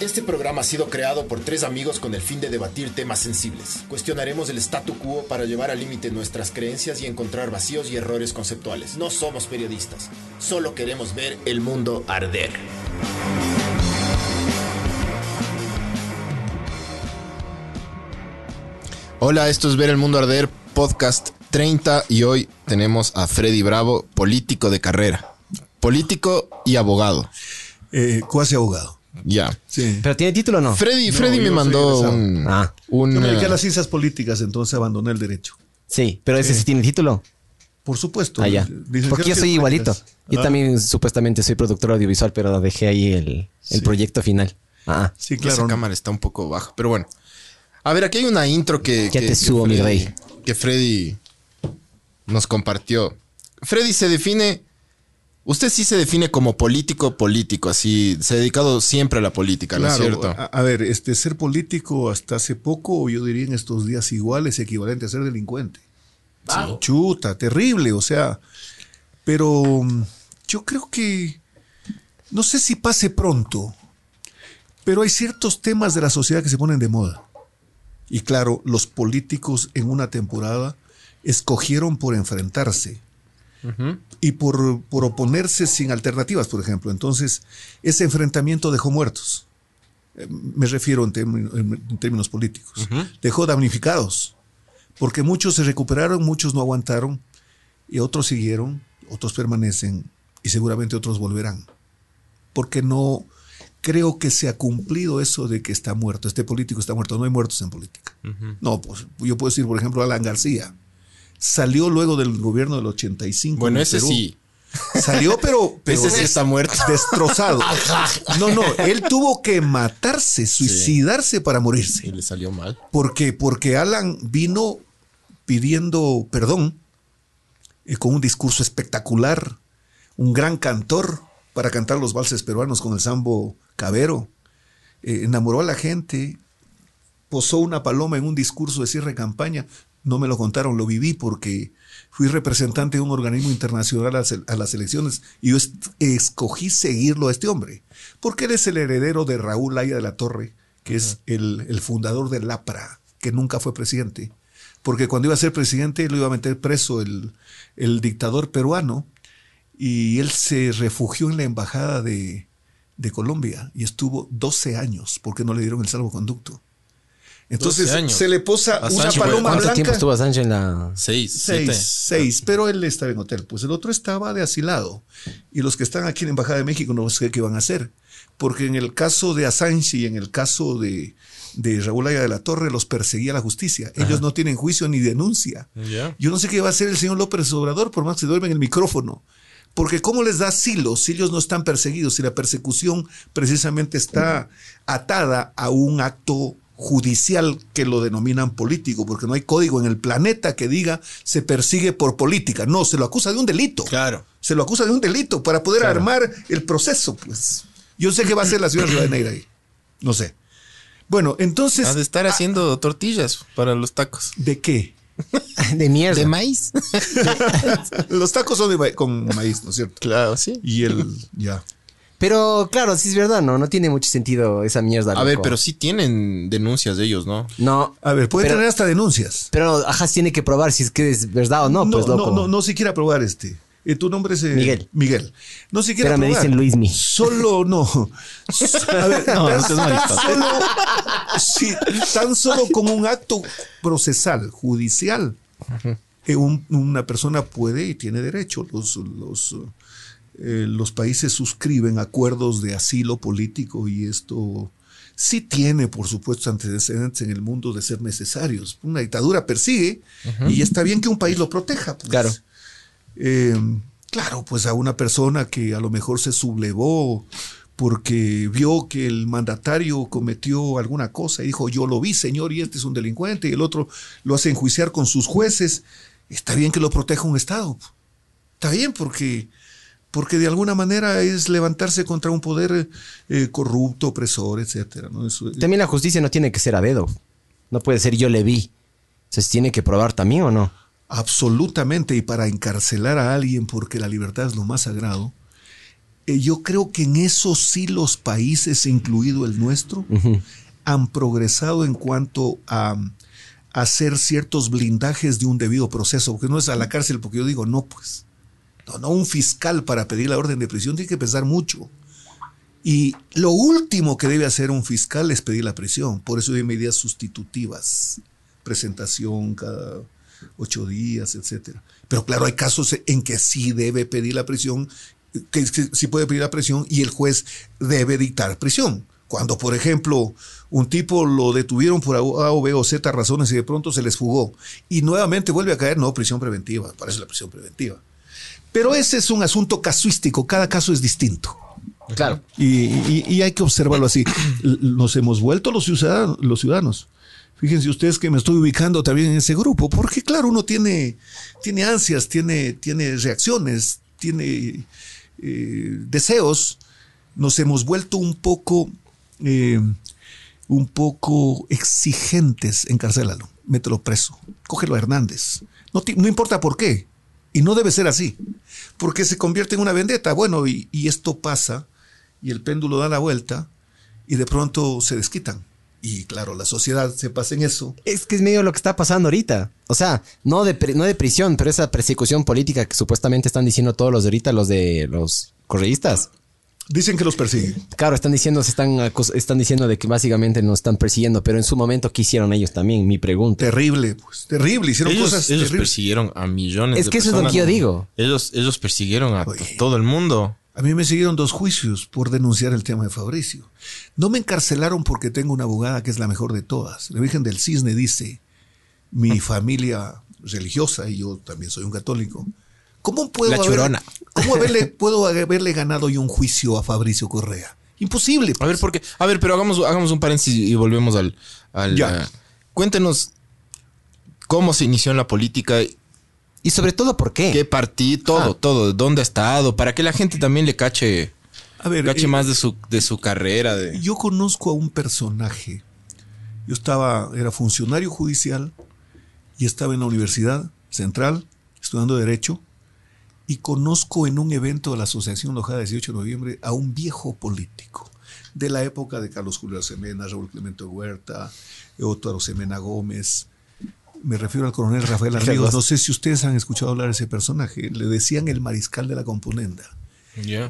Este programa ha sido creado por tres amigos con el fin de debatir temas sensibles. Cuestionaremos el statu quo para llevar al límite nuestras creencias y encontrar vacíos y errores conceptuales. No somos periodistas, solo queremos ver el mundo arder. Hola, esto es Ver el Mundo Arder, podcast 30 y hoy tenemos a Freddy Bravo, político de carrera. Político y abogado. Eh, cuasi abogado. Ya. Sí. ¿Pero tiene título o no? Freddy, No, Freddy me mandó un, Ah. un, Yo me dediqué a eh, las ciencias políticas, entonces abandoné el derecho. Sí, pero ese sí tiene título. Por supuesto. Ah, ya. Porque yo soy igualito. Yo Ah, también supuestamente soy productor audiovisual, pero dejé ahí el, el Sí. proyecto final. Ah, Sí, Esa claro. cámara está un poco baja, pero bueno. A ver, aquí hay una intro que. Ya que- te que subo, mi rey. Que Freddy nos compartió. Freddy se define. Usted sí se define como político, político, así. Se ha dedicado siempre a la política, ¿no es cierto? A, a ver, este ser político hasta hace poco, yo diría en estos días igual, es equivalente a ser delincuente. Chuta, terrible, o sea. Pero mm, yo creo que. No sé si pase pronto, pero hay ciertos temas de la sociedad que se ponen de moda. Y claro, los políticos en una temporada escogieron por enfrentarse y por, por oponerse sin alternativas, por ejemplo. Entonces, ese enfrentamiento dejó muertos. Eh, Me refiero en, término- en- en términos políticos. Dejó damnificados, porque muchos se recuperaron, muchos no aguantaron, y otros siguieron, otros permanecen, y seguramente otros volverán. Porque no creo que se ha cumplido eso de que está muerto, este político está muerto, no hay muertos en política. No, pues yo puedo decir, por ejemplo, Alan García. Salió luego del gobierno del 85. bueno, en ese Perú. sí. Salió, pero, pero Ese sí está muerto. destrozado. No, no, él tuvo que matarse, suicidarse para Y morirse. le salió mal. ¿Por qué? Porque Alan vino pidiendo perdón eh, con un discurso espectacular, un gran cantor para cantar los valses peruanos con el sambo cabero. Eh, enamoró a la gente, posó una paloma en un discurso de cierre de campaña. No me lo contaron, lo viví porque fui representante de un organismo internacional a las, elecciones y yo escogí seguirlo a este hombre, porque él es el heredero de Raúl Aya de la Torre, que es el, el fundador del APRA, que nunca fue presidente, porque cuando iba a ser presidente lo iba a meter preso el, el dictador peruano y él se refugió en la embajada de, de Colombia y estuvo 12 años porque no le dieron el salvoconducto. Entonces 12 años. se le posa A una Sancho, paloma ¿Cuánto blanca. tiempo estuvo Sánchez en la...? Seis, Seis, siete. seis, pero él estaba en hotel. Pues el otro estaba de asilado. Y los que están aquí en la Embajada de México no sé qué van a hacer. Porque en el caso de Assange y en el caso de, de Raúl Aya de la Torre los perseguía la justicia. Ellos no tienen juicio ni denuncia. Yo no sé qué va a hacer el señor López Obrador por más que se duerme en el micrófono. Porque ¿cómo les da asilo si ellos no están perseguidos? Si la persecución precisamente está atada a un acto judicial que lo denominan político, porque no hay código en el planeta que diga se persigue por política. No, se lo acusa de un delito. Claro. Se lo acusa de un delito para poder armar el proceso, pues. Yo sé qué va a hacer la señora Rivadeneira ahí. No sé. Bueno, entonces, Ha de estar haciendo tortillas para los tacos. ¿de qué? De mierda. ¿De maíz? Los tacos son de ma- con maíz, ¿no es cierto? claro, sí. Y el, ya. Pero claro, sí es verdad, ¿no? No tiene mucho sentido esa mierda. A ver, pero sí tienen denuncias de ellos, ¿no? No. A ver, puede pero, tener hasta denuncias. Pero ajá, tiene que probar si es que es verdad o no, pues no, loco. no, no, no se quiera probar este. Eh, tu nombre es eh, Miguel. Miguel. No se quiera Pero me dicen Luismi. Solo no. A ver, No, tan, no solo, tan solo con un acto procesal, judicial, eh, un- una persona puede y tiene derecho. Los, los, eh, los países suscriben acuerdos de asilo político y esto sí tiene, por supuesto, antecedentes en el mundo de ser necesarios. Una dictadura persigue y está bien que un país lo proteja. pues. Claro. Eh, claro, pues a una persona que a lo mejor se sublevó porque vio que el mandatario cometió alguna cosa y dijo, yo lo vi, señor, y este es un delincuente, y el otro lo hace enjuiciar con sus jueces, está bien que lo proteja un Estado. Está bien porque, porque de alguna manera es levantarse contra un poder eh, corrupto, opresor, etcétera. ¿no? Eso- También la justicia no tiene que ser a dedo. No puede ser yo le vi. ¿Se tiene que probar también o no? Absolutamente, y para encarcelar a alguien porque la libertad es lo más sagrado, eh, yo creo que en eso sí los países, incluido el nuestro, han progresado en cuanto a hacer ciertos blindajes de un debido proceso, porque no es a la cárcel, porque yo digo, no, pues, no, un fiscal para pedir la orden de prisión tiene que pensar mucho. Y lo último que debe hacer un fiscal es pedir la prisión. Por eso hay medidas sustitutivas, presentación cada ocho días, etcétera. Pero claro, hay casos en que sí debe pedir la prisión, que, que sí puede pedir la prisión y el juez debe dictar prisión. Cuando, por ejemplo, un tipo lo detuvieron por A o B o Z razones y de pronto se les fugó y nuevamente vuelve a caer, no, prisión preventiva, parece la prisión preventiva. Pero ese es un asunto casuístico, cada caso es distinto. Claro. Y, y- y hay que observarlo así. Nos hemos vuelto los ciudadanos, los ciudadanos. Fíjense ustedes que me estoy ubicando también en ese grupo, porque claro, uno tiene, tiene ansias, tiene, tiene reacciones, tiene eh, deseos. Nos hemos vuelto un poco, eh, un poco exigentes. Encarcélalo, mételo preso, cógelo a Hernández. No importa por qué. Y no debe ser así, porque se convierte en una vendetta. Bueno, y, esto pasa, y el péndulo da la vuelta, y de pronto se desquitan. Y claro, la sociedad se pasa en eso. Es que es medio lo que está pasando ahorita. O sea, no de, no de prisión, pero esa persecución política que supuestamente están diciendo todos los de ahorita, los de los correístas. Dicen que los persiguen. Claro, están diciendo, se están, están diciendo de que básicamente nos están persiguiendo, pero en su momento, ¿qué hicieron ellos también? Mi pregunta. Terrible, pues, terrible. Hicieron Ellos, cosas ellos terribles. persiguieron a millones Es de que eso es lo personas. que yo digo. Ellos, ellos persiguieron a Oye. todo el mundo. A mí me siguieron dos juicios por denunciar el tema de Fabricio. No me encarcelaron porque tengo una abogada que es la mejor de todas. La Virgen del Cisne dice, mi familia religiosa, y yo también soy un católico, ¿cómo puedo, La haber- churona. ¿cómo haberle, puedo haberle ganado yo un juicio a Fabricio Correa? Imposible. A ver, pues. porque, a ver, pero hagamos, hagamos un paréntesis y volvemos al, al Ya. eh, cuéntenos cómo se inició en la política, Y sobre todo, ¿por qué? qué partido, todo, Ah. todo, dónde ha estado, para que la gente también le cache, A ver, cache eh, más de su, de su carrera. De... Yo conozco a un personaje. Yo estaba, era funcionario judicial y estaba en la Universidad Central estudiando Derecho y conozco en un evento de la Asociación Lojada 18 de noviembre a un viejo político de la época de Carlos Julio Semena, Raúl Clemente Huerta, Otto Arosemena Gómez. Me refiero al coronel Rafael Armigos. No sé si ustedes han escuchado hablar de ese personaje. Le decían el mariscal de la componenda.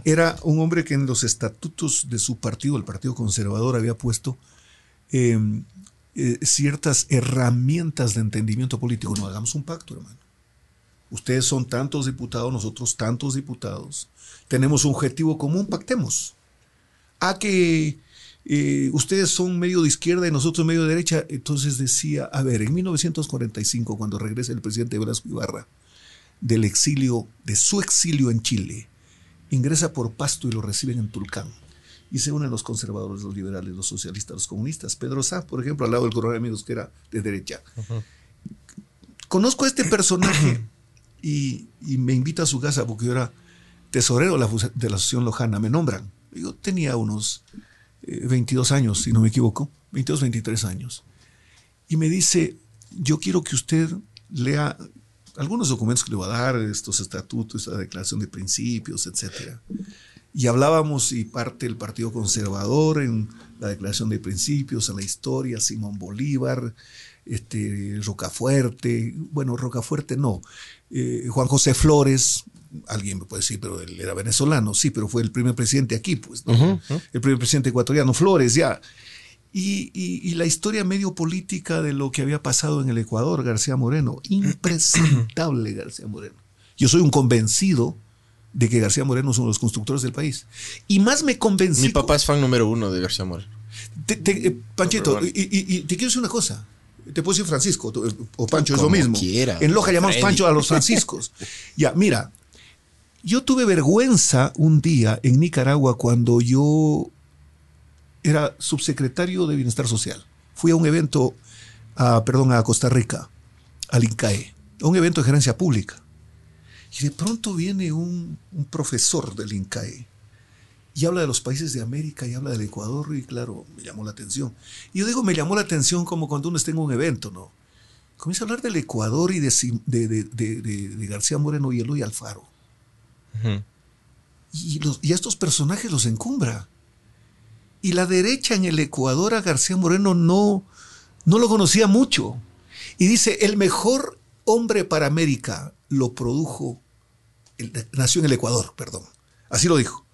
Era un hombre que en los estatutos de su partido, el Partido Conservador, había puesto eh, eh, ciertas herramientas de entendimiento político. No hagamos un pacto, hermano. Ustedes son tantos diputados, nosotros tantos diputados. Tenemos un objetivo común, pactemos. A que eh, ustedes son medio de izquierda y nosotros medio de derecha. Entonces decía, a ver, en 1945, cuando regresa el presidente Velasco Ibarra del exilio, de su exilio en Chile, ingresa por Pasto y lo reciben en Tulcán. Y se unen los conservadores, los liberales, los socialistas, los comunistas. Pedro Sá, por ejemplo, al lado del coronel Amigos, que era de derecha. Conozco a este personaje y, y me invita a su casa porque yo era tesorero de la, Asociación Lojana. Me nombran. Yo tenía unos eh, 22 años, si no me equivoco, 22, 23 años. Y me dice, yo quiero que usted lea algunos documentos que le voy a dar, estos estatutos, esta declaración de principios, etcétera. Y hablábamos y parte del Partido Conservador en la declaración de principios, en la historia, Simón Bolívar, este, Rocafuerte, bueno, Rocafuerte no, eh, Juan José Flores, alguien me puede decir, pero él era venezolano, sí, pero fue el primer presidente aquí, pues, ¿no? El primer presidente ecuatoriano, Flores, ya. Y, y- y la historia medio política de lo que había pasado en el Ecuador, García Moreno, impresentable García Moreno. Yo soy un convencido de que García Moreno es uno de los constructores del país. Y más me convencí. Mi papá es fan número uno de García Moreno. Te- te- eh, Panchito, y te quiero decir una cosa. Te puedo decir Francisco eh, o Pancho, es lo mismo. quiera. En Loja llamamos Freddy. Pancho a los franciscos. ya, mira, yo tuve vergüenza un día en Nicaragua cuando yo era subsecretario de Bienestar Social. Fui a un evento, a, perdón, a Costa Rica, al INCAE, a un evento de gerencia pública. Y de pronto viene un, un profesor del INCAE y habla de los países de América y habla del Ecuador y claro, me llamó la atención. Y yo digo, me llamó la atención como cuando uno está en un evento, ¿no? Comienza a hablar del Ecuador y de, de, de- García Moreno y Eloy Alfaro. Y, los, y a estos personajes los encumbra. Y la derecha en el Ecuador a García Moreno no, no lo conocía mucho. Y dice, el mejor hombre para América lo produjo, el- nació en el Ecuador, perdón. Así lo dijo.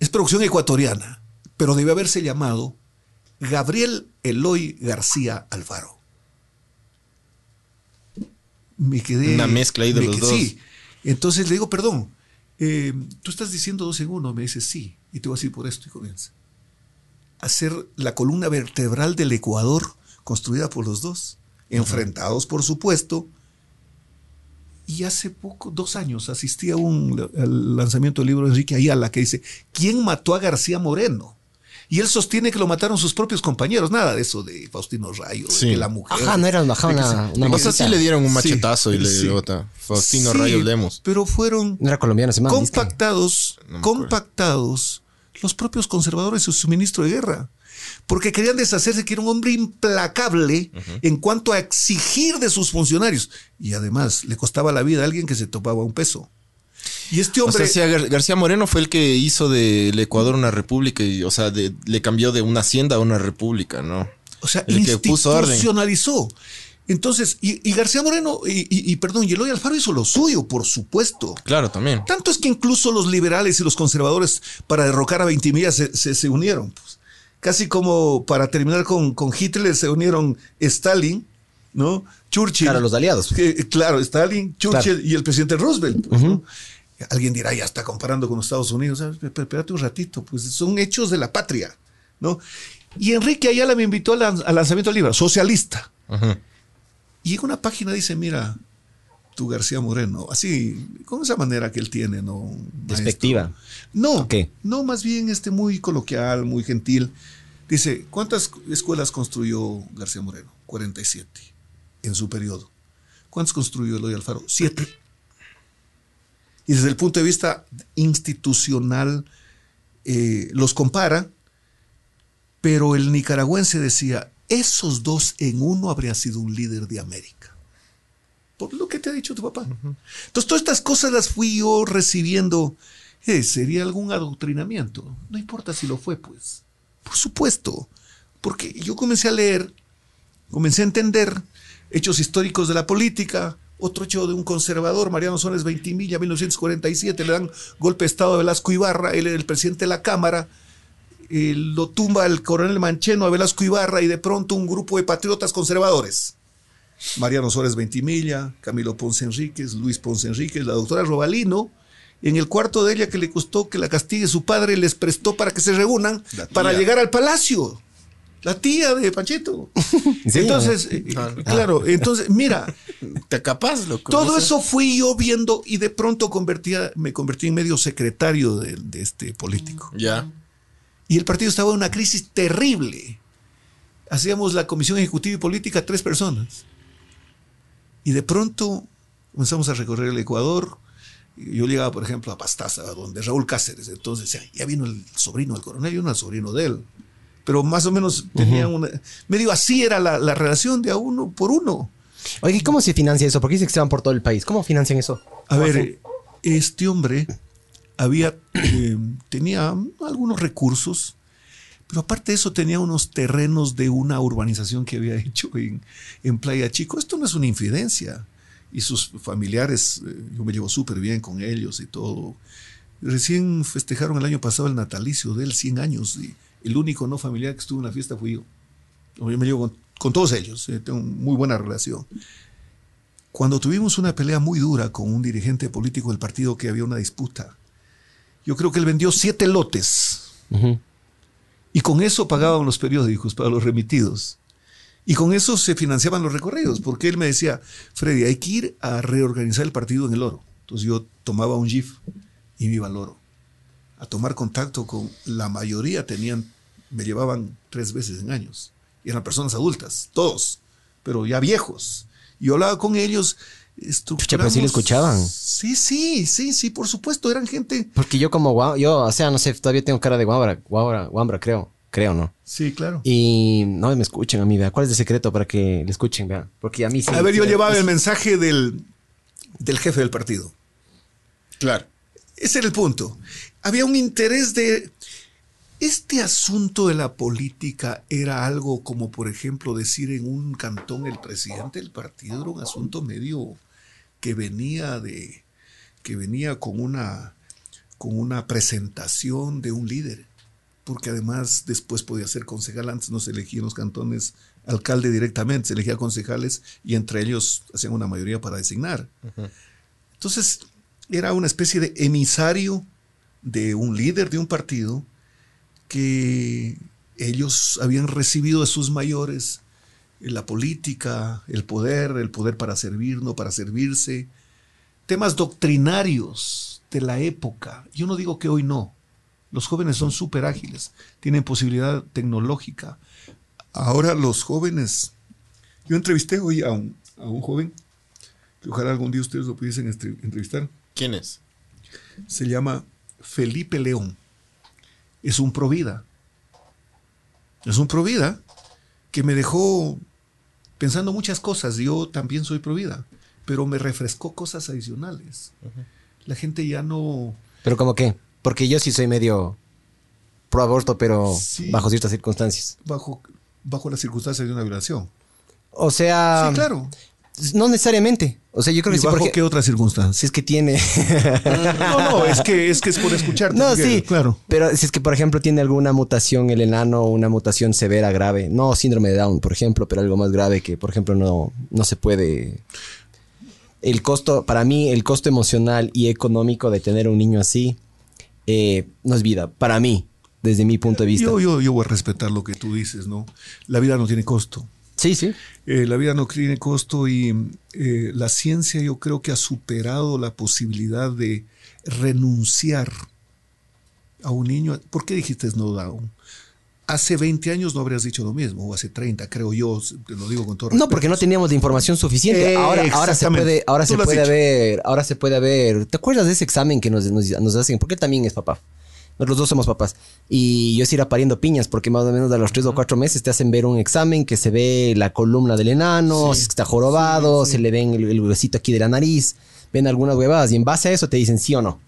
Es producción ecuatoriana, pero debe haberse llamado Gabriel Eloy García Alfaro. Me quedé. Una mezcla ahí de me los dos. Sí. Entonces le digo, perdón, eh, tú estás diciendo dos en uno. Me dice, sí. Y te voy a decir por esto y comienza. Hacer la columna vertebral del Ecuador construida por los dos, enfrentados, por supuesto. Y hace poco, dos años, asistí a un al lanzamiento del libro de Enrique Ayala que dice, ¿quién mató a García Moreno? Y él sostiene que lo mataron sus propios compañeros. Nada de eso de Faustino Rayo, de que la mujer. Ajá, no era una, se- una O sea, sí le dieron un Sí, machetazo y le sí. bota. Faustino Sí, Rayos Lemos. Pero fueron No era colombiano, compactados, No me acuerdo. compactados los propios conservadores y su ministro de guerra. Porque querían deshacerse que era un hombre implacable en cuanto a exigir de sus funcionarios. Y además le costaba la vida a alguien que se topaba un peso. Y este O hombre. sea, sí, Gar- García Moreno fue el que hizo del Ecuador una república y, o sea, de- le cambió de una hacienda a una república, ¿no? O sea, El que puso orden. institucionalizó. Entonces, y, y García Moreno, y, y- y, perdón, y Eloy Alfaro hizo lo suyo, por supuesto. Claro, también. Tanto es que incluso los liberales y los conservadores para derrocar a Ventimiglia se, se, se unieron. pues. Casi como para terminar con, con Hitler se unieron Stalin, ¿no? Churchill. Claro, los aliados. Que, claro, Stalin, Churchill Claro. y el presidente Roosevelt. pues, ¿no? Alguien dirá, ya está comparando con los Estados Unidos. Espérate un ratito, pues son hechos de la patria, ¿no? Y Enrique Ayala me invitó al, lan- al lanzamiento del libro, socialista. Y en una página dice, mira, García Moreno, así, con esa manera que él tiene, ¿no? Maestro. Despectiva. No, no, más bien este muy coloquial, muy gentil. Dice, ¿cuántas escuelas construyó García Moreno? 47 en su periodo. ¿Cuántas construyó Eloy Alfaro? Siete. Y desde el punto de vista institucional eh, los compara, pero el nicaragüense decía, esos dos en uno habría sido un líder de América. Por lo que te ha dicho tu papá. Entonces, todas estas cosas las fui yo recibiendo. Eh, ¿Sería algún adoctrinamiento? No importa si lo fue, pues. Por supuesto. Porque yo comencé a leer, comencé a entender hechos históricos de la política. Otro hecho de un conservador, Mariano Sones Ventimilla, 1947, le dan golpe de Estado a Velasco Ibarra, él era el presidente de la Cámara, eh, lo tumba el coronel Mancheno a Velasco Ibarra y de pronto un grupo de patriotas conservadores. Mariano Suárez Ventimilla, Camilo Ponce Enríquez, Luis Ponce Enríquez, la doctora Robalino, en el cuarto de ella que le costó que la castigue su padre, les prestó para que se reúnan para llegar al palacio. La tía de Panchito. Sí, entonces, eh, Ah, no. claro, entonces, mira, Te capaz, loco. todo eso fui yo viendo y de pronto convertía, me convertí en medio secretario de, de este político. Ya. Y el partido estaba en una crisis terrible. Hacíamos la comisión ejecutiva y política tres personas. Y de pronto comenzamos a recorrer el Ecuador. Yo llegaba, por ejemplo, a Pastaza, donde Raúl Cáceres. Entonces ya vino el sobrino del coronel, yo no el sobrino de él. Pero más o menos tenía una. Medio así era la, la relación de a uno por uno. Oye, ¿y cómo se financia eso? Porque dice que se van por todo el país. ¿Cómo financian eso? A ¿Cómo ver, hacen? este hombre había, eh, tenía algunos recursos, pero aparte de eso tenía unos terrenos de una urbanización que había hecho en, Playa Chico. Esto no es una infidencia. Y sus familiares, eh, yo me llevo súper bien con ellos y todo. Recién festejaron el año pasado el natalicio de él, 100 años, y el único no familiar que estuvo en la fiesta fui yo. Yo me llevo con, todos ellos, eh, tengo muy buena relación. Cuando tuvimos una pelea muy dura con un dirigente político del partido que había una disputa, yo creo que él vendió siete lotes Ujú. Y con eso pagaban los periódicos para los remitidos. Y con eso se financiaban los recorridos, porque él me decía, Freddy, hay que ir a reorganizar el partido en el oro. Entonces yo tomaba un GIF y me iba al oro. A tomar contacto con la mayoría tenían, me llevaban tres veces en años. Y eran personas adultas, todos, pero ya viejos. Y yo hablaba con ellos. Pucha, pero sí le estructuramos- escuchaban. Sí, sí, sí, sí, por supuesto, eran gente. Porque yo como guau, yo, o sea, no sé, todavía tengo cara de guambra, guambra, guambra, creo. Creo, ¿no? Sí, claro. Y no me escuchen a mí, vea. ¿Cuál es el secreto para que le escuchen, vea? Porque a mí sí. A ver, yo sí, llevaba es- el mensaje del, del jefe del partido. Claro. ese era el punto. Había un interés de... Este asunto de la política era algo como, por ejemplo, decir en un cantón el presidente del partido era un asunto medio que venía de que venía con una con una presentación de un líder, porque además después podía ser concejal, antes no se elegía en los cantones alcalde directamente, se elegía concejales y entre ellos hacían una mayoría para designar. Entonces, era una especie de emisario de un líder de un partido que ellos habían recibido de sus mayores la política, el poder, el poder para servir, no para servirse, temas doctrinarios de la época. Yo no digo que hoy no. Los jóvenes son súper ágiles, tienen posibilidad tecnológica. Ahora los jóvenes, yo entrevisté hoy a un, a un joven, que ojalá algún día ustedes lo pudiesen entrevistar, ¿Quién es? se llama Felipe León. Es un provida. Es un provida que me dejó pensando muchas cosas. Yo también soy provida, pero me refrescó cosas adicionales. La gente ya no... Pero como que, porque yo sí soy medio pro aborto, pero Sí. bajo ciertas circunstancias. bajo, bajo las circunstancias de una violación. O sea, sí, claro. No necesariamente. O sea, yo creo ¿Y que sí, bajo porque qué otras circunstancias? si es que tiene. No, no, es que es que es por escucharte. No, Miguel, sí. Claro. Pero si es que, por ejemplo, tiene alguna mutación el enano, una mutación severa, grave. No síndrome de Down, por ejemplo, pero algo más grave que, por ejemplo, no, no se puede. El costo, para mí, el costo emocional y económico de tener un niño así eh, no es vida. Para mí, desde mi punto de vista. Yo, yo, yo voy a respetar lo que tú dices, ¿no? La vida no tiene costo. Sí, sí. Eh, la vida no tiene costo y eh, la ciencia yo creo que ha superado la posibilidad de renunciar a un niño. ¿Por qué dijiste no down? Hace 20 años no habrías dicho lo mismo, o hace 30, creo yo, te lo digo con todo No, respeto. porque no teníamos la información suficiente. Eh, ahora, ahora se puede, ahora Tú se puede ver, ahora se puede ver. ¿Te acuerdas de ese examen que nos, nos, nos hacen? Porque él también es papá. Nosotros dos somos papás. Y yo sí ir pariendo piñas, porque más o menos a los tres o cuatro meses te hacen ver un examen que se ve la columna del enano, si es que está jorobado, se le ven el, el huesito aquí de la nariz, ven algunas huevadas, y en base a eso te dicen sí o no.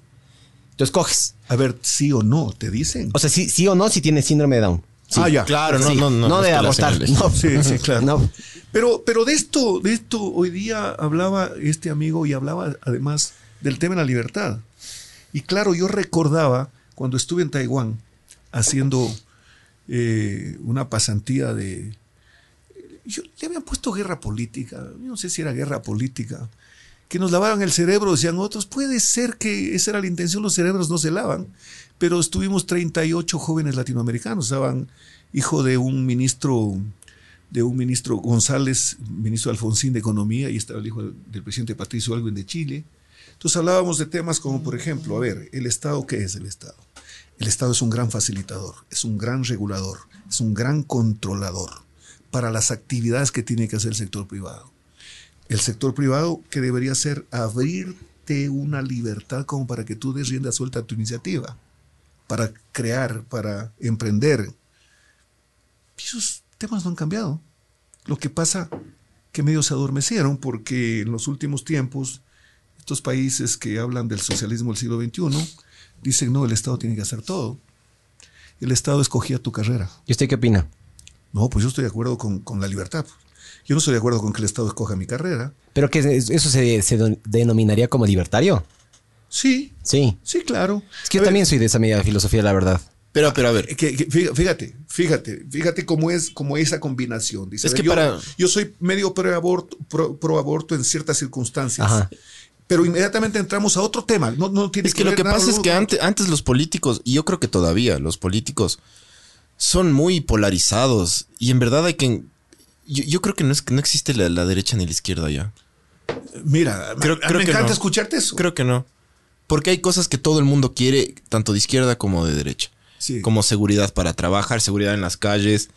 Tú escoges. A ver, sí o no, te dicen. O sea, sí, sí o no si tienes síndrome de Down. Sí. Ah, ya. Claro, no, Sí. no, no. No de es le hacen abortar. No. Sí, sí, claro. No. Pero, pero de esto, de esto hoy día hablaba este amigo y hablaba además del tema de la libertad. Y claro, yo recordaba cuando estuve en Taiwán haciendo eh, una pasantía de... Yo, le habían puesto guerra política, no sé si era guerra política, que nos lavaban el cerebro, decían otros, puede ser que esa era la intención, los cerebros no se lavan, pero estuvimos 38 jóvenes latinoamericanos, estaban hijo de un ministro de un ministro González, ministro Alfonsín de Economía, y estaba el hijo del presidente Patricio Alwin de Chile. Entonces hablábamos de temas como, por ejemplo, a ver, ¿el Estado qué es el Estado? El Estado es un gran facilitador, es un gran regulador, es un gran controlador para las actividades que tiene que hacer el sector privado. El sector privado que debería ser abrirte una libertad como para que tú des rienda suelta a tu iniciativa, para crear, para emprender. Esos temas no han cambiado. Lo que pasa que medio se adormecieron porque en los últimos tiempos estos países que hablan del socialismo del siglo XXI dicen, no, el Estado tiene que hacer todo. El Estado escogía tu carrera. ¿Y usted qué opina? No, pues yo estoy de acuerdo con, con la libertad. Yo no estoy de acuerdo con que el Estado escoja mi carrera. ¿Pero que eso se, denominaría como libertario? Sí, Sí. sí, claro. Es que yo ver, también soy de esa media filosofía, la verdad. Pero, pero a ver. que- que fí- fíjate, fíjate, fíjate cómo es como esa combinación. Dice, Es ver, que yo, para- yo soy medio pro aborto, pro, pro aborto en ciertas circunstancias. Ajá. Pero inmediatamente entramos a otro tema. No, no tiene Es que lo que pasa es que antes, antes los políticos, y yo creo que todavía los políticos, son muy polarizados. Y en verdad hay que. Yo, yo creo que no, es, no existe la, la derecha ni la izquierda ya. Mira, Creo- me, creo me que encanta no. escucharte eso. Creo que no. Porque hay cosas que todo el mundo quiere, tanto de izquierda como de derecha. Sí. Como seguridad para trabajar, seguridad en las calles,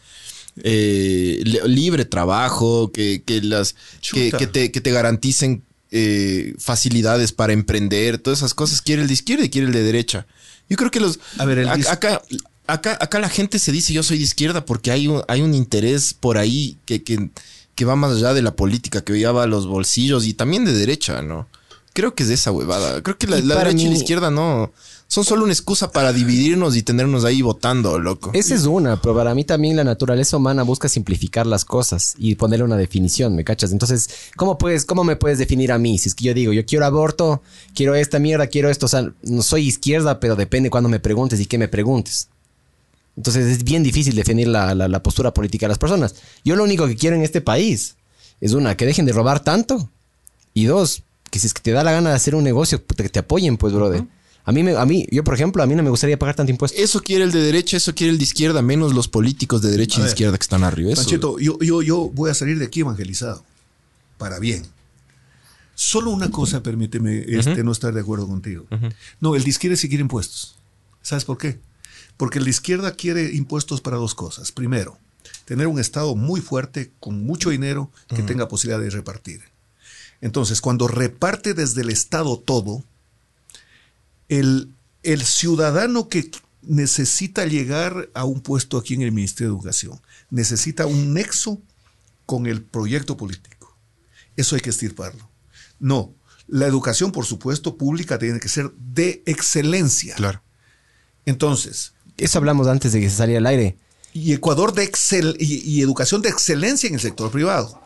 eh, li- libre trabajo, que, que las que, Chuta. que te, que te garanticen eh, facilidades para emprender, todas esas cosas quiere el de izquierda y quiere el de derecha. Yo creo que los A ver, el ac- dis- acá, acá, acá la gente se dice yo soy de izquierda porque hay un, hay un interés por ahí que, que, que va más allá de la política, que ya va a los bolsillos y también de derecha, ¿no? Creo que es esa huevada. Creo que la, derecha y la izquierda no. Son solo una excusa para dividirnos y tenernos ahí votando, loco. Esa es una, pero para mí también la naturaleza humana busca simplificar las cosas y ponerle una definición, ¿me cachas? Entonces, ¿cómo puedes, cómo me puedes definir a mí? Si es que yo digo, yo quiero aborto, quiero esta mierda, quiero esto, o sea, no soy izquierda, pero depende cuando me preguntes y qué me preguntes. Entonces es bien difícil definir la, la- la postura política de las personas. Yo lo único que quiero en este país es una, que dejen de robar tanto y dos, que si es que te da la gana de hacer un negocio, que te apoyen, pues, brother. A mí, me, a mí, yo por ejemplo, a mí no me gustaría pagar tanto impuesto. Eso quiere el de derecha, eso quiere el de izquierda, menos los políticos de derecha y de ver. izquierda que están arriba. Eso, Panchito, yo, yo, yo voy a salir de aquí evangelizado. Para bien. Solo una cosa, permíteme este, no estar de acuerdo contigo. No, el de izquierda sí quiere impuestos. ¿Sabes por qué? Porque el de izquierda quiere impuestos para dos cosas. Primero, tener un Estado muy fuerte, con mucho dinero, que tenga posibilidad de repartir. Entonces, cuando reparte desde el Estado todo, el, el ciudadano que necesita llegar a un puesto aquí en el Ministerio de Educación necesita un nexo con el proyecto político. Eso hay que estirparlo. No, la educación, por supuesto, pública tiene que ser de excelencia. Claro. Entonces, Eso hablamos antes de que se saliera al aire. y Ecuador de excel y, y educación de excelencia en el sector privado.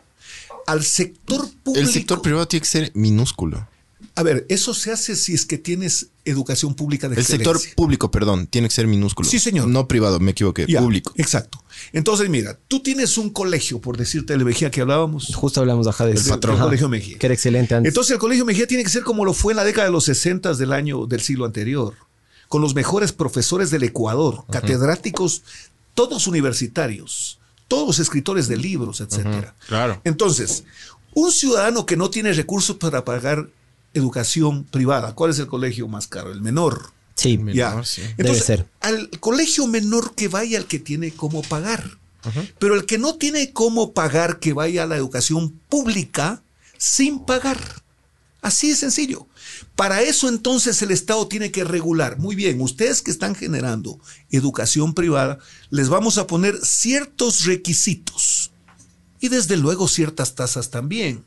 Al sector público. El sector privado tiene que ser minúsculo. A ver, eso se hace si es que tienes educación pública de El excelencia. sector público, perdón, tiene que ser minúsculo. Sí, señor. No privado, me equivoqué. Ya, Público. Exacto. Entonces, mira, tú tienes un colegio, por decirte el Mejía que hablábamos. Justo hablamos ajá, de El eso. patrón. Ajá. Colegio Mejía. Que era excelente antes. Entonces el Colegio Mejía tiene que ser como lo fue en la década de los 60 del año del siglo anterior, con los mejores profesores del Ecuador, catedráticos, todos universitarios, todos escritores de libros, etcétera. claro. Entonces, un ciudadano que no tiene recursos para pagar educación privada, ¿cuál es el colegio más caro? El menor. sí. Menor, Ya. sí. Debe Entonces, ser. al colegio menor que vaya el que tiene cómo pagar. Pero el que no tiene cómo pagar, que vaya a la educación pública sin pagar. Así de sencillo. Para eso entonces el Estado tiene que regular. Muy bien, ustedes que están generando educación privada, les vamos a poner ciertos requisitos y desde luego ciertas tasas también.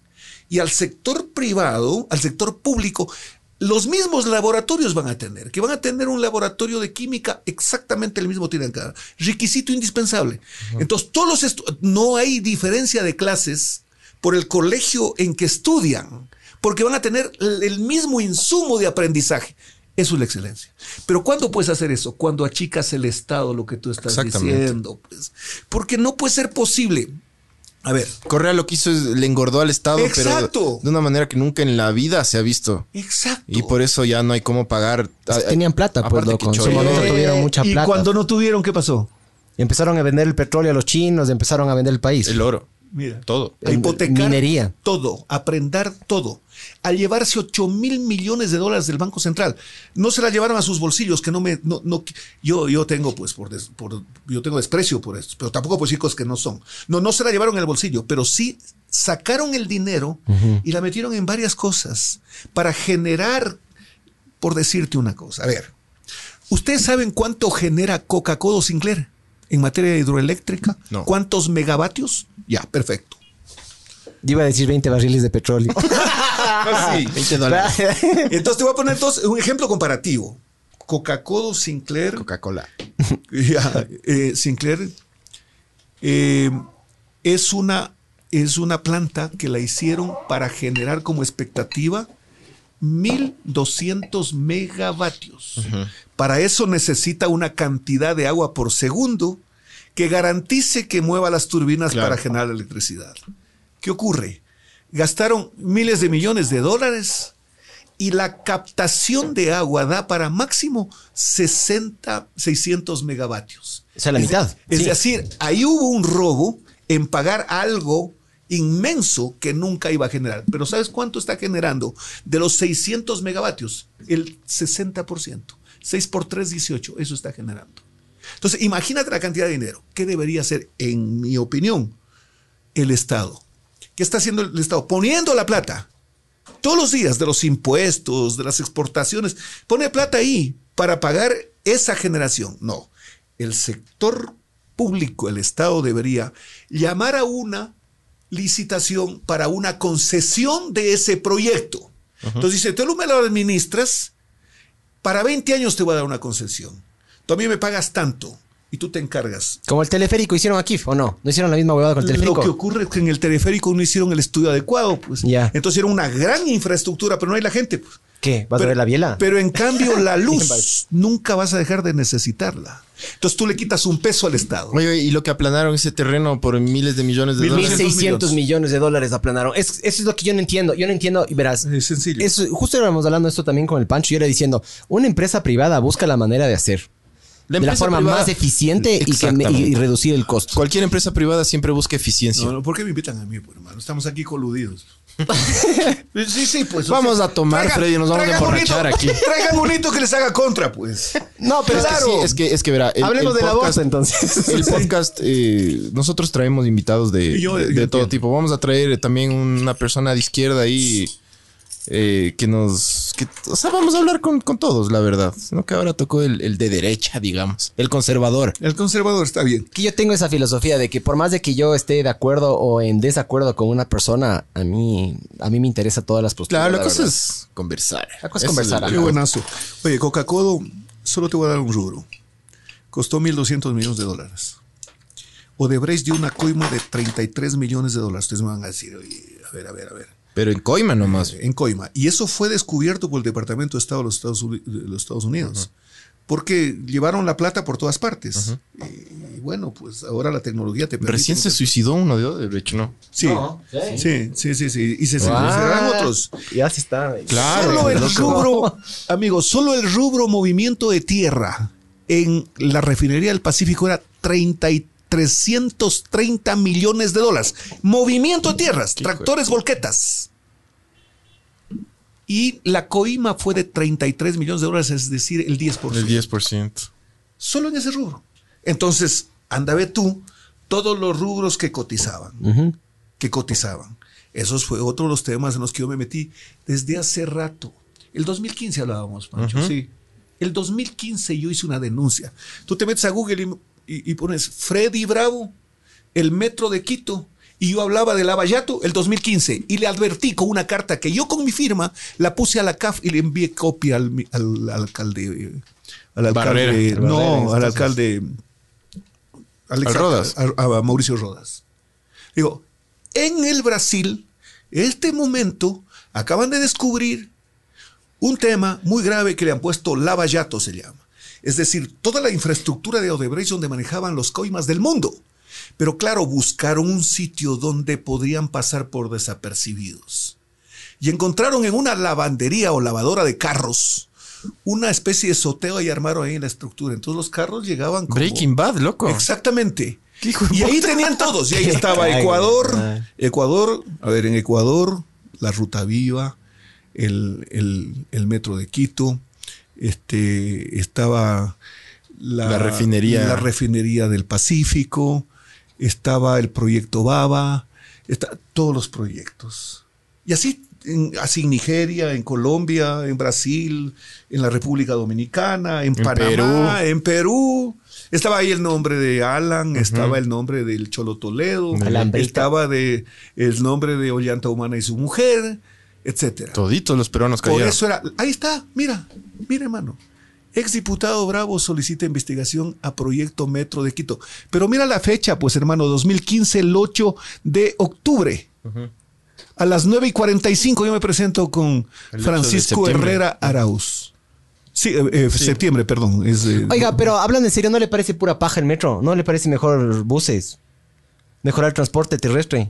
Y al sector privado, al sector público, los mismos laboratorios van a tener, que van a tener un laboratorio de química exactamente el mismo tienen cada requisito indispensable. Entonces, todos los no hay diferencia de clases por el colegio en que estudian, porque van a tener el mismo insumo de aprendizaje. Eso es la excelencia. Pero ¿cuándo puedes hacer eso? Cuando achicas el Estado, lo que tú estás diciendo. pues. porque no puede ser posible. A ver, Correa lo que hizo es le engordó al Estado, Exacto. pero de una manera que nunca en la vida se ha visto. exacto. Y por eso ya no hay cómo pagar. Que tenían plata, pues, loco. que En su momento tuvieron mucha y plata. cuando no tuvieron, ¿qué pasó? Y empezaron a vender el petróleo a los chinos, empezaron a vender el país. El oro. Mira. Todo. A hipotecar Minería. todo, a prendar todo, a llevarse 8 mil millones de dólares del Banco Central. No se la llevaron a sus bolsillos, que no me, no, no, yo, yo tengo pues por, des- por- yo tengo desprecio por esto, pero tampoco decir cosas que no son. No, no se la llevaron en el bolsillo, pero sí sacaron el dinero y la metieron en varias cosas para generar, por decirte una cosa. A ver, ¿ustedes saben cuánto genera Coca-Cola Sinclair en materia hidroeléctrica? No. ¿Cuántos megavatios? Ya, perfecto. Yo iba a decir 20 barriles de petróleo. Sí. 20 dólares. Entonces te voy a poner entonces un ejemplo comparativo. Coca-Cola Sinclair. Coca-Cola. Ya, eh, Sinclair eh, es, una, es una planta que la hicieron para generar como expectativa 1200 megavatios. Para eso necesita una cantidad de agua por segundo que garantice que mueva las turbinas Claro. para generar electricidad. ¿Qué ocurre? Gastaron miles de millones de dólares y la captación de agua da para máximo 60, 600 megavatios. O sea, la Es de- mitad. Es Sí. decir, ahí hubo un robo en pagar algo inmenso que nunca iba a generar. Pero ¿sabes cuánto está generando? De los 600 megavatios, el 60%. 6 por 3, 18. Eso está generando. Entonces, imagínate la cantidad de dinero. ¿Qué debería hacer, en mi opinión, el Estado? ¿Qué está haciendo el Estado? Poniendo la plata todos los días de los impuestos, de las exportaciones, pone plata ahí para pagar esa generación. No, el sector público, el Estado debería llamar a una licitación para una concesión de ese proyecto. Entonces dice, tú me lo administras, para 20 años te voy a dar una concesión. Tú a mí me pagas tanto y tú te encargas. Como el teleférico hicieron aquí, ¿o no? ¿No hicieron la misma huevada con el teleférico? Lo que ocurre es que en el teleférico no hicieron el estudio adecuado, pues. Ya. Entonces era una gran infraestructura, pero no hay la gente. Pues. ¿Qué? ¿Vas a ver la biela? Pero en cambio la luz nunca vas a dejar de necesitarla. Entonces tú le quitas un peso al Estado. Oye, y lo que aplanaron ese terreno por miles de millones de Mil dólares. 1.600 millones de dólares aplanaron. Es, eso es lo que yo no entiendo. Yo no entiendo, y verás. Es sencillo. Justo éramos hablando de esto también con el Pancho. Yo era diciendo, una empresa privada busca la manera de hacer. de la empresa forma privada- más eficiente y, que, y, Exactamente. y reducir el costo. Cualquier empresa privada siempre busca eficiencia. No, no, ¿Por qué me invitan a mí, pues, hermano? Estamos aquí coludidos. sí, sí, pues. o Vamos sea, a tomar, Freddy, nos vamos a emborrachar bonito- aquí. Traigan bonito que les haga contra, pues. No, pero Es que sí, es que, es que verá. el- Hablemos el de la podcast- bolsa entonces. El podcast, eh, nosotros traemos invitados de, Yo- de- yo de todo tipo. Vamos a traer también una persona de izquierda ahí eh, que nos... Que, o sea, vamos a hablar con, con todos, la verdad. Sino que ahora tocó el, el de derecha, digamos. El conservador. El conservador está bien. que yo tengo esa filosofía de que por más de que yo esté de acuerdo o en desacuerdo con una persona, a mí, a mí me interesa todas las posturas. Claro, la, la cosa verdad. es conversar. La cosa es Eso conversar, Qué buenazo. Oye, Coca-Cola, solo te voy a dar un rubro. Costó 1.200 millones de dólares. Odebrecht dio una coima de 33 millones de dólares. Ustedes me van a decir, oye, a ver, a ver, a ver. Pero en coima nomás. En coima. Y eso fue descubierto por el Departamento de Estado de los Estados, de los Estados Unidos. Porque llevaron la plata por todas partes. Y, y bueno, pues ahora la tecnología te permite. Recién se suicidó uno de Odebrecht, ¿no? Sí, No, sí, sí, sí, sí. Y se, se Ah, otros. Ya sí está. Claro, Solo el loco. rubro, amigos, solo el rubro movimiento de tierra en la refinería del Pacífico era 30 y 330 millones de dólares. Movimiento de tierras, tractores, volquetas. Y la coima fue de 33 millones de dólares, es decir, el 10%. El 10%. Solo en ese rubro. Entonces, anda ve tú todos los rubros que cotizaban que cotizaban. Esos fue otro de los temas en los que yo me metí desde hace rato. El 2015 hablábamos, Pancho, sí. El 2015 yo hice una denuncia. Tú te metes a Google y, y- y pones Freddy Bravo, el metro de Quito, y yo hablaba de Lavallato el 2015 y le advertí con una carta que yo con mi firma la puse a la CAF y le envié copia al, al- al alcalde. eh, Al alcalde Barrera. Barrera, no, al alcalde. Al, Al Rodas. a- a Mauricio Rodas. Digo, en el Brasil, este momento, acaban de descubrir un tema muy grave que le han puesto lavallato, se llama. Es decir, toda la infraestructura de Odebrecht donde manejaban los coimas del mundo. Pero claro, buscaron un sitio donde podrían pasar por desapercibidos. Y encontraron en una lavandería o lavadora de carros una especie de soteo y armaron ahí en la estructura. Entonces los carros llegaban como... Breaking Bad, loco. Exactamente. ¿Qué hijo de Y ahí tenían todos. Y ahí estaba Ecuador. Ecuador, a ver, en Ecuador, la Ruta Viva, el, el- el Metro de Quito, este, estaba La refinería. la refinería del Pacífico, estaba el proyecto Baba, está, todos los proyectos. Y así, en, así en Nigeria, en Colombia, en Brasil, en la República Dominicana, en, En Panamá, Perú. en Perú. Estaba ahí el nombre de Alan, estaba el nombre del Cholo Toledo, estaba de, el nombre de Ollanta Humana y su mujer, etcétera. Toditos los peruanos Por cayeron. eso era, ahí está, mira, mira hermano. Exdiputado Bravo solicita investigación a Proyecto Metro de Quito. Pero mira la fecha, pues hermano, 2015, el 8 de octubre. A las 9 y 45 yo me presento con El 8 de Francisco. Herrera Arauz. Sí, eh, eh, septiembre, perdón. Es, eh, Oiga, pero hablando en serio, ¿no le parece pura paja el metro? ¿No le parece mejor buses? Mejorar el transporte terrestre.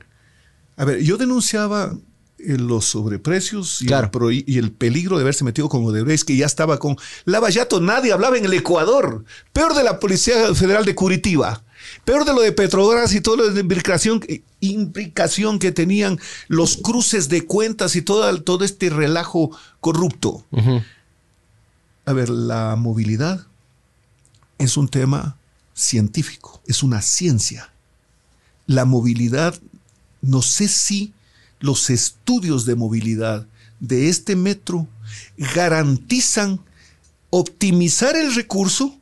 A ver, yo denunciaba los sobreprecios y, Claro. el pro- y el peligro de haberse metido con Odebrecht, que ya estaba con Lavallato. Nadie hablaba en el Ecuador. Peor de la Policía Federal de Curitiba. Peor de lo de Petrobras y toda la implicación, implicación que tenían los cruces de cuentas y todo, todo este relajo corrupto. A ver, la movilidad es un tema científico, es una ciencia. La movilidad, no sé si los estudios de movilidad de este metro garantizan optimizar el recurso,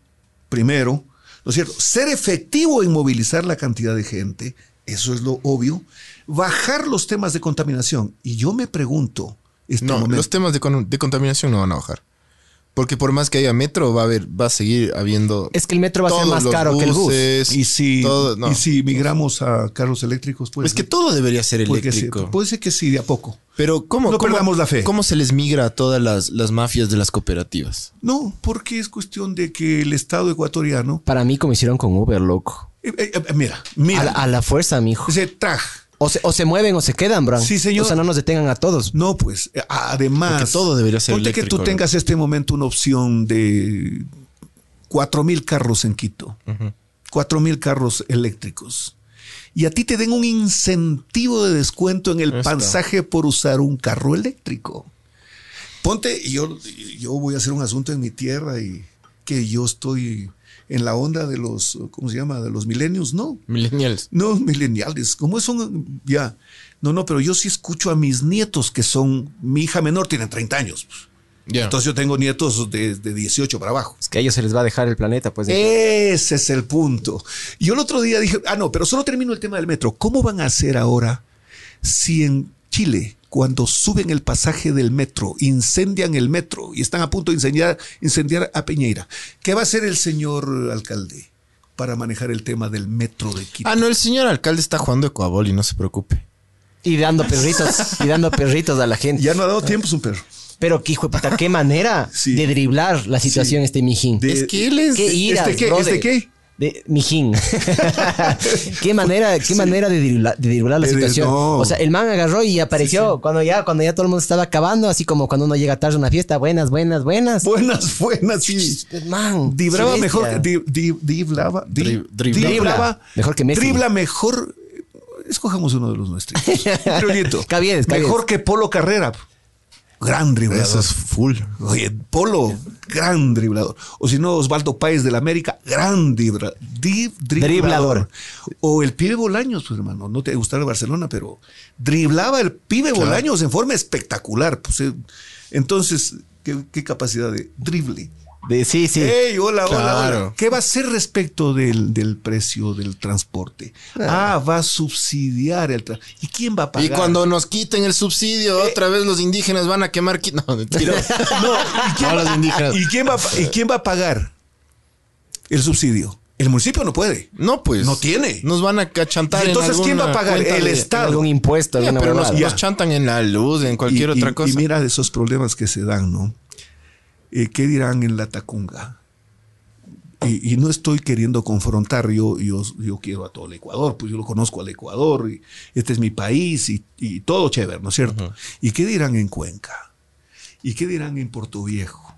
primero, ¿no es cierto? Ser efectivo en movilizar la cantidad de gente, eso es lo obvio, bajar los temas de contaminación. Y yo me pregunto, este No, momento. los temas de, con- de contaminación no van a bajar. Porque por más que haya metro, va a haber, va a seguir habiendo. Es que el metro va a ser más caro que el bus. buses, y si, todo- no. y si migramos a carros eléctricos, pues. Es que todo debería ser eléctrico. puede ser que sí, de a poco. Pero ¿cómo, No cómo- perdamos la fe. ¿Cómo se les migra a todas las, las mafias de las cooperativas? No, porque es cuestión de que el Estado ecuatoriano. Para mí, como hicieron con Uber, loco. eh, eh, eh, mira, mira. A la, a la fuerza, mijo. ese tag. O se, o se mueven o se quedan, Bran. Sí, señor. O sea, no nos detengan a todos. No, pues, eh, además. Porque todo debería ser ponte que tú ¿no? tengas este momento una opción de cuatro mil carros en Quito, cuatro mil carros eléctricos. Y a ti te den un incentivo de descuento en el pasaje por usar un carro eléctrico. Ponte, y yo, yo voy a hacer un asunto en mi tierra y que yo estoy en la onda de los, ¿cómo se llama? De los milenios, no. Millennials. No, mileniales, ¿cómo son? Ya. No, no, pero yo sí escucho a mis nietos que son, mi hija menor tiene 30 años. Ya. Entonces yo tengo nietos de, de 18 para abajo. Es que a ellos se les va a dejar el planeta, pues. Ese es el punto. Y yo el otro día dije, ah, no, pero solo termino el tema del metro. ¿Cómo van a hacer ahora si en Chile, cuando suben el pasaje del metro, incendian el metro y están a punto de incendiar, incendiar a Peñeira? ¿Qué va a hacer el señor alcalde para manejar el tema del metro de Quito? Ah, no, el señor alcalde está jugando Ecuabol y no se preocupe. Y dando perritos, y dando perritos a la gente. Ya no ha dado tiempo, es un perro. Pero qué hijo de puta, qué manera Sí. de driblar la situación Sí. este mijín. De- es que él es... qué iras, ¿Este qué? brother. ¿Este qué? De mijín. qué manera, qué manera de driblar la situación. no. O sea, el man agarró y apareció cuando ya, cuando ya todo el mundo estaba acabando, así como cuando uno llega tarde a una fiesta, buenas, buenas, buenas. Buenas, buenas, sí. Man, Dibraba qué mejor di- di- diblaba, di- driblaba. driblaba Mejor que Messi. Dribla mejor. Escojamos uno de los nuestros. Criollito. Cabiedes, cabiedes. Mejor que Polo Carrera. Gran driblador. Eso es full. Oye, Polo, gran driblador. O si no, Osvaldo Páez del América, gran dribla- di- driblador. Driblador. O el pibe Bolaños, pues, hermano. No te gustaba el Barcelona, pero driblaba el pibe Bolaños en forma espectacular. Pues, eh, entonces, ¿qué, qué capacidad de drible. De- sí, sí. Hey, hola, hola, Claro. hola. ¿Qué va a hacer respecto del, del precio del transporte? Ah, va a subsidiar el transporte. ¿Y quién va a pagar? Y cuando nos quiten el subsidio, Eh. otra vez los indígenas van a quemar... Qui- No, mentira. No, ¿y quién, No, los indígenas. ¿y quién va, a pa- ¿y quién va a pagar el subsidio? El municipio no puede. No, pues. No tiene. Nos van a chantar ¿Y entonces en quién va a pagar? El de- Estado. Algún impuesto, alguna pero nos, chantan en la luz, en cualquier Y- otra y- cosa. Y mira de esos problemas que se dan, ¿no? Eh, ¿Qué dirán en la Tacunga? Y, y no estoy queriendo confrontar, yo, yo, yo quiero a todo el Ecuador, pues yo lo conozco al Ecuador, y este es mi país y, y todo chévere, ¿no es cierto? ¿Y qué dirán en Cuenca? ¿Y qué dirán en Puerto Viejo?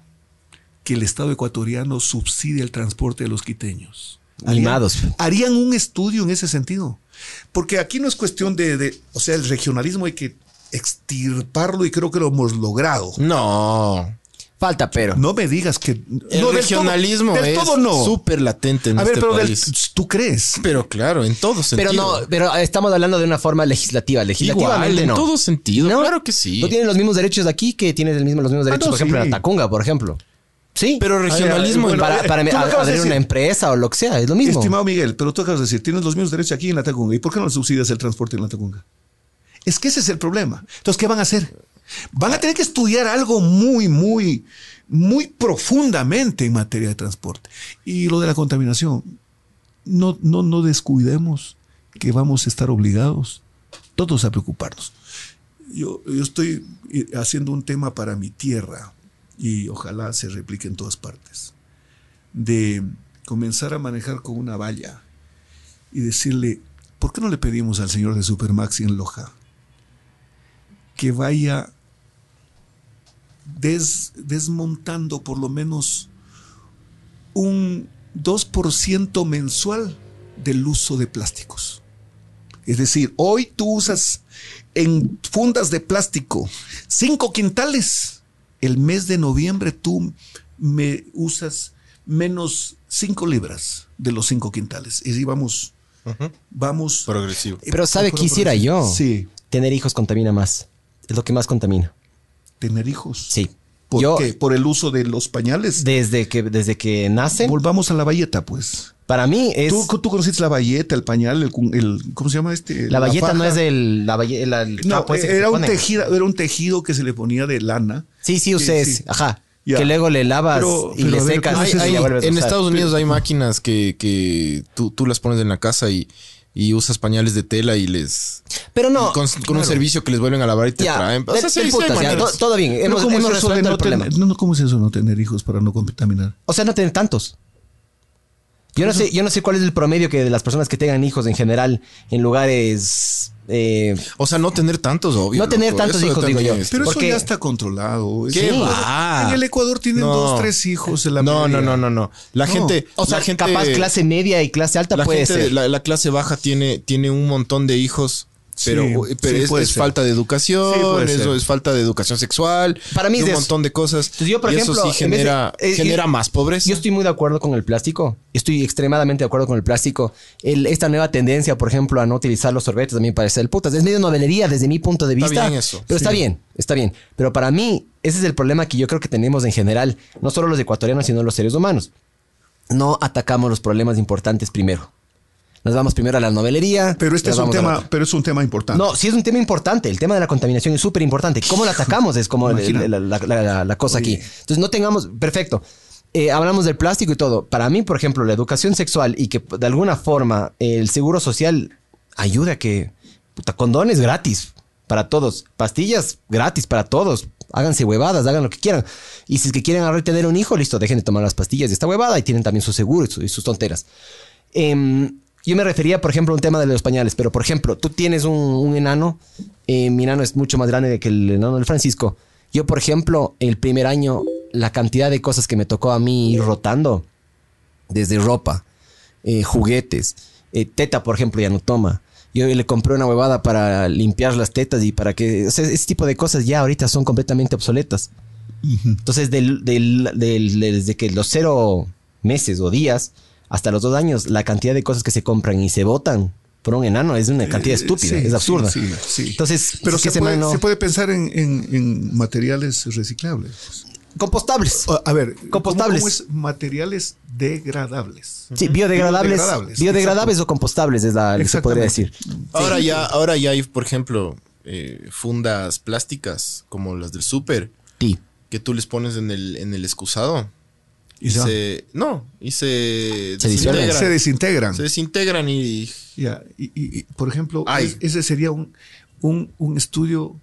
Que el Estado ecuatoriano subsidia el transporte de los quiteños. Harían- Animados. Harían un estudio en ese sentido. Porque aquí no es cuestión de, de- o sea, el regionalismo hay que extirparlo y creo que lo hemos logrado. No. Falta, pero. No me digas que... El no, del todo- regionalismo del es todo no. súper latente en A ver, este pero del- país. tú crees. Pero claro, en todo sentido. Pero no, pero estamos hablando de una forma legislativa. Legislativamente Igual, en no. todo sentido. ¿No? Claro que sí. No tienen los mismos derechos aquí que tienen el mismo, los mismos derechos, no, por ejemplo, en la Tacunga, por ejemplo. Sí. Pero regionalismo Ay, ay, en- bueno, para, eh, para tú lo acabas de adherir a una empresa o lo que sea, es lo mismo. Estimado Miguel, pero tú acabas de decir, tienes los mismos derechos aquí en la Tacunga. ¿Y por qué no subsidias el transporte en la Tacunga? Es que ese es el problema. Entonces, ¿qué van a hacer? Van a tener que estudiar algo muy, muy, muy profundamente en materia de transporte. Y lo de la contaminación, no, no, no descuidemos que vamos a estar obligados todos a preocuparnos. Yo, yo estoy eh, haciendo un tema para mi tierra y ojalá se replique en todas partes. De comenzar a manejar con una valla y decirle, ¿por qué no le pedimos al señor de Supermaxi en Loja que vaya des- desmontando por lo menos un 2% mensual del uso de plásticos? Es decir, hoy tú usas en fundas de plástico cinco quintales. El mes de noviembre tú me usas menos cinco libras de los cinco quintales. Y así vamos, vamos. Progresivo. Pero ¿sabe qué hiciera yo? Sí, Tener hijos contamina más. Es lo que más contamina. Tener hijos. Sí. ¿Por Yo- qué? Por el uso de los pañales. Desde que, desde que nacen, Volvamos a la valleta, pues. Para mí es... ¿Tú, tú conociste la valleta, el pañal, el, el- ¿cómo se llama este? la valleta no es del... La valle- la- el No, se era un tejido, era un tejido que se le ponía de lana. Sí, sí, ustedes. Sí. Ajá. Ya. Que luego le lavas Pero- y pero le ver, secas. en. Estados Unidos hay máquinas que, que tú, tú las pones en la casa y, y usas pañales de tela y les... Pero no. con con un servicio que les vuelven a lavar y te Ya, traen. O sea, sí, sí ya, todo bien. Pero Hemos, ¿cómo hemos es resuelto el problema. no, ¿cómo es eso no tener hijos para no contaminar? O sea, no tener tantos. Yo no sé, yo no sé cuál es el promedio que de las personas que tengan hijos en general en lugares. Eh, O sea, no tener tantos, obvio. No tener loco. tantos Eso hijos, digo yo. es- Pero Porque- eso ya está controlado. ¿Qué va? En el Ecuador tienen No. dos, tres hijos. En la No, no, no, no, no. La No. gente... o sea, la gente, capaz clase media y clase alta la puede gente ser. La, la clase baja tiene, tiene un montón de hijos, pero, Sí, pero sí, es, falta de educación, Sí, eso es falta de educación sexual. Para mí y es un eso. montón de cosas. Entonces yo, por y ejemplo, eso sí de- genera, eh, genera yo- más pobreza. Yo estoy muy de acuerdo con el plástico. Estoy extremadamente de acuerdo con el plástico. El- esta nueva tendencia, por ejemplo, a no utilizar los sorbetes, a mí me parece el putas. Es medio novelería desde mi punto de Está vista. bien eso. Pero está bien, está bien. Pero para mí, ese es el problema que yo creo que tenemos en general, no solo los ecuatorianos, sino los seres humanos. No atacamos los problemas importantes primero. Nos vamos primero a la novelería. Pero este es un tema, pero es un tema importante. No, sí es un tema importante. El tema de la contaminación es súper importante. ¿Cómo lo atacamos? Es como la, la- la- la- la cosa aquí. Entonces no tengamos... Perfecto. Eh, hablamos del plástico y todo. Para mí, por ejemplo, la educación sexual y que de alguna forma el seguro social ayude a que... Puta, condones gratis para todos. Pastillas gratis para todos. Háganse huevadas, hagan lo que quieran. Y si es que quieren ahora tener un hijo, listo, dejen de tomar las pastillas de esta huevada y tienen también su seguro y, su- y sus tonteras. Em, yo me refería, por ejemplo, a un tema de los pañales, pero por ejemplo, tú tienes un, un enano, eh, mi enano es mucho más grande que el enano del Francisco. Yo, por ejemplo, el primer año, la cantidad de cosas que me tocó a mí ir rotando, desde ropa, eh, juguetes, eh, teta, por ejemplo, ya no toma. Yo le compré una huevada para limpiar las tetas y para que, o sea, ese tipo de cosas ya ahorita son completamente obsoletas. Entonces, del, del- del- desde que los cero meses o días hasta los dos años, la cantidad de cosas que se compran y se botan por un enano es una cantidad Eh, estúpida, sí, es absurda. sí, sí, sí. Entonces, Pero se puede, se puede pensar en, en- en materiales reciclables. compostables. A, a ver, Compostables. ¿cómo, cómo es materiales degradables? Sí, biodegradables. Biodegradables, Biodegradables, o compostables es la, lo que se podría decir. Ahora ya, ahora ya hay, por ejemplo, eh, fundas plásticas como las del súper Sí. que tú les pones en el, en el excusado. Y se no, y se, Se desintegran. Se desintegran. Se desintegran y Ya, y, y- y, por ejemplo, Ay. es- ese sería un, un, un estudio,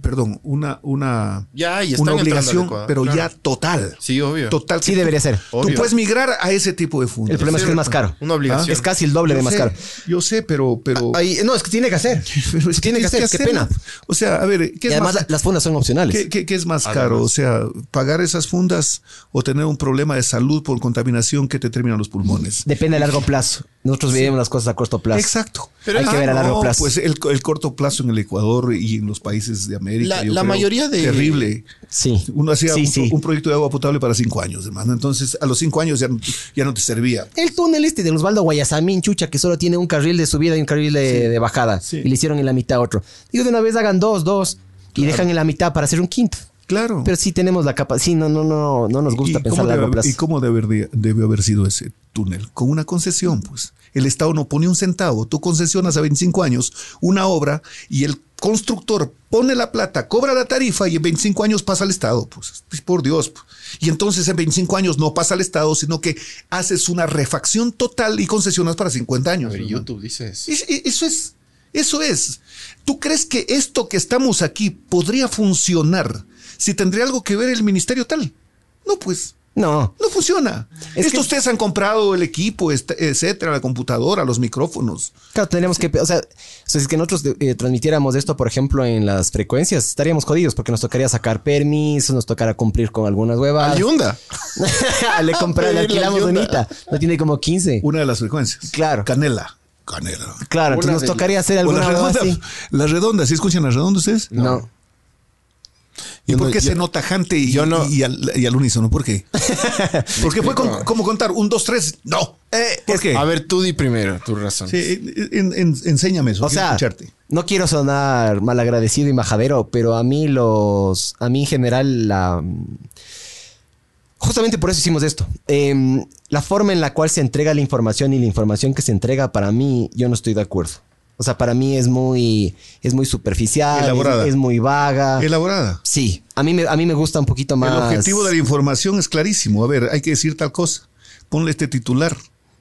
perdón, una, una, Ya, y una obligación, pero claro. ya total. sí, obvio. Total. Sí que debería ser. Tú Obvio. puedes migrar a ese tipo de fundas. El problema es que es más caro. Una obligación. Es casi el doble Yo de más sé, caro. Yo sé, pero, pero, Ahí- no, es que tiene que hacer. pero es tiene que hacer, qué hacerlo. pena. O sea, a ver, ¿qué Y es además más, la- las fundas son opcionales. ¿Qué, qué- qué es más caro? O sea, pagar esas fundas o tener un problema de salud por contaminación que te terminan los pulmones. Depende a largo plazo. Nosotros vivimos las cosas a corto plazo. Exacto. Pero hay que ver a largo plazo. Pues el, el corto plazo en el Ecuador y en los países de América. La- yo la creo, mayoría de- Terrible. Sí. Uno hacía Sí, un, sí. un proyecto de agua potable para cinco años, hermano. Entonces, a los cinco años ya, no- ya no te servía. El túnel este de Osvaldo Guayasamín, chucha, que solo tiene un carril de subida y un carril de, de bajada. Sí. Y le hicieron en la mitad otro. Digo, de una vez hagan dos, dos. Y dejan en la mitad para hacer un quinto. Claro. Pero sí tenemos la capacidad. Sí, no, no, no, no nos gusta ¿Y pensar a cómo largo debe- plazo. ¿Y cómo debió haber sido ese túnel? Con una concesión, pues. El Estado no pone un centavo. Tú concesionas a 25 años una obra y el constructor pone la plata, cobra la tarifa y en 25 años pasa al Estado. Pues, pues, por Dios. pues. Y entonces en 25 años no pasa al Estado, sino que haces una refacción total y concesionas para 50 A años. ver, hermano. YouTube dices. Es- es- Eso es, eso es. ¿Tú crees que esto que estamos aquí podría funcionar si tendría algo que ver el ministerio tal? No, pues. No. No funciona. Es Esto que- ustedes han comprado el equipo, este- etcétera, la computadora, los micrófonos. Claro, tendríamos que, o sea, si es que nosotros eh, transmitiéramos esto, por ejemplo, en las frecuencias, estaríamos jodidos porque nos tocaría sacar permisos, nos tocará cumplir con algunas huevas. Ayunda. le compré, le alquilamos unita. No tiene como 15. Una de las frecuencias. Claro. Canela. Canela. Claro, entonces nos tocaría hacer alguna la redonda. así. La redonda. ¿Sí escuchan la redonda ustedes? No. ¿Y Yo por no- qué yo- se nota tajante y, yo no- y, al, y al unísono? ¿Por qué? Porque fue con- como contar un, dos, tres. No. Eh, ¿Por qué? A ver, tú di primero tu razón. Sí, en- en- enséñame eso. O quiero sea, escucharte. no quiero sonar malagradecido y majadero, pero a mí los, a mí en general la... justamente por eso hicimos esto. Em, la forma en la cual se entrega la información y la información que se entrega, para mí, yo no estoy de acuerdo. O sea, para mí es muy, es muy superficial, es- Elaborada. Es, muy vaga. Elaborada. Sí, a mí, me, a mí me gusta un poquito más. El objetivo de la información es clarísimo. A ver, hay que decir tal cosa. Ponle este titular.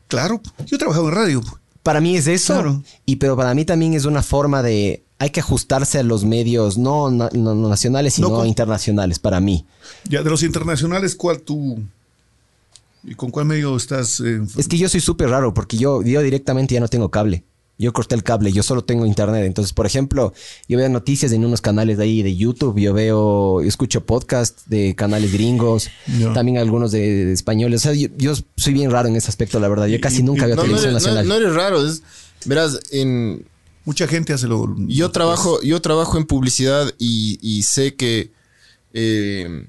Claro, yo he trabajado en radio. Para mí es eso. Claro. Y pero para mí también es una forma de. Hay que ajustarse a los medios, no, no- no nacionales, sino No internacionales, para mí. Ya, de los internacionales, ¿cuál tú? ¿Y con cuál medio estás? eh, Es que yo soy súper raro porque yo, yo directamente ya no tengo cable. Yo corté el cable, yo solo tengo internet. Entonces, por ejemplo, yo veo noticias en unos canales de ahí de YouTube, yo veo, yo escucho podcast de canales gringos, también algunos de, de españoles. O sea, yo, yo soy bien raro en ese aspecto, la verdad. Yo casi y- nunca y- veo No, no televisión eres, no- nacional. no eres raro. es- verás, en, Mucha gente hace lo. yo trabajo, yo trabajo en publicidad y, y sé que, eh,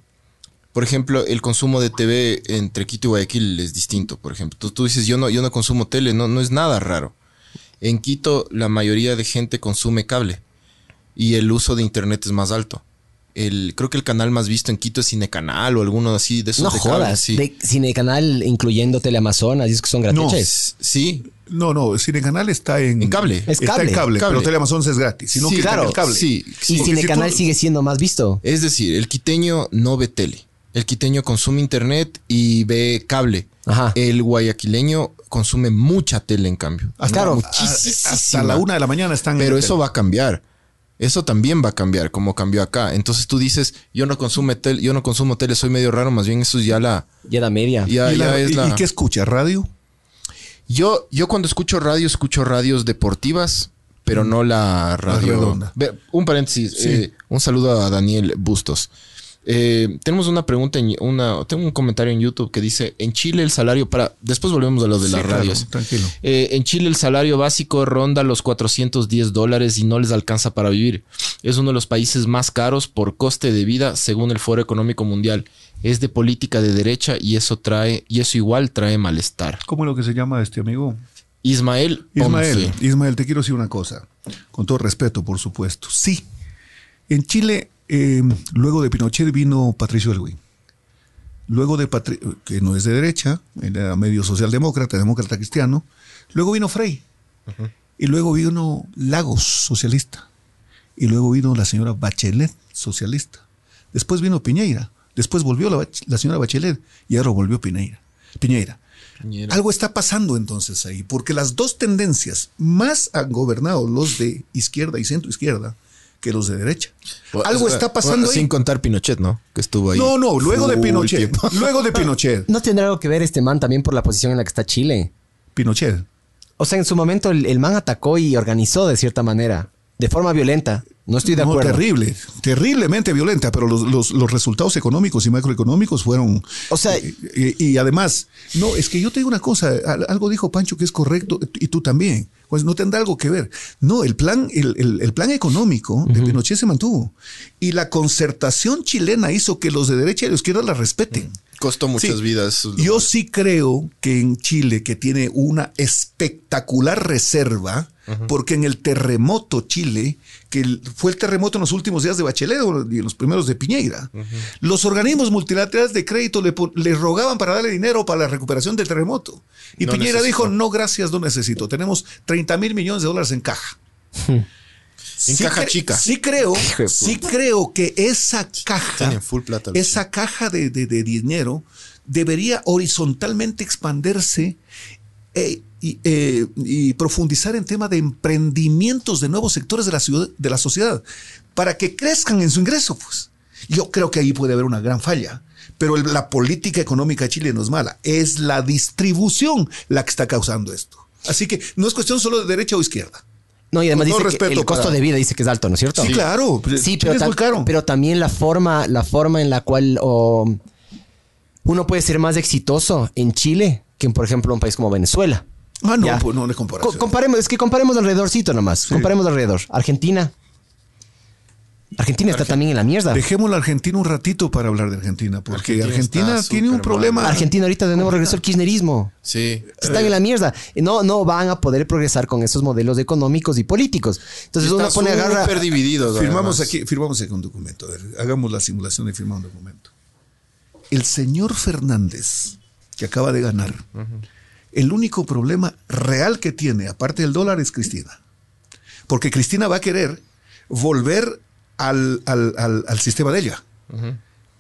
por ejemplo, el consumo de TV entre Quito y Guayaquil es distinto. Por ejemplo, tú, tú dices yo no, yo no consumo tele, no, no es nada raro. En Quito la mayoría de gente consume cable y el uso de internet es más alto. El, creo que el canal más visto en Quito es Cinecanal o alguno así de esos No de cable, jodas, sí. de Cinecanal incluyendo Teleamazonas, y es que son gratuitos. Sí, No, no, Cinecanal está en. En cable. Es Está cable. en cable, Cable. pero Teleamazon es gratis. Sino Sí, claro, el cable. sí. Y si Cinecanal tú- sigue siendo más visto. Es decir, el quiteño no ve tele. El quiteño consume internet y ve cable. Ajá. El guayaquileño consume mucha tele, en cambio. Hasta, Claro. Muchísima. Hasta la una de la mañana están. Pero eso tele. va a cambiar. Eso también va a cambiar, como cambió acá. Entonces tú dices, yo no consumo tele, yo no consumo tele, soy medio raro, más bien eso ya la. Ya da media. Ya, ¿Y, ya la- es y- la. y qué escucha? ¿Radio? Yo, yo cuando escucho radio, escucho radios deportivas, pero no la radio. redonda. Ve, un paréntesis, Sí. eh, un saludo a Daniel Bustos. Eh, tenemos una pregunta, en, una, tengo un comentario en YouTube que dice, en Chile el salario para, después volvemos a lo de Sí, las claro, radios. tranquilo. Eh, en Chile el salario básico ronda los 410 dólares y no les alcanza para vivir. Es uno de los países más caros por coste de vida según el Foro Económico Mundial. Es de política de derecha y eso trae, y eso igual trae malestar. ¿Cómo es lo que se llama este amigo? Ismael Ismael. Ismael, te quiero decir una cosa, con todo respeto, por supuesto. Sí, en Chile, eh, luego de Pinochet vino Patricio Elwin. Luego de Patri que no es de derecha, era medio socialdemócrata, demócrata cristiano. Luego vino Frey. Y luego vino Lagos, socialista. Y luego vino la señora Bachelet, socialista. Después vino Piñeira. Después volvió la, señora Bachelet y ahora volvió Piñeira. Piñeira. Piñera. Algo está pasando entonces ahí, porque las dos tendencias más han gobernado los de izquierda y centro izquierda que los de derecha. Algo está pasando Sin ahí. contar Pinochet, ¿no? Que estuvo ahí. No, no, luego de Pinochet. tiempo. Luego de Pinochet. ¿No tendrá algo que ver este man también por la posición en la que está Chile? Pinochet. O sea, en su momento el, el man atacó y organizó de cierta manera, de forma violenta. No estoy de No, acuerdo. terrible, terriblemente violenta, pero los, los- los resultados económicos y macroeconómicos fueron... O sea- y, y- y además, no, es que yo te digo una cosa, al- algo dijo Pancho que es correcto, y tú también, pues no tendrá algo que ver. No, el plan, el, el- el plan económico de Pinochet se mantuvo. Y la concertación chilena hizo que los de derecha y de izquierda la respeten. Costó muchas Sí. vidas. Yo sí creo que en Chile, que tiene una espectacular reserva, porque en el terremoto Chile, que fue el terremoto en los últimos días de Bachelet o- y en los primeros de Piñeira, los organismos multilaterales de crédito le, rogaban para darle dinero para la recuperación del terremoto. Y No Piñeira necesito. dijo, no, gracias, no necesito. Tenemos 30 mil millones de dólares en caja. En caja cre- chica. Sí creo, sí creo que esa caja, Tienen full plata los esa caja de, de- de dinero debería horizontalmente expandirse eh, y, eh, y profundizar en tema de emprendimientos de nuevos sectores de la, ciudad, de la sociedad para que crezcan en su ingreso. Pues. Yo creo que ahí puede haber una gran falla. Pero el- la política económica de Chile no es mala, es la distribución la que está causando esto. Así que no es cuestión solo de derecha o izquierda. No, y además dice que el costo para- de vida dice que es alto, ¿no es cierto? Sí, claro. Sí, Chile pero, es tam- muy caro. pero también la forma, la forma en la cual uno puede ser más exitoso en Chile que en, por ejemplo, un país como Venezuela. ah, no, Ya. pues no Co- comparación. comparemos, es que comparemos alrededorcito nomás. Comparemos alrededor. Argentina. Argentina está también en la mierda. Dejemos la Argentina un ratito para hablar de Argentina, porque Argentina tiene un problema. mal. Argentina ahorita de nuevo regresó el kirchnerismo. Sí. Están en la mierda. No, no van a poder progresar con esos modelos económicos y políticos. Entonces uno pone agarra. divididos. Firmamos además. aquí, firmamos aquí un documento. A ver, hagamos la simulación de firmar un documento. el señor Fernández, que acaba de ganar, el único problema real que tiene, aparte del dólar, es Cristina. Porque Cristina va a querer volver al, al- al- al sistema de ella.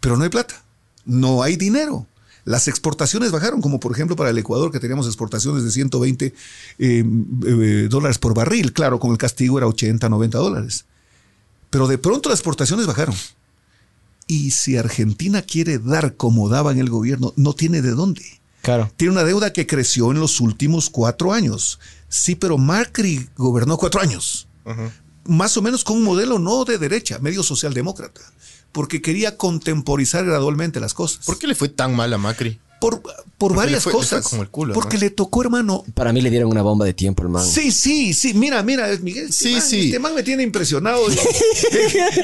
Pero no hay plata, no hay dinero. Las exportaciones bajaron, como por ejemplo para el Ecuador, que teníamos exportaciones de 120 eh, eh, dólares por barril. Claro, con el castigo era 80, 90 dólares. Pero de pronto las exportaciones bajaron. Y si Argentina quiere dar como daba en el gobierno, no tiene de dónde. Claro. Tiene una deuda que creció en los últimos cuatro años. Sí, pero Macri gobernó cuatro años. Más o menos con un modelo no de derecha, medio socialdemócrata. Porque quería contemporizar gradualmente las cosas. ¿Por qué le fue tan mal a Macri? Por, por varias fue- cosas. como el culo, porque ¿no? le tocó, hermano. Para mí le dieron una bomba de tiempo, hermano. Sí, sí, sí. Mira, mira, Miguel. este Sí, man- sí. Este man me tiene impresionado. en,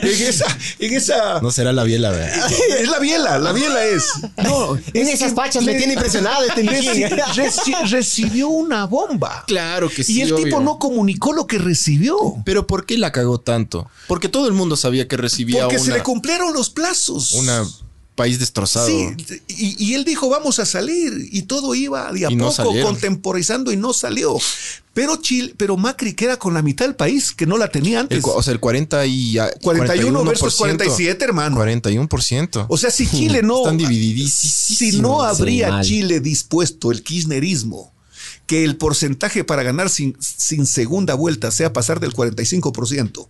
en esa. En esa No será la biela, ¿verdad? es la biela, la biela es. No, En es esas que fachas me tiene impresionado este reci- Mijín. reci- recibió una bomba. Claro que sí. y el obvio. tipo no comunicó lo que recibió. Pero ¿por qué la cagó tanto? Porque todo el mundo sabía que recibía Porque una, se le cumplieron los plazos. una país destrozado. Sí, y, y él dijo, vamos a salir. Y todo iba de a Y poco contemporizando y no salió. Pero Chile, pero Macri queda con la mitad del país que no la tenía antes. o sea, el 40 y... a- 41 versus 41%. 47, hermano. 41%. O sea, si Chile no. Están divididísimos. Si no habría. Chile dispuesto el kirchnerismo, que el porcentaje para ganar sin, sin segunda vuelta sea pasar del 45%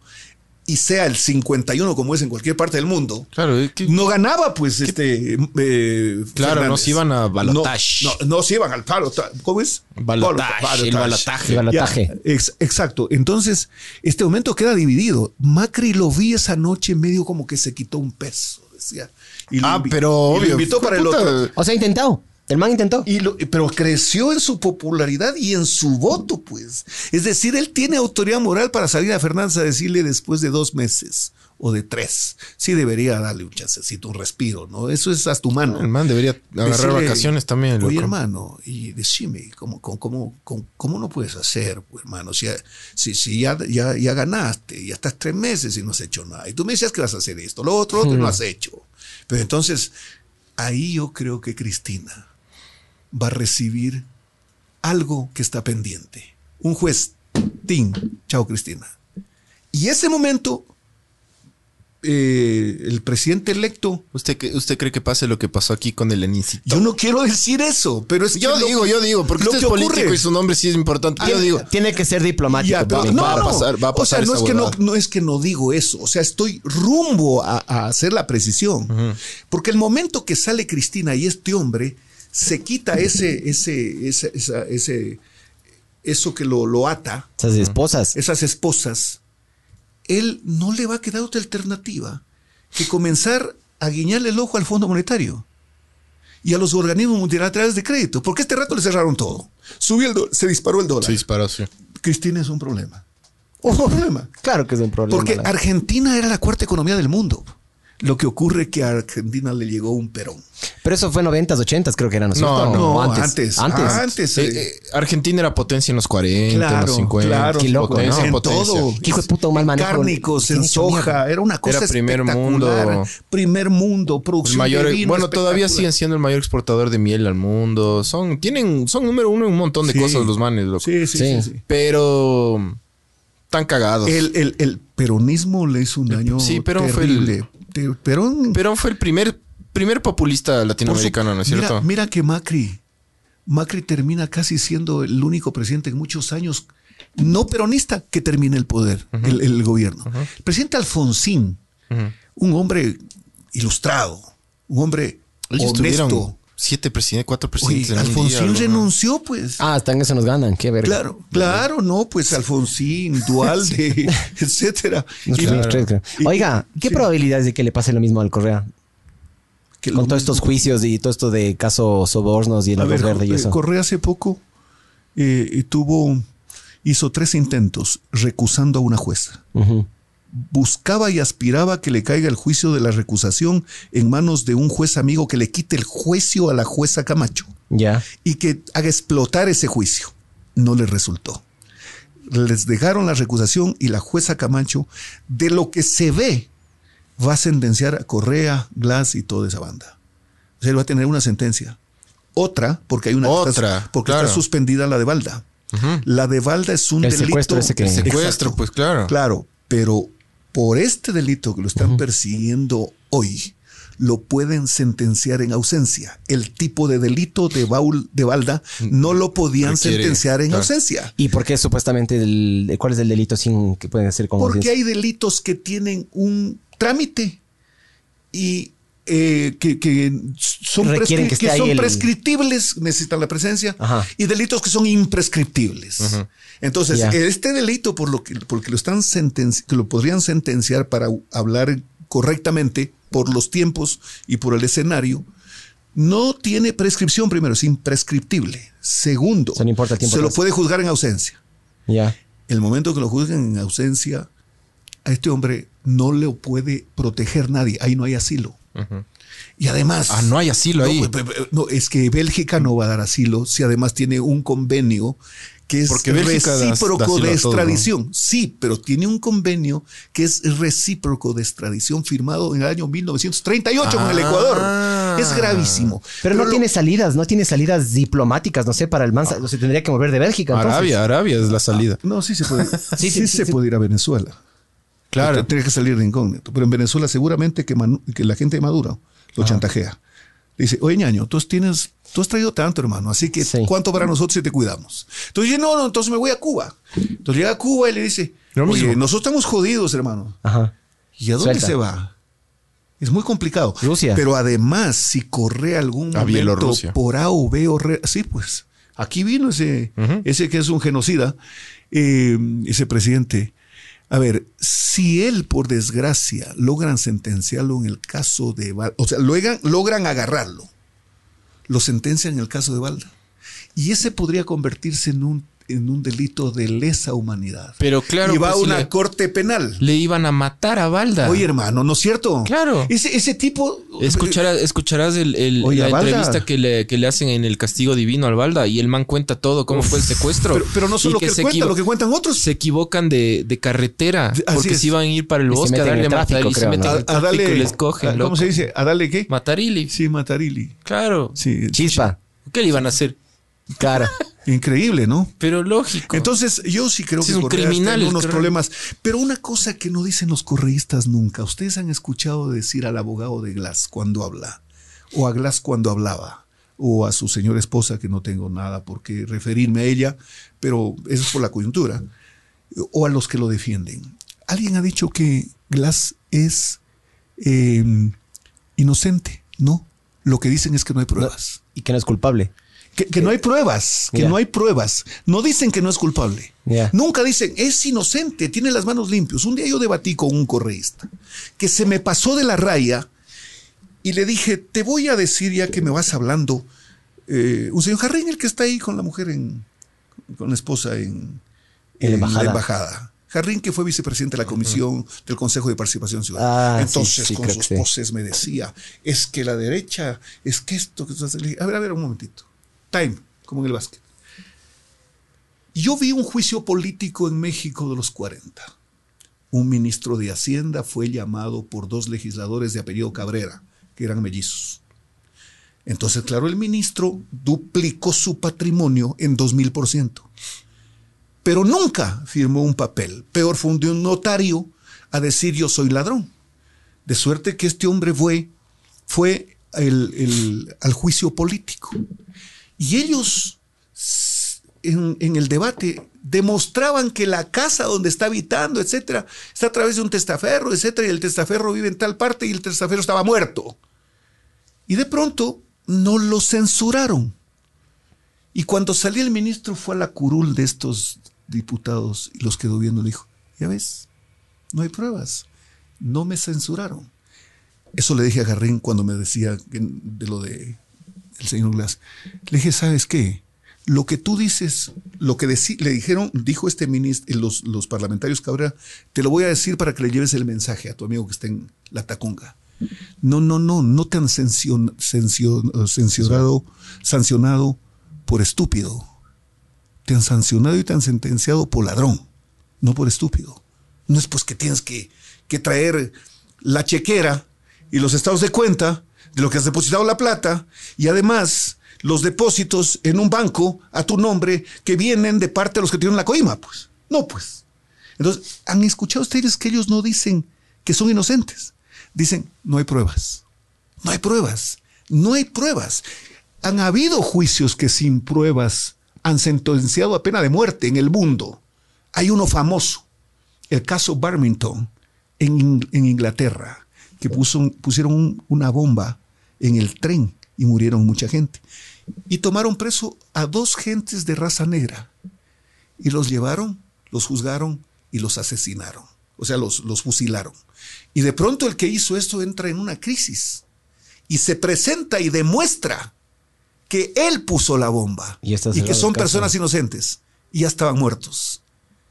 y sea el 51% como es en cualquier parte del mundo, Claro, es que- no ganaba pues este... eh, Claro, no se iban a balotaje. No, no, no se iban al balotaje. ¿Cómo es? Balotaje, el balotaje. El balotaje. Ya, ex- exacto. Entonces, este momento queda dividido. Macri lo vi esa noche medio como que se quitó un peso, decía. Y Ah, pero y lo obvio. invitó para el otro. O sea, intentado. El man intentó. Y lo- pero creció en su popularidad y en su voto, pues. Es decir, él tiene autoridad moral para salir a Fernández a decirle después de dos meses o de tres. Sí debería darle un chancecito, un respiro, ¿no? Eso es hasta humano. El man debería agarrar Decirle, vacaciones también. Oye, loco. hermano, y decime, ¿cómo, cómo, cómo, cómo- cómo no puedes hacer, pues, hermano? Si, ya- si, si ya, ya, ya ganaste, ya estás tres meses y no has hecho nada. Y tú me decías que vas a hacer esto, lo otro, lo otro, y no has hecho. Pero entonces, ahí yo creo que Cristina va a recibir algo que está pendiente. Un juez, Tim, chao Cristina. Y ese momento, eh, el presidente electo, ¿Usted, que- ¿Usted cree que pase lo que pasó aquí con el Enicito? yo no quiero decir eso, pero es Yo que digo, yo digo, porque lo usted que es político ocurre- y su nombre sí es importante. Yo Ah, digo, Tiene que ser diplomático. Ya, pero también. no, va a no. pasar- va a o sea, no es, que no, es que no digo eso, o sea, estoy rumbo a, a hacer la precisión. Porque el momento que sale Cristina y este hombre se quita ese, ese, esa- esa- ese, eso que lo, lo ata, Esas esposas. esas esposas, él no le va a quedar otra alternativa que comenzar a guiñarle el ojo al Fondo Monetario y a los organismos multilaterales de crédito, porque este rato le cerraron todo. Subió el se disparó el dólar. se disparó, sí. Cristina es un problema. Un problema. Claro que es un problema. Porque la- Argentina era la cuarta economía del mundo. Lo que ocurre es que a Argentina le llegó un perón. Pero eso fue 90s, 80s, creo que era, ¿no No, no, ¿O antes. Antes. Antes. Eh, eh, eh, Argentina era potencia en los 40, en Claro, los 50. claro. Qué loco, potencia, ¿no? en potencia. todo. Hijo de puta, un mal En manejo. Cárnicos, en soja. Era una cosa Era primer espectacular. mundo. Primer mundo, El producción mayor, de vino bueno, todavía siguen siendo el mayor exportador de miel al mundo. Son, tienen, son número uno en un montón de Sí. cosas los manes, loco. Sí, sí, Sí. sí. sí. Pero tan cagados. El, el- el peronismo le hizo un daño Sí, Perón fue el- Perón, Perón fue el primer, primer populista su- latinoamericano, ¿no es mira, cierto? Mira que Macri, Macri termina casi siendo el único presidente en muchos años no peronista que termina el poder, el, el gobierno. El presidente Alfonsín, un hombre ilustrado, un hombre Ellos honesto. Siete presidentes, cuatro Oye, presidentes. día, Alfonsín renunció, pues. Ah, hasta en eso nos ganan. Qué verga. Claro, claro, no, pues Alfonsín, Dualde, etcétera. Nos Y- tenemos tres, creo. y- Oiga, ¿qué sí. probabilidades de que le pase lo mismo al Correa? que Con todos estos juicios y todo esto de caso Sobornos y el ver, verde y eh, eso. Correa hace poco eh, tuvo, hizo tres intentos recusando a una jueza. Ujú. Buscaba y aspiraba que le caiga el juicio de la recusación en manos de un juez amigo que le quite el juicio a la jueza Camacho Ya. y que haga explotar ese juicio. No le resultó. Les dejaron la recusación y la jueza Camacho, de lo que se ve, va a sentenciar a Correa, Glass y toda esa banda. O sea, él va a tener una sentencia. Otra, porque hay una que está- Otra, porque claro. está suspendida la de Balda. La de Balda es un El delito. secuestro ese que- El secuestro, Exacto. pues claro. Claro, pero por este delito que lo están persiguiendo hoy, lo pueden sentenciar en ausencia. El tipo de delito de, Baul, de Balda no lo podían Requiere, sentenciar en claro. ausencia. ¿Y por qué supuestamente el, cuál es el delito sin que pueden hacer con Porque hay delitos que tienen un trámite y eh, que, que son, prescri- que que son el- prescriptibles, necesitan la presencia, Ajá. y delitos que son imprescriptibles. Entonces, Ya. este delito por lo que, porque lo están que lo podrían sentenciar para hablar correctamente por los tiempos y por el escenario, no tiene prescripción primero, es imprescriptible. Segundo, no importa se lo puede juzgar en ausencia Ya. el momento que lo juzguen en ausencia, a este hombre no le puede proteger nadie. Ahí no hay asilo. Y además. Ah, no hay asilo ahí. no, es que Bélgica no va a dar asilo si además tiene un convenio que es Porque Bélgica da- recíproco da asilo de todo, extradición. Sí, pero tiene un convenio que es recíproco de extradición firmado en el año 1938 con el Ah. Ecuador. Es gravísimo. Pero, no lo- tiene salidas, no tiene salidas diplomáticas, no sé, para el Mansa. Se tendría que mover de Bélgica. entonces. Arabia, Arabia es la salida. No, sí se puede. sí, sí, sí, se sí. puede ir a Venezuela. Claro. Tiene que salir de incógnito. Pero en Venezuela seguramente que, Manu- que la gente de Maduro lo chantajea. Le dice, oye, ñaño, tú tienes, tú has traído tanto, hermano, así que Sí. ¿cuánto para nosotros si te cuidamos? Entonces dice, no, no, entonces me voy a Cuba. Entonces llega a Cuba y le dice, oye, nosotros estamos jodidos, hermano. Ajá. ¿Y a dónde Suelta. se va? Es muy complicado. Rusia. Pero además, si corre algún A momento por A o B o re- sí, pues aquí vino ese, ese que es un genocida, eh, ese presidente. A ver, si él, por desgracia, logran sentenciarlo en el caso de Balda, o sea, logran, logran agarrarlo, lo sentencian en el caso de Balda. Y ese podría convertirse en un, en un delito de lesa humanidad. Pero claro, Y va pues, a si una le- corte penal. Le iban a matar a Balda. Oye, hermano, ¿no es cierto? Claro. Ese, ese tipo. Escucharás, escucharás el- el- Oye, la entrevista que le, que le hacen en el castigo divino al Balda y el man cuenta todo, cómo fue el secuestro. Pero, pero no solo que, él se cuenta, lo que cuentan otros. Se equivocan de, de carretera Así porque es. se iban a ir para el bosque a darle matar y se meten a, darle. y les cogen, a- ¿Cómo loco. se dice? ¿A darle qué? Matarili. Sí, Matarili. Claro. Sí. Chispa. ¿Qué le iban a hacer? Claro. Increíble, ¿no? Pero lógico. Entonces, yo sí creo Sí, que Correa criminal está en el unos problemas. Pero una cosa que no dicen los correístas nunca. Ustedes han escuchado decir al abogado de Glass cuando habla, o a Glass cuando hablaba, o a su señora esposa, que no tengo nada por qué referirme a ella, pero eso es por la coyuntura, o a los que lo defienden. Alguien ha dicho que Glass es eh, inocente, ¿no? Lo que dicen es que no hay pruebas. Y que no es culpable. Que, que no hay pruebas, que no hay pruebas. No dicen que no es culpable. Nunca dicen, es inocente, tiene las manos limpias. Un día yo debatí con un correísta que se me pasó de la raya y le dije, te voy a decir ya que me vas hablando, eh, un señor Jarrín, el que está ahí con la mujer, en, con la esposa en, En la embajada. embajada. Jarrín, que fue vicepresidente de la Comisión del Consejo de Participación Ciudadana. Ah, Entonces, sí, con sus sí. voces me decía, es que la derecha, es que esto, que A ver, a ver, un momentito. Time, como en el básquet. Yo vi un juicio político en México de los 40. Un ministro de Hacienda fue llamado por dos legisladores de apellido Cabrera, que eran mellizos. Entonces, claro, el ministro duplicó su patrimonio en 2000%. Pero nunca firmó un papel. Peor fue un notario a decir yo soy ladrón. De suerte que este hombre fue, fue el- al juicio político. Y ellos, en, el debate, demostraban que la casa donde está habitando, etcétera, está a través de un testaferro, etcétera, y el testaferro vive en tal parte y el testaferro estaba muerto. Y de pronto no lo censuraron. Y cuando salió el ministro fue a la curul de estos diputados y los quedó viendo le dijo, ya ves, no hay pruebas, no me censuraron. Eso le dije a Garrín cuando me decía de lo de el señor Glass. Le dije, ¿sabes qué? Lo que tú dices, lo que le dijeron, dijo este ministro, los, los parlamentarios Cabrera, te lo voy a decir para que le lleves el mensaje a tu amigo que está en la Tacunga. No, no, no, no te han sancion- sancion- censurado, sancionado por estúpido. Te han sancionado y te han sentenciado por ladrón, no por estúpido. No es pues que tienes que, que traer la chequera y los estados de cuenta de lo que has depositado la plata y además los depósitos en un banco a tu nombre que vienen de parte de los que tienen la coima, pues. No, pues. Entonces, ¿han escuchado ustedes que ellos no dicen que son inocentes? Dicen, no hay pruebas. No hay pruebas. No hay pruebas. Han habido juicios que sin pruebas han sentenciado a pena de muerte en el mundo. Hay uno famoso, el caso Barmington en, en Inglaterra, que pusieron un- una bomba en el tren y murieron mucha gente. Y tomaron preso a dos gentes de raza negra y los llevaron, los juzgaron y los asesinaron. O sea, los, los fusilaron. Y de pronto el que hizo esto entra en una crisis y se presenta y demuestra que él puso la bomba Y y que son personas inocentes y ya estaban muertos.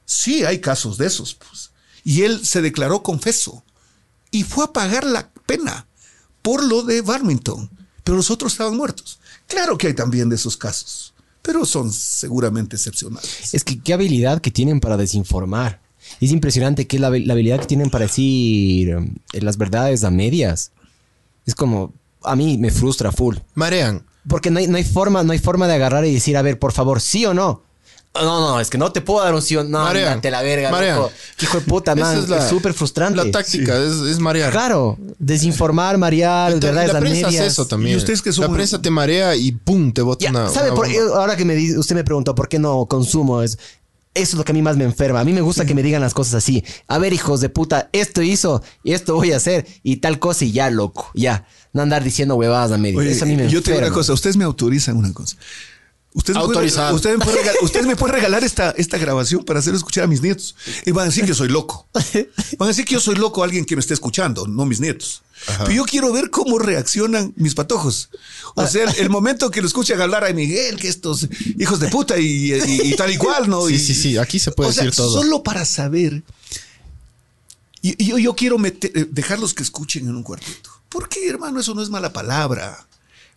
Sí, hay casos de esos. Pues. Y él se declaró confeso y fue a pagar la pena por lo de Barmington, pero los otros estaban muertos. Claro que hay también de esos casos, pero son seguramente excepcionales. Es que qué habilidad que tienen para desinformar. Es impresionante que la, la habilidad que tienen para decir eh, las verdades a medias. Es como, a mí me frustra full. Marean. Porque no hay, no hay forma, no hay forma de agarrar y decir, a ver, por favor, sí o no. No, no, es que no te puedo dar un sí o no. Ándate la verga, loco. Hijo de puta, Esa man. es la- Es súper frustrante. La táctica es, es marear. Claro, desinformar, marear, Y ta- verdades la prensa hace eso también. Y ustedes que son- La prensa te marea y ¡pum! te bota Ya, una. ¿Sabe una por- bomba. ahora que me di- usted me preguntó por qué no consumo es eso es lo que a mí más me enferma. A mí me gusta que me digan las cosas así. A ver, hijos de puta, esto hizo y esto voy a hacer y tal cosa y ya, loco. Ya. No andar diciendo huevadas a medio. Oye, eso a mí me yo te digo una enferma. cosa, ustedes me autorizan una cosa. Ustedes me, pueden, Autorizado. ustedes me pueden regalar, ustedes me pueden regalar esta, esta grabación para hacer escuchar a mis nietos. Y van a decir que soy loco. Van a decir que yo soy loco a alguien que me esté escuchando, no mis nietos. Pero yo quiero ver cómo reaccionan mis patojos. O sea, el, el momento que lo escuchan hablar a Miguel, que estos hijos de puta y, y- y tal y cual, ¿no? Sí, Y- sí, sí, aquí se puede o sea, decir todo. Solo para saber. Y, y yo, yo quiero meter- eh, dejarlos que escuchen en un cuartito. ¿Por qué, hermano? Eso no es mala palabra.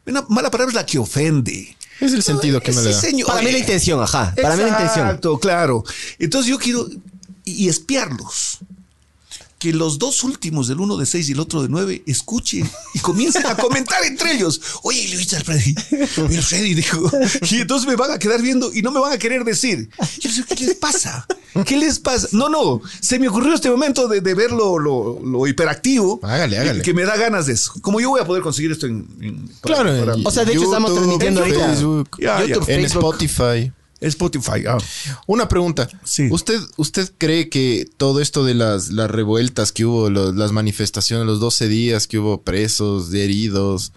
Una mala palabra es la que ofende. Es el sentido que me le da. señor. Para mí la intención, ajá. Para mí la intención. Exacto, claro. Entonces yo quiero y espiarlos. Que los dos últimos, del uno de seis y el otro de nueve, escuchen y comiencen a comentar entre ellos. Oye, le viste al Freddy. Oye, el Freddy dijo. Y entonces me van a quedar viendo y no me van a querer decir. Yo les digo, ¿qué les pasa? ¿Qué les pasa? No, no. Se me ocurrió este momento de, de ver lo, lo- lo hiperactivo. Hágale, hágale. Que me da ganas de eso. Como yo voy a poder conseguir esto en. en- para- Claro, para- O sea, de hecho, estamos transmitiendo en ahorita. Facebook, Ya, ya. YouTube, en Facebook. Spotify. Spotify. ah. Una pregunta. Sí. ¿Usted, ¿Usted cree que todo esto de las, las revueltas que hubo, las manifestaciones, los 12 días que hubo presos, heridos,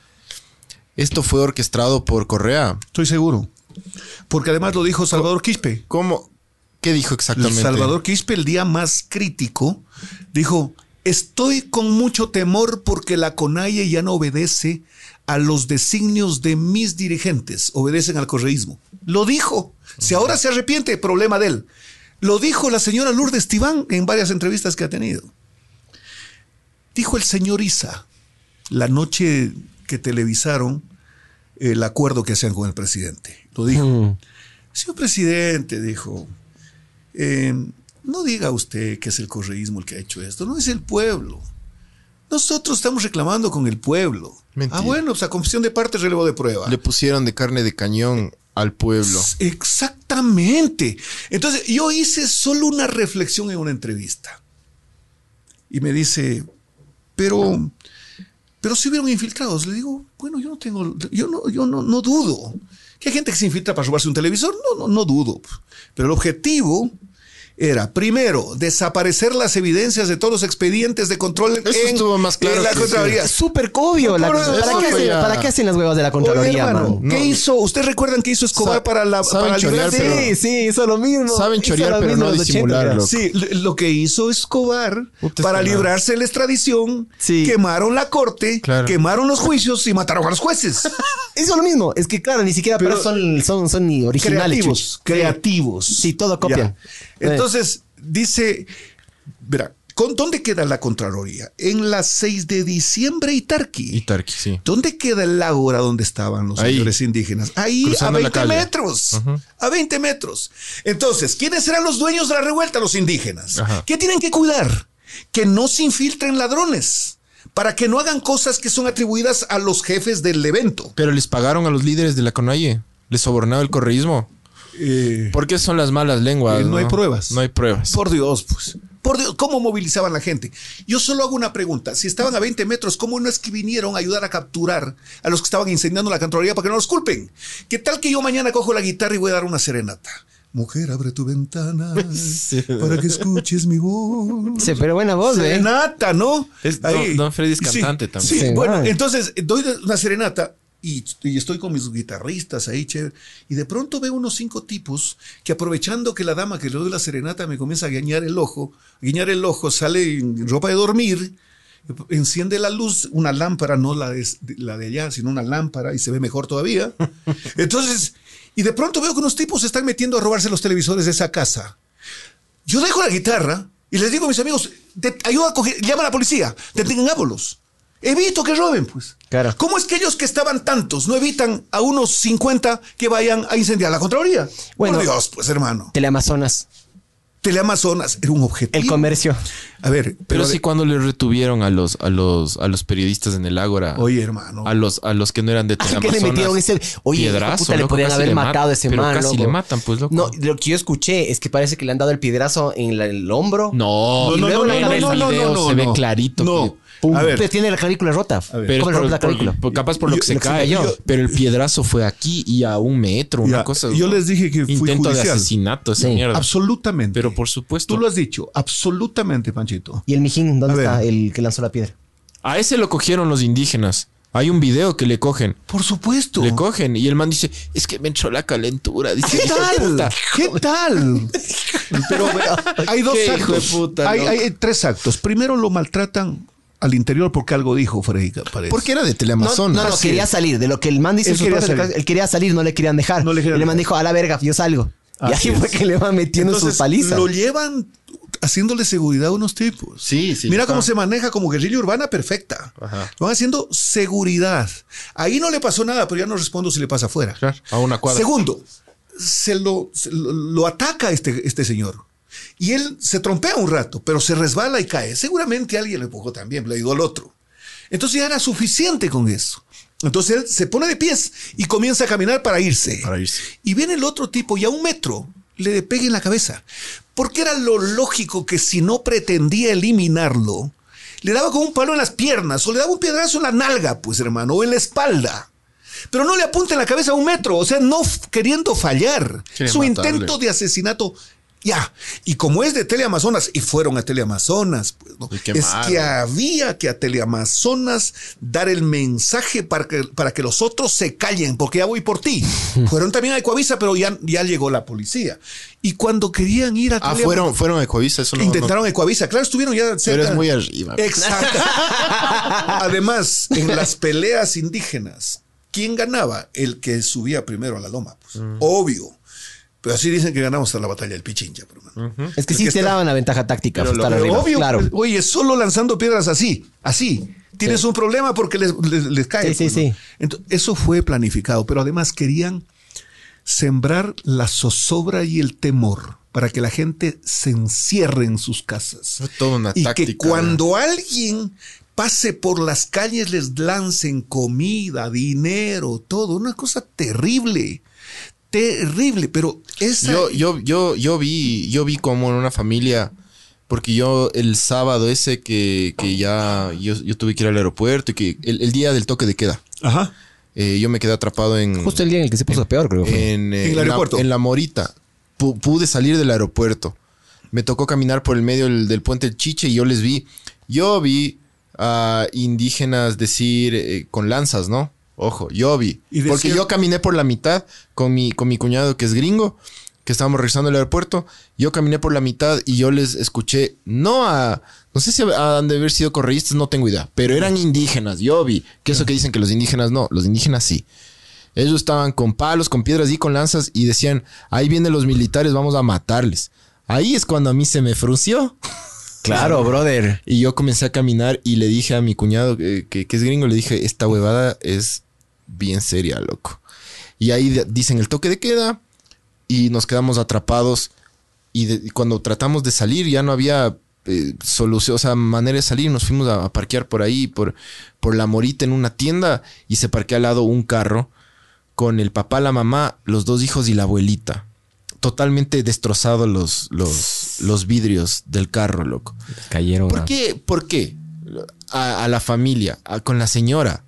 esto fue orquestado por Correa? Estoy seguro. Porque además lo dijo Salvador Quispe. ¿Cómo? ¿Qué dijo exactamente? Salvador Quispe, el día más crítico, dijo: Estoy con mucho temor porque la CONAIE ya no obedece a los designios de mis dirigentes, obedecen al correísmo. Lo dijo. Si ahora se arrepiente, problema de él. Lo dijo la señora Lourdes Tibán en varias entrevistas que ha tenido. Dijo el señor Isa, la noche que televisaron el acuerdo que hacían con el presidente. Lo dijo. Mm. Señor presidente, dijo, eh, no diga usted que es el correísmo el que ha hecho esto, no es el pueblo. Nosotros estamos reclamando con el pueblo. Mentira. Ah, bueno, pues a confesión de parte, relevo de prueba. Le pusieron de carne de cañón al pueblo. Exactamente. Entonces, yo hice solo una reflexión en una entrevista. Y me dice, pero, pero si hubieron infiltrados. Le digo, bueno, yo no tengo, yo no, yo no, no dudo. Que hay gente que se infiltra para robarse un televisor, no, no, no dudo. Pero el objetivo era, primero, desaparecer las evidencias de todos los expedientes de control Eso estuvo más claro en la que Contraloría. Es súper obvio. la- ¿para, qué hacen, para qué hacen las huevas de la Contraloría, Oye, hermano, man? ¿Qué No. hizo? ¿Ustedes recuerdan qué hizo Escobar Sa- para la saben para chorear, pero- Sí, sí, hizo lo mismo. Saben chorear, pero mismo no en los 80, disimularlo. Sí, lo que hizo Escobar Puta, para librarse de la extradición, Sí. quemaron la corte, Claro. quemaron los juicios y mataron a los jueces. Hizo lo mismo. Es que, claro, ni siquiera Pero- pero son, son, son ni originales. creativos, chuch. creativos. Sí, todo copian. Entonces, dice, verá, ¿con dónde queda la Contraloría? En las 6 de diciembre y Tarqui. Y Tarqui, sí. ¿Dónde queda el ágora donde estaban los Ahí. señores indígenas? Ahí Cruzando a la 20 calle. metros. A 20 metros. Entonces, ¿quiénes eran los dueños de la revuelta? Los indígenas. Ajá. ¿Qué tienen que cuidar? Que no se infiltren ladrones. para que no hagan cosas que son atribuidas a los jefes del evento. Pero les pagaron a los líderes de la CONAIE. Les sobornaba el correísmo. Eh, ¿Por qué son las malas lenguas? Eh, no hay pruebas. No hay pruebas. Por Dios, pues. Por Dios, ¿cómo movilizaban la gente? Yo solo hago una pregunta. Si estaban a 20 metros, ¿cómo no es que vinieron a ayudar a capturar a los que estaban incendiando la Contraloría para que no los culpen? ¿Qué tal que yo mañana cojo la guitarra y voy a dar una serenata? Mujer, abre tu ventana para que escuches mi voz. Sí, pero buena voz, ¿eh? Serenata, ¿no? Es- don- don Freddy es Sí, cantante también. Sí, Sí, bueno, entonces doy una serenata y, y estoy con mis guitarristas ahí, chévere. Y de pronto veo unos cinco tipos que aprovechando que la dama que le doy la serenata me comienza a guiñar el ojo, guiñar el ojo, sale en ropa de dormir, enciende la luz, una lámpara, no la de, la de allá, sino una lámpara y se ve mejor todavía. Entonces, y de pronto veo que unos tipos se están metiendo a robarse los televisores de esa casa. Yo dejo la guitarra y les digo a mis amigos, "De- ayuda a coger, llama a la policía, detengámoslos. Evito que roben, pues. Claro. ¿Cómo es que ellos que estaban tantos no evitan a unos 50 que vayan a incendiar la Contraloría? Bueno. Por Dios, pues hermano. Teleamazonas, Teleamazonas era un objetivo. el comercio. A ver, pero, Pero de- sí cuando le retuvieron a los, a los, a los periodistas en el Ágora. Oye, hermano. A los, a los que no eran de ¿A qué le Teleamazonas. metieron ese? Oye, piedrazo, puta, le loco, podrían casi haber le matado a ese pero man. casi loco. le matan, pues, loco. No, lo que yo escuché es que parece que le han dado el piedrazo en la- el hombro. No, Y luego la en cabeza. el video se ve clarito. No. que- pum. A ver. Pero tiene la clavícula rota. Pero ¿Cómo es le por, rompe la clavícula? por- capaz por lo Yo- que se lo que se cae. cayó. Pero el piedrazo fue aquí y a un metro, una Ya, cosa. yo les dije que fui Intento de asesinato, esa Sí. mierda. Absolutamente. Pero por supuesto. Tú lo has dicho, absolutamente, Panchito. ¿Y el mijín? A ¿Dónde ver. está el que lanzó la piedra? A ese lo cogieron los indígenas. Hay un video que le cogen. Por supuesto. Le cogen y el man dice, es que me entró la calentura. Dice, ¿Qué "Hijo de tal? puta". ¿Qué tal? Pero hay dos Qué hijo actos. de puta, hay, loco. hay tres actos. Primero lo maltratan al interior porque algo dijo Freddy parece. Porque era de No, Teleamazonas. no, no, quería es. salir. De lo que el man dice, Él quería salir. él quería salir, no le querían dejar. No le querían y el man dejar. dijo, a la verga, yo salgo. y Así ahí fue que le van metiendo sus palizas. Lo llevan haciéndole seguridad a unos tipos. Sí, sí, Mira cómo se maneja como guerrilla urbana perfecta. Ajá. Van haciendo seguridad. Ahí no le pasó nada, pero ya no respondo si le pasa afuera. Claro, a una cuadra. Segundo, se lo, se lo, lo ataca este, este señor. Y él se trompea un rato, pero se resbala y cae. Seguramente alguien le empujó también, le ayudó al otro. Entonces ya era suficiente con eso. Entonces él se pone de pies y comienza a caminar para irse. Para irse. Y viene el otro tipo y a un metro le pega en la cabeza. Porque era lo lógico que si no pretendía eliminarlo, le daba con un palo en las piernas o le daba un piedrazo en la nalga, pues hermano, o en la espalda. Pero no le apunta en la cabeza a un metro, o sea, no queriendo fallar. Quiere Su matarle. intento de asesinato, ya. Y como es de Teleamazonas, y fueron a Teleamazonas, pues, ¿no? Es que había que a Teleamazonas dar el mensaje para que, para que los otros se callen, porque ya voy por ti. fueron también a Ecuavisa, pero ya, ya llegó la policía. Y cuando querían ir a Ah, fueron, fueron a Ecuavisa, eso no. Intentaron Ecuavisa, claro, estuvieron ya no- cerca. Pero es muy arriba. Exacto. Además, en las peleas indígenas, ¿quién ganaba? El que subía primero a la loma, pues. Mm. Obvio. Pero así dicen que ganamos hasta la batalla del Pichincha, pero, es que Es sí que te está- daban la ventaja táctica. Pero lo- Pero arriba. obvio, claro. pues, oye, solo lanzando piedras así, así. Tienes un problema porque les, les- les cae. Sí, sí, pues, ¿no? sí. Eso fue planificado, pero además querían sembrar la zozobra y el temor para que la gente se encierre en sus casas. Fue toda una y que cuando alguien pase por las calles les lancen comida, dinero, todo, una cosa terrible, terrible, pero esa Yo, yo, yo, yo vi, yo vi como en una familia, porque yo el sábado ese que, que ya yo, yo tuve que ir al aeropuerto y que el, el día del toque de queda, Ajá. eh, yo me quedé atrapado en, Justo el día en el que se puso peor, creo. que fue. en, eh, En el la- aeropuerto. en la Morita. Pu- pude salir del aeropuerto. Me tocó caminar por el medio del, del puente del Chiche y yo les vi. Yo vi a indígenas decir eh, con lanzas, ¿no? Ojo, yo vi. Y Porque yo caminé por la mitad con mi, con mi cuñado que es gringo, que estábamos regresando al aeropuerto. Yo caminé por la mitad y yo les escuché, no a, no sé si han de haber sido correístas, no tengo idea, pero eran indígenas. Yo vi. Que eso que dicen que los indígenas no, los indígenas sí. Ellos estaban con palos, con piedras y con lanzas y decían, ahí vienen los militares, vamos a matarles. Ahí es cuando a mí se me frunció. Claro, brother. Y yo comencé a caminar y le dije a mi cuñado, eh, que, que es gringo, le dije, esta huevada es bien seria, loco. Y ahí dicen el toque de queda y nos quedamos atrapados. Y, de- y cuando tratamos de salir ya no había eh, solución, o sea, manera de salir. Nos fuimos a, a parquear por ahí, por, por la morita en una tienda y se parquea al lado un carro con el papá, la mamá, los dos hijos y la abuelita. Totalmente destrozados los, los, los vidrios del carro, loco. Cayeron. ¿Por qué? ¿Por qué? A, a la familia, a- con la señora,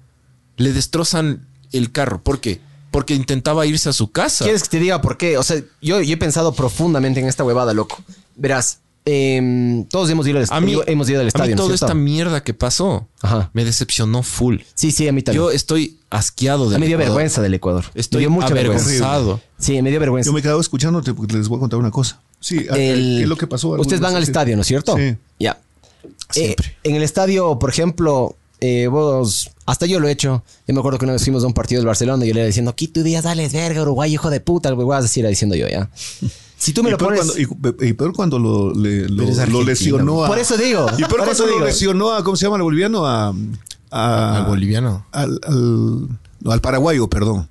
le destrozan el carro. ¿Por qué? Porque intentaba irse a su casa. ¿Quieres que te diga por qué? O sea, yo, yo he pensado profundamente en esta huevada, loco. Verás, em, todos hemos ido al, A mí, hemos ido al a estadio, mí ¿no toda esta mierda que pasó Ajá. me decepcionó full. Sí, sí, a mí también. Yo estoy asqueado de a mí me dio vergüenza del Ecuador. Estoy me dio mucha vergüenza. avergonzado. Sí, me dio vergüenza. Yo me he quedado escuchándote porque les voy a contar una cosa. Sí, a- El- ¿qué es lo que pasó? Ustedes van al Sí. estadio, ¿no es cierto? Sí. Ya. Siempre. Eh, en el estadio, por ejemplo, eh, vos, hasta yo lo he hecho. Yo me acuerdo que una vez fuimos a un partido del Barcelona y yo le iba diciendo, Quito Díaz, dale, verga, Uruguay, hijo de puta, güey, así era diciendo yo, ya. Si tú me Y lo peor, pones. cuando, y- y peor cuando lo, le- lesionó a. Por eso digo, Y peor por cuando eso lo lesionó a. ¿Cómo se llama el boliviano? A. a- Al boliviano. Al, al- no, al paraguayo, perdón.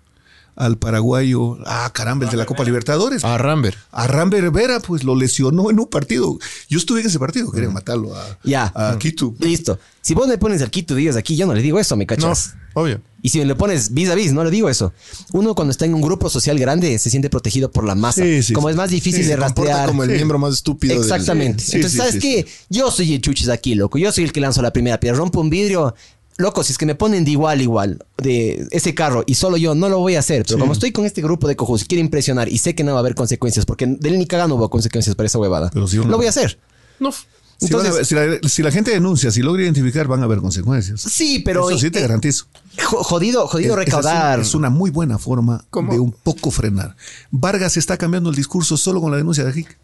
Al paraguayo. Ah, caramba, el de la Copa Libertadores. A Rambert. A Rambert Vera, pues lo lesionó en un partido. Yo estuve en ese partido, querían matarlo a, Ya. a Quito. Listo. Si vos me pones al Quito Díaz aquí, yo no le digo eso, ¿me No, cachas? obvio. Y si me le pones vis a vis, no le digo eso. Uno cuando está en un grupo social grande se siente protegido por la masa. Sí, sí, como sí. es más difícil Sí, de rastrear. como el Sí. miembro más estúpido del- Exactamente. Sí, Entonces, sí, ¿sabes sí, qué? Yo soy el chuchis aquí, loco. Yo soy el que lanzo la primera piedra. Rompo un vidrio. Loco, si es que me ponen de igual, igual, de ese carro y solo yo, no lo voy a hacer. Pero como estoy con este grupo de cojos y quiero impresionar y sé que no va a haber consecuencias, porque del ni cagando hubo consecuencias para esa huevada, Pero sí, lo no. voy a hacer. No. Si, Entonces- ver- si la, si la gente denuncia, si logra identificar, van a haber consecuencias. Sí, pero. Eso sí te eh, garantizo. jo- Jodido, jodido Es- recaudar. Es, una, es una muy buena forma ¿Cómo? de un poco frenar. Vargas está cambiando el discurso solo con la denuncia de Hick.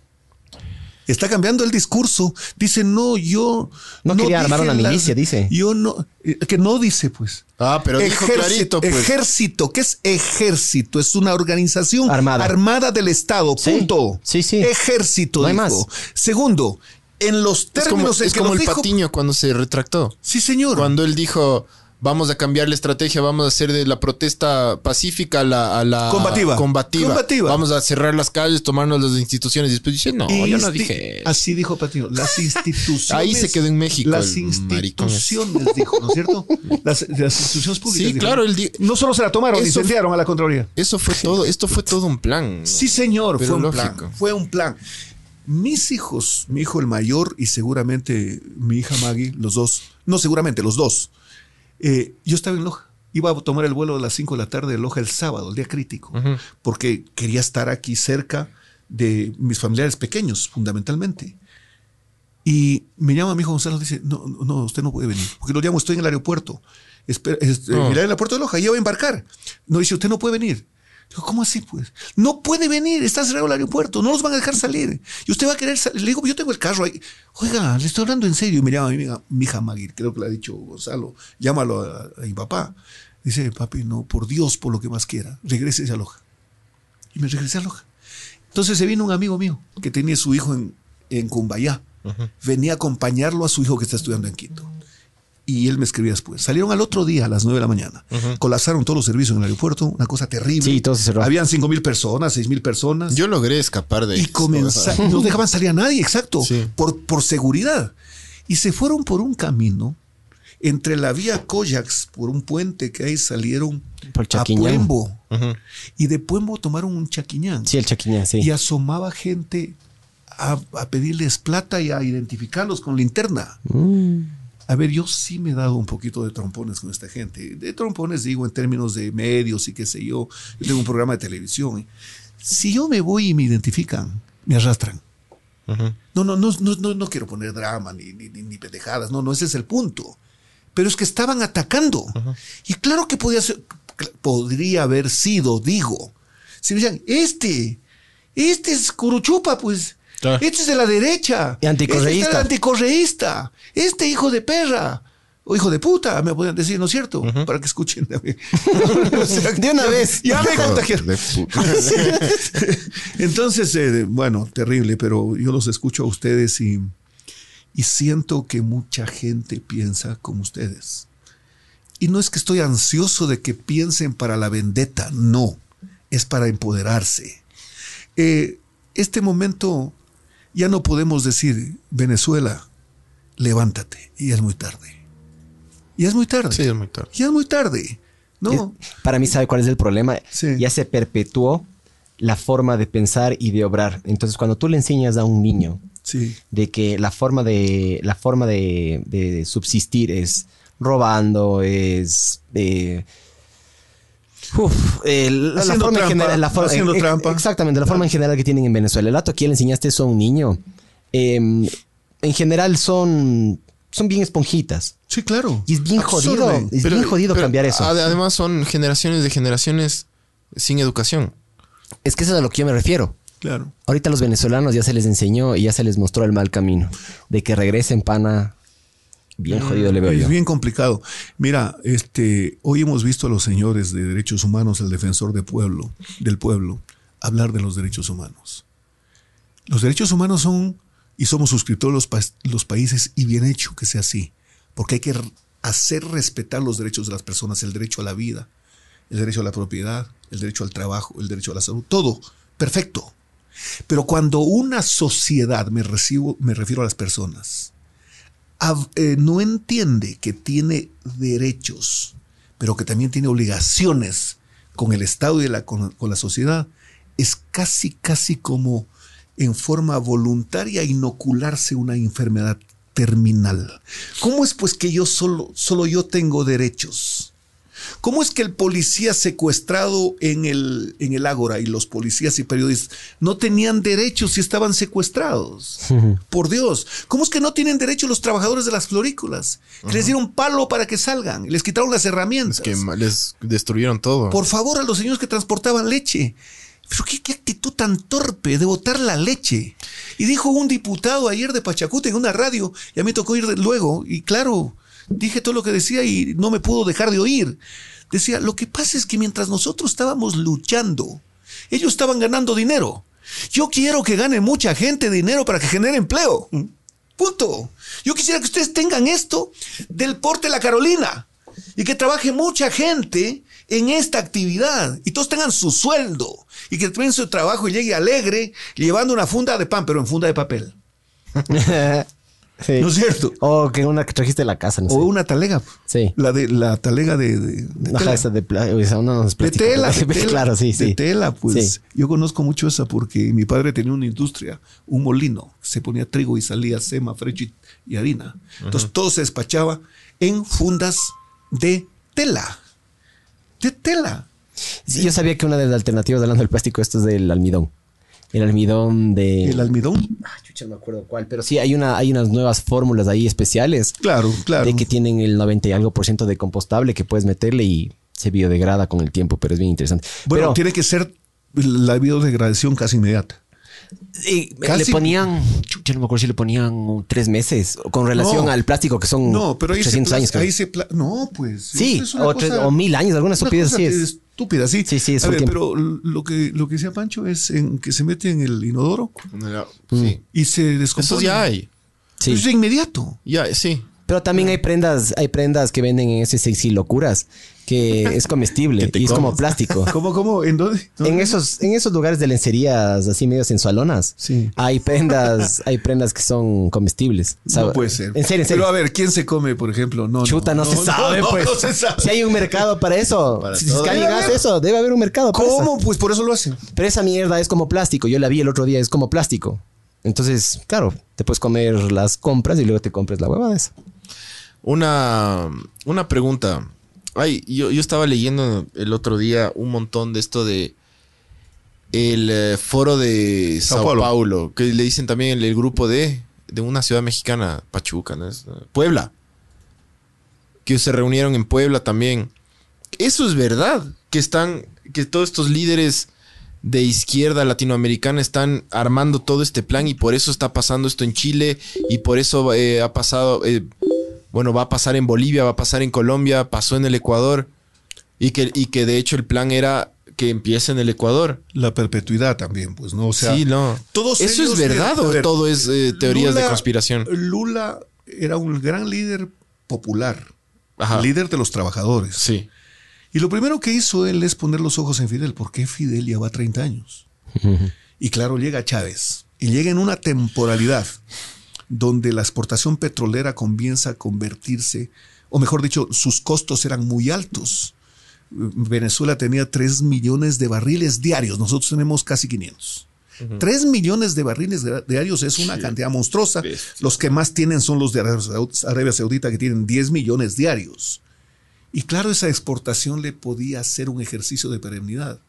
Está cambiando el discurso. Dice, no, yo. No quería dije armar una milicia, dice. Yo no. eh, Que no dice, pues. Ah, pero dijo clarito, pues. Ejército. ¿Qué es ejército? Es una organización Armada. del Estado. Sí. Punto. Sí, sí. Ejército. No hay dijo. más. Segundo, en los Es como, términos en es que como el dijo- patiño cuando se retractó. Sí, señor. Cuando él dijo, vamos a cambiar la estrategia, vamos a hacer de la protesta pacífica a la, a la Combativa. combativa. Combativa. Vamos a cerrar las calles, tomarnos las instituciones. Y después dice, no, yo no Insti- dije eso. Así dijo Patiño. Las instituciones. Ahí se quedó en México Las instituciones, dijo, ¿no es cierto? Las, las instituciones públicas. Sí, dijo. claro, No solo se la tomaron, Eso- incendiaron a la Contraloría. Eso fue todo, esto fue todo un plan. Sí, señor, Pero fue un lógico. plan. Fue un plan. Mis hijos, mi hijo el mayor y seguramente mi hija Maggie, los dos, no seguramente, los dos. Eh, yo estaba en Loja. Iba a tomar el vuelo a las 5 de la tarde de Loja el sábado, el día crítico, porque quería estar aquí cerca de mis familiares pequeños, fundamentalmente. Y me llama mi hijo Gonzalo, dice, no, no, no, usted no puede venir, porque lo llamo, estoy en el aeropuerto. Espera, es- No. en el aeropuerto de Loja, ya voy a embarcar. No, dice, usted no puede venir. Digo, ¿cómo así, pues? No puede venir, está cerrado el aeropuerto, no los van a dejar salir. Y usted va a querer salir. Le digo, yo tengo el carro ahí. Oiga, le estoy hablando en serio. Y me llama mi hija, mi hija Magui, creo que le ha dicho Gonzalo, llámalo a, a mi papá. Dice, papi, no, por Dios, por lo que más quiera, regrese a Loja. Y me regresé a Loja. Entonces se vino un amigo mío que tenía su hijo en, en Cumbayá. Venía a acompañarlo a su hijo que está estudiando en Quito. Y él me escribía después. Salieron al otro día a las 9 de la mañana. Colapsaron todos los servicios en el aeropuerto, una cosa terrible. Sí, todo se cerró. Habían 5 mil personas, 6 mil personas. Yo logré escapar de y eso. comenzaron. No dejaban salir a nadie, exacto. Sí. Por, por seguridad. Y se fueron por un camino entre la vía Koyax, por un puente que ahí salieron Por a. Puembo. Y de Puembo tomaron un chaquiñán. Sí, el chaquiñán, sí. Y asomaba gente a, a pedirles plata y a identificarlos con linterna. Mm. A ver, yo sí me he dado un poquito de trompones con esta gente. De trompones digo en términos de medios y qué sé yo. Yo tengo un programa de televisión. Si yo me voy y me identifican, me arrastran. No, no, no, no, no, no quiero poner drama ni, ni, pendejadas. No, no, ese es el punto. Pero es que estaban atacando. Y claro que podía ser, podría haber sido, digo. Si me decían, este, este es Curuchupa, pues. Claro. Este es de la derecha. Y anticorreísta. Este es el anticorreísta. Este hijo de perra. O hijo de puta, me podían decir, ¿no es cierto? Para que escuchen. O sea, De una vez. Ya me contagiaron. De puta. Entonces, eh, bueno, terrible, pero yo los escucho a ustedes y, y siento que mucha gente piensa como ustedes. Y no es que estoy ansioso de que piensen para la vendetta, no, es para empoderarse. Eh, este momento ya no podemos decir Venezuela, levántate. Y es muy tarde. Ya es muy tarde. Sí, es muy tarde. Ya es muy tarde. No. Para mí, ¿sabe cuál es el problema? Sí. Ya se perpetuó la forma de pensar y de obrar. Entonces, cuando tú le enseñas a un niño Sí. de que la forma de, la forma de, de subsistir es robando, es... eh, uf, eh, la, forma en general, la forma- haciendo eh, trampa. Exactamente, la forma en general que tienen en Venezuela. El dato aquí le enseñaste eso a un niño. eh, en general son, son bien esponjitas. Sí, claro. Y es bien jodido, es bien jodido pero cambiar eso. ade- Además son generaciones de generaciones sin educación. Es que eso es a lo que yo me refiero. Claro. Ahorita a los venezolanos ya se les enseñó y ya se les mostró el mal camino. De que regresen, pana. Bien jodido le veo Es yo. bien complicado. Mira, este, hoy hemos visto a los señores de derechos humanos, el defensor de pueblo, del pueblo, hablar de los derechos humanos. Los derechos humanos son, y somos suscriptores los, pa- los países, y bien hecho que sea así, porque hay que hacer respetar los derechos de las personas, el derecho a la vida, el derecho a la propiedad, el derecho al trabajo, el derecho a la salud, todo, perfecto. Pero cuando una sociedad, me, recibo, me refiero a las personas, eh, no entiende que tiene derechos, pero que también tiene obligaciones con el Estado y la- con, con la sociedad, es casi, casi como en forma voluntaria inocularse una enfermedad terminal. ¿Cómo es pues que yo solo, solo yo tengo derechos? ¿Cómo es que el policía secuestrado en el, en el Ágora y los policías y periodistas no tenían derechos si estaban secuestrados? Por Dios. ¿Cómo es que no tienen derecho los trabajadores de las florícolas? Que les dieron palo para que salgan, les quitaron las herramientas. Es que les destruyeron todo. Por favor, a los señores que transportaban leche. Pero qué, qué actitud tan torpe de botar la leche. Y dijo un diputado ayer de Pachacuta en una radio, y a mí me tocó ir luego, y claro, dije todo lo que decía y no me pudo dejar de oír. Decía, lo que pasa es que mientras nosotros estábamos luchando, ellos estaban ganando dinero. Yo quiero que gane mucha gente dinero para que genere empleo. Punto. Yo quisiera que ustedes tengan esto del porte La Carolina y que trabaje mucha gente en esta actividad y todos tengan su sueldo y que terminen su trabajo y llegue alegre llevando una funda de pan, pero en funda de papel. Sí. ¿No es cierto? O que una que trajiste de la casa, no sé. O una talega. Sí. La de la talega de, de- de Ajá, tela. esa de, pla- o sea, no, no es De plástico, tela, de pero- tela. Claro, sí, sí. De tela, pues. Sí. Yo conozco mucho esa porque mi padre tenía una industria, un molino. Se ponía trigo y salía sema, frecho y, harina. Entonces todo se despachaba en fundas de tela. De tela. Sí, yo sabía que una de las alternativas hablando del plástico, esto es del almidón. El almidón de. El almidón. Ah, chucha, no me acuerdo cuál, pero sí hay una, hay unas nuevas fórmulas ahí especiales. Claro, claro. De que tienen el 90 y algo por ciento de compostable que puedes meterle y se biodegrada con el tiempo, pero es bien interesante. Bueno, pero tiene que ser la biodegradación casi inmediata. casi- le ponían, chucha, no me acuerdo si le ponían tres meses con relación No. al plástico que son No, pero ahí 300 se, años. ahí se No, pues. Sí, es o tres- o mil años, alguna una estupidez así es. Estúpida, sí. Sí, sí, es A ver, pero lo que, lo que decía Pancho es en que se mete en el inodoro Sí. y se descompone. Eso ya hay. Sí. Es de inmediato. Ya, sí. Pero también hay prendas, hay prendas que venden en ese sexy locuras que es comestible y es como plástico. ¿Cómo, cómo? ¿En dónde? En esos, en esos lugares de lencerías así medio sensualonas, Sí. hay prendas, hay prendas que son comestibles. No puede ser. En serio, en serio. Pero a ver, ¿quién se come, por ejemplo? No, Chuta, no, se sabe, no, pues. no se sabe. Si hay un mercado para eso. Para si alguien Debe hace haber. eso, debe haber un mercado para eso. ¿Cómo? Pues por eso lo hacen. Pero esa mierda es como plástico. Yo la vi el otro día, es como plástico. Entonces, claro, te puedes comer las compras y luego te compras la huevada esa. Una, una pregunta. Ay, yo, yo estaba leyendo el otro día un montón de esto de el eh, foro de Sao Sao, Paulo. Paulo. que le dicen también el, el grupo de, de una ciudad mexicana, Pachuca, ¿no es? Puebla, que se reunieron en Puebla también. Eso es verdad, que están, que todos estos líderes de izquierda latinoamericana están armando todo este plan y por eso está pasando esto en Chile y por eso eh, ha pasado, eh, bueno, va a pasar en Bolivia, va a pasar en Colombia, pasó en el Ecuador y que, y que de hecho el plan era que empiece en el Ecuador. La perpetuidad también, pues, ¿no? O sea, sí, no. todos ¿Eso es verdad o todo es eh, teorías de conspiración? Lula era un gran líder popular, Ajá. líder de los trabajadores. Sí. Y lo primero que hizo él es poner los ojos en Fidel, porque Fidel ya va 30 años. Y claro, llega Chávez. Y llega en una temporalidad donde la exportación petrolera comienza a convertirse, o mejor dicho, sus costos eran muy altos. Venezuela tenía 3 millones de barriles diarios, nosotros tenemos casi 500. 3 millones de barriles diarios es una cantidad monstruosa. Los que más tienen son los de Arabia Saudita, que tienen 10 millones diarios. Y claro, esa exportación le podía hacer un ejercicio de perennidad.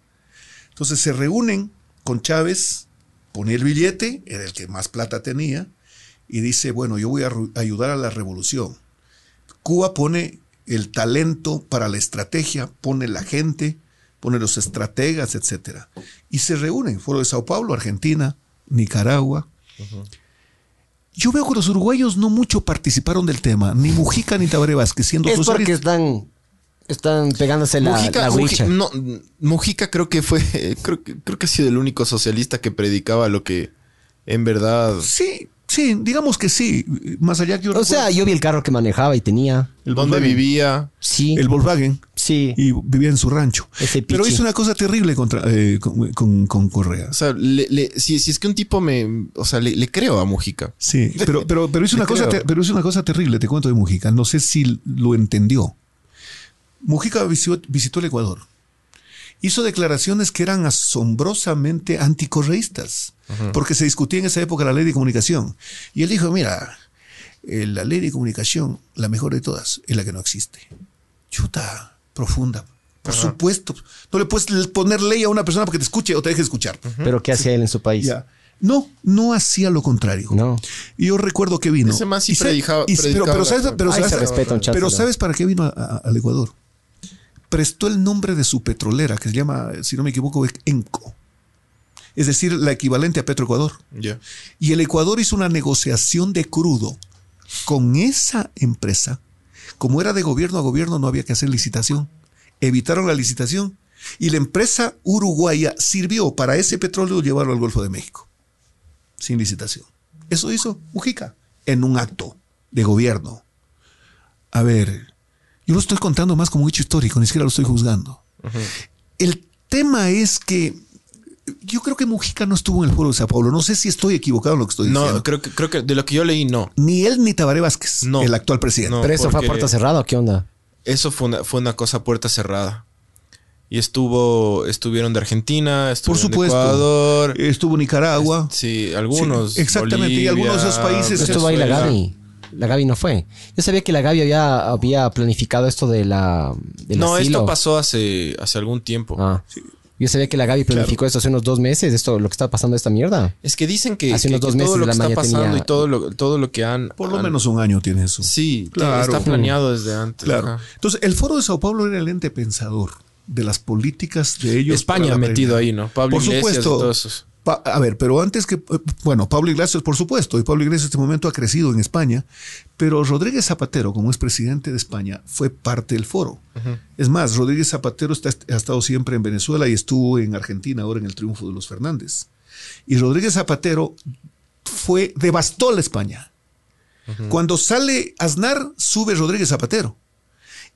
Entonces se reúnen con Chávez, pone el billete, era el que más plata tenía, y dice, bueno, yo voy a ayudar a la revolución. Cuba pone el talento para la estrategia, pone la gente, pone los estrategas, etc. Y se reúnen, Foro de Sao Paulo, Argentina, Nicaragua. Yo veo que los uruguayos no mucho participaron del tema, ni Mujica ni Tabaré Vázquez, siendo es porque están, están pegándose la, Mujica, Mujica, no, Mujica creo que fue, creo, creo que ha sido el único socialista que predicaba lo que en verdad... Sí, Sí, digamos que sí. Más allá que yo. O sea, yo vi el carro que manejaba y tenía. El ¿Dónde vivía? Sí. El Volkswagen. Sí. Y vivía en su rancho. Pero hizo una cosa terrible contra, eh, con, Correa. O sea, si, es que un tipo me. O sea, le, creo a Mujica. Sí, pero, pero, pero, hizo una cosa, pero hizo una cosa terrible, te cuento de Mujica. No sé si lo entendió. Mujica visitó el Ecuador hizo declaraciones que eran asombrosamente anticorreístas, porque se discutía en esa época la ley de comunicación. Y él dijo, mira, eh, la ley de comunicación, la mejor de todas, es la que no existe. Chuta, profunda. Por supuesto. No le puedes poner ley a una persona porque te escuche o te deje escuchar. Pero ¿qué hacía él en su país? No, no hacía lo contrario. No. Y yo recuerdo que vino. Ese más sí predijaba, pero, sabes, pero, sabes para qué vino al Ecuador prestó el nombre de su petrolera, que se llama, si no me equivoco, ENCO. Es decir, la equivalente a Petroecuador. Y el Ecuador hizo una negociación de crudo con esa empresa. Como era de gobierno a gobierno, no había que hacer licitación. Evitaron la licitación y la empresa uruguaya sirvió para ese petróleo llevarlo al Golfo de México. Sin licitación. Eso hizo Mujica en un acto de gobierno. A ver, yo lo estoy contando más como un hecho histórico, ni siquiera lo estoy juzgando. El tema es que yo creo que Mujica no estuvo en el foro de Sao Paulo. No sé si estoy equivocado en lo que estoy diciendo. No, creo que, creo que de lo que yo leí, no. Ni él ni Tabaré Vázquez, no, el actual presidente. ¿Pero eso fue a puerta cerrada o qué onda? Eso fue una, fue una cosa a puerta cerrada. Y estuvo, estuvieron de Argentina, Por supuesto. Ecuador. Estuvo Nicaragua. Sí, algunos. exactamente, y algunos de esos países. Estuvo ahí la Gaby. La Gaby no fue. Yo sabía que la Gaby había, había planificado esto de la. no, esto pasó hace, hace algún tiempo. Ah. Yo sabía que la Gaby planificó esto hace unos dos meses, esto, lo que está pasando esta mierda. Es que dicen que, hace unos dos meses todo lo que está pasando y todo lo, todo lo que han... Por lo menos un año tiene eso. Sí, claro. está planeado desde antes. Claro. Entonces, el Foro de Sao Paulo era el ente pensador de las políticas de ellos. España ha metido ahí, ¿no? Pablo Por Iglesias supuesto, a ver, pero antes que, bueno, Pablo Iglesias, por supuesto, y Pablo Iglesias en este momento ha crecido en España, pero Rodríguez Zapatero, como es presidente de España, fue parte del foro. Es más, Rodríguez Zapatero está, ha estado siempre en Venezuela y estuvo en Argentina ahora en el triunfo de los Fernández. Y Rodríguez Zapatero fue, devastó la España. Cuando sale Aznar, sube Rodríguez Zapatero.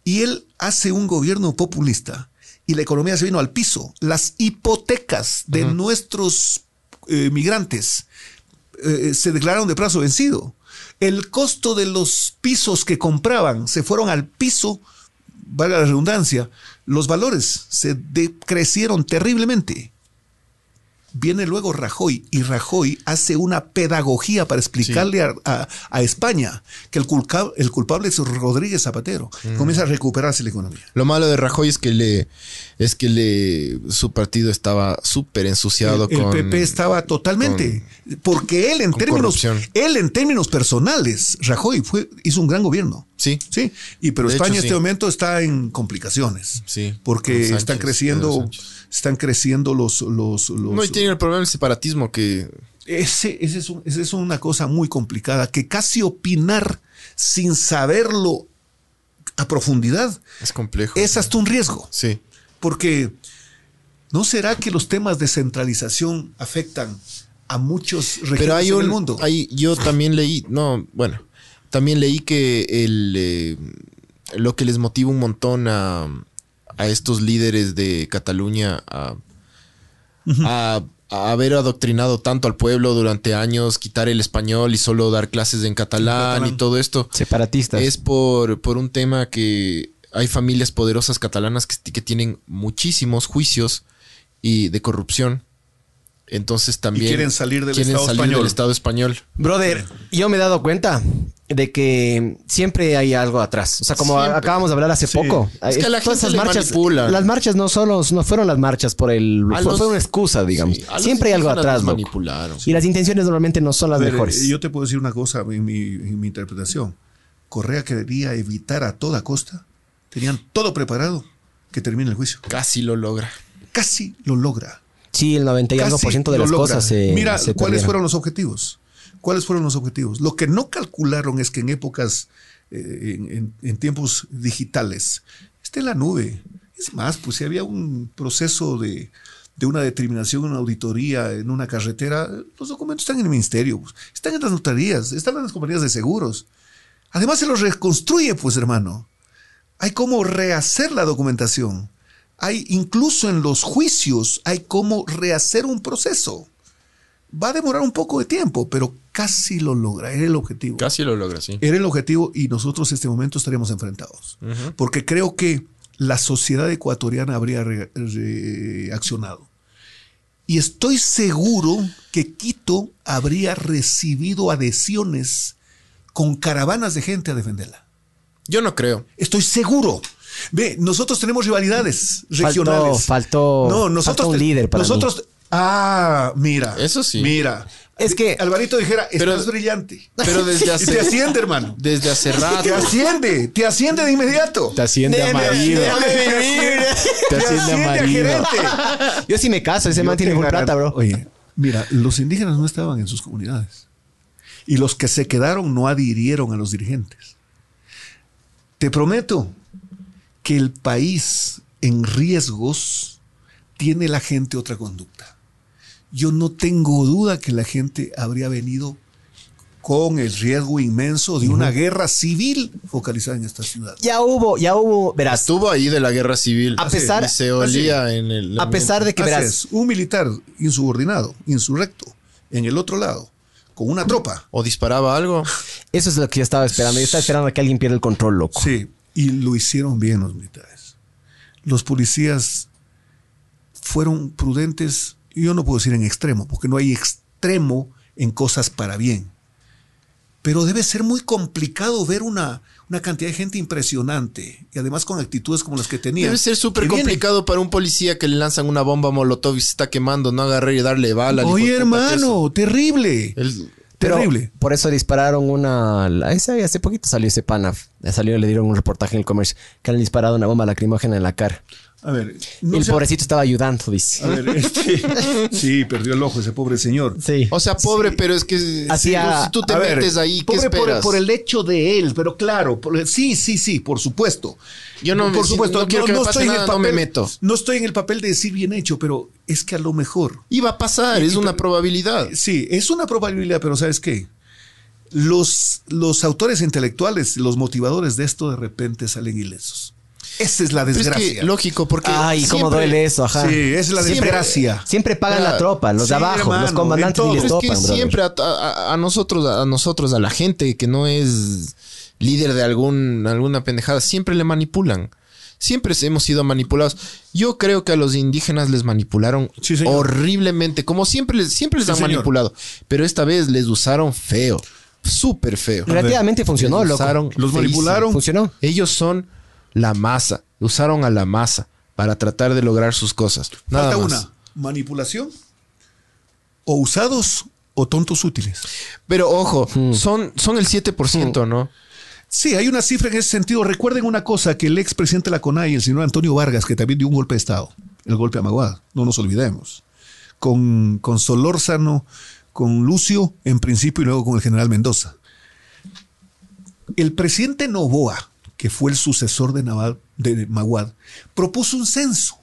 Y él hace un gobierno populista y la economía se vino al piso. Las hipotecas de nuestros eh, migrantes eh, se declararon de plazo vencido. El costo de los pisos que compraban se fueron al piso, valga la redundancia, los valores se decrecieron terriblemente. Viene luego Rajoy y Rajoy hace una pedagogía para explicarle a, España que el, el, culpable es Rodríguez Zapatero. Mm. Comienza a recuperarse la economía. Lo malo de Rajoy es que le es que le su partido estaba súper ensuciado el, con el PP estaba totalmente porque él en términos él en términos personales Rajoy fue hizo un gran gobierno. Sí. Sí, y pero España en este momento está en complicaciones. Sí. Porque están creciendo están creciendo los, los, No, y tienen el problema del separatismo que... Ese, ese es esa es una cosa muy complicada, que casi opinar sin saberlo a profundidad... Es complejo. Es hasta un riesgo. Sí. Porque ¿no será que los temas de centralización afectan a muchos regiones Pero hay un, mundo? Hay, yo también leí, no, bueno, también leí que el, eh, lo que les motiva un montón a, a estos líderes de Cataluña a, haber adoctrinado tanto al pueblo durante años, quitar el español y solo dar clases en catalán, catalán. y todo esto, Separatistas. es por, por un tema que hay familias poderosas catalanas que, que tienen muchísimos juicios y de corrupción. Entonces también quieren salir del quieren Estado salir español. del Estado español. Brother, yo me he dado cuenta de que siempre hay algo atrás. O sea, como Siempre. acabamos de hablar hace Sí. poco. Es que a la todas gente le manipulan. Las marchas no solo no fueron las marchas por el A fue, los- fue una excusa, digamos. Sí, siempre hay algo atrás, manipularon. Y las intenciones normalmente no son las mejores. Yo te puedo decir una cosa en mi, en mi interpretación. Correa quería evitar a toda costa. Tenían todo preparado que termine el juicio. Casi lo logra. Casi lo logra. Sí, el 90 y algo por ciento de lo las logra. cosas se Mira, se ¿cuáles perdieron. fueron los objetivos? ¿Cuáles fueron los objetivos? Lo que no calcularon es que en épocas, eh, en, en- en tiempos digitales, está en la nube. Es más, pues si había un proceso de, de una determinación, una auditoría en una carretera, los documentos están en el ministerio, pues, están en las notarías, están en las compañías de seguros. Además se los reconstruye, pues hermano. Hay cómo rehacer la documentación. Hay incluso en los juicios, hay cómo rehacer un proceso. Va a demorar un poco de tiempo, pero casi lo logra. Era el objetivo. Casi lo logra, sí. Era el objetivo y nosotros en este momento estaríamos enfrentados. Porque creo que la sociedad ecuatoriana habría re- reaccionado. Y estoy seguro que Quito habría recibido adhesiones con caravanas de gente a defenderla. Yo no creo. Estoy seguro. Ve, nosotros tenemos rivalidades regionales. faltó- no, nosotros faltó un líder para nosotros. Ah, mira. Eso sí. Mira. Es que- Alvarito dijera, Pero- estás brillante. Pero desde hace, te asciende, hermano. desde hace rato. Te asciende, te asciende de inmediato. Te asciende a marido. déjame vivir. Te asciende a asciende a marido. Yo sí me caso, ese man tiene full plata, bro. Oye, mira, los indígenas no estaban en sus comunidades. Y los que se quedaron no adhirieron a los dirigentes. Te prometo que el país en riesgos tiene la gente otra conducta. Yo no tengo duda que la gente habría venido con el riesgo inmenso de una guerra civil focalizada en esta ciudad. Ya hubo, ya hubo, verás, Estuvo ahí de la guerra civil. A pesar- se olía en el. a pesar de que verás, es, un militar insubordinado, insurrecto, en el otro lado, con una tropa. O disparaba algo. eso es lo que yo estaba esperando. Yo estaba esperando a que alguien pierda el control, loco. Sí, y lo hicieron bien los militares. Los policías fueron prudentes, y yo no puedo decir en extremo, porque no hay extremo en cosas para bien. Pero debe ser muy complicado ver una, una cantidad de gente impresionante y además con actitudes como las que tenía. Debe ser súper complicado para un policía que le lanzan una bomba molotov y se está quemando, no agarrar y darle bala. Oye, hermano, terrible. es. El- Pero terrible. Por eso dispararon una. ese- hace poquito salió ese pana. Salió, le dieron un reportaje en el comercio que le han disparado una bomba lacrimógena en la cara. A ver, no el sea- pobrecito estaba ayudando, dice. A ver, este, sí, perdió el ojo ese pobre señor. Sí. o sea, pobre, pero es que Hacía- si, tú te A ver, metes ahí, ¿qué pobre por, esperas? por el hecho de él, pero claro, por- sí, sí, sí, por supuesto. Yo no- por supuesto, no quiero que me pase estoy en el nada, no me meto. No estoy en el papel de decir bien hecho, pero es que a lo mejor, Iba a pasar, Y- es y- una probabilidad. sí, es una probabilidad, pero ¿sabes qué? Los, los autores intelectuales, los motivadores de esto de repente salen ilesos. Esa es la es desgracia. que, lógico, porque. Ay, cómo duele eso, ajá. Sí, esa es la Siempre- desgracia. Siempre pagan Ya, la tropa, los de abajo, hermano, los comandantes ni les es que topan, brother. siempre a, a- a nosotros, a nosotros, a la gente que no es líder de algún, alguna pendejada, siempre le manipulan. Siempre hemos sido manipulados. Yo creo que a los indígenas les manipularon Sí, horriblemente, como siempre les, siempre les Sí, han señor. manipulado. Pero esta vez les usaron feo, súper feo. Relativamente funcionó, Les loco. usaron Los feísimo. manipularon. Funcionó. Ellos son la masa. Usaron a la masa para tratar de lograr sus cosas. Nada Falta más. una, manipulación o usados o tontos útiles. Pero ojo, son, son el 7%, ¿no? Sí, hay una cifra en ese sentido. Recuerden una cosa, que el expresidente de la CONAI, el señor Antonio Vargas, que también dio un golpe de Estado, el golpe a Maguad, no nos olvidemos, con, con Solórzano, con Lucio en principio y luego con el general Mendoza. El presidente Novoa, que fue el sucesor de, Naval- de Maguad, propuso un censo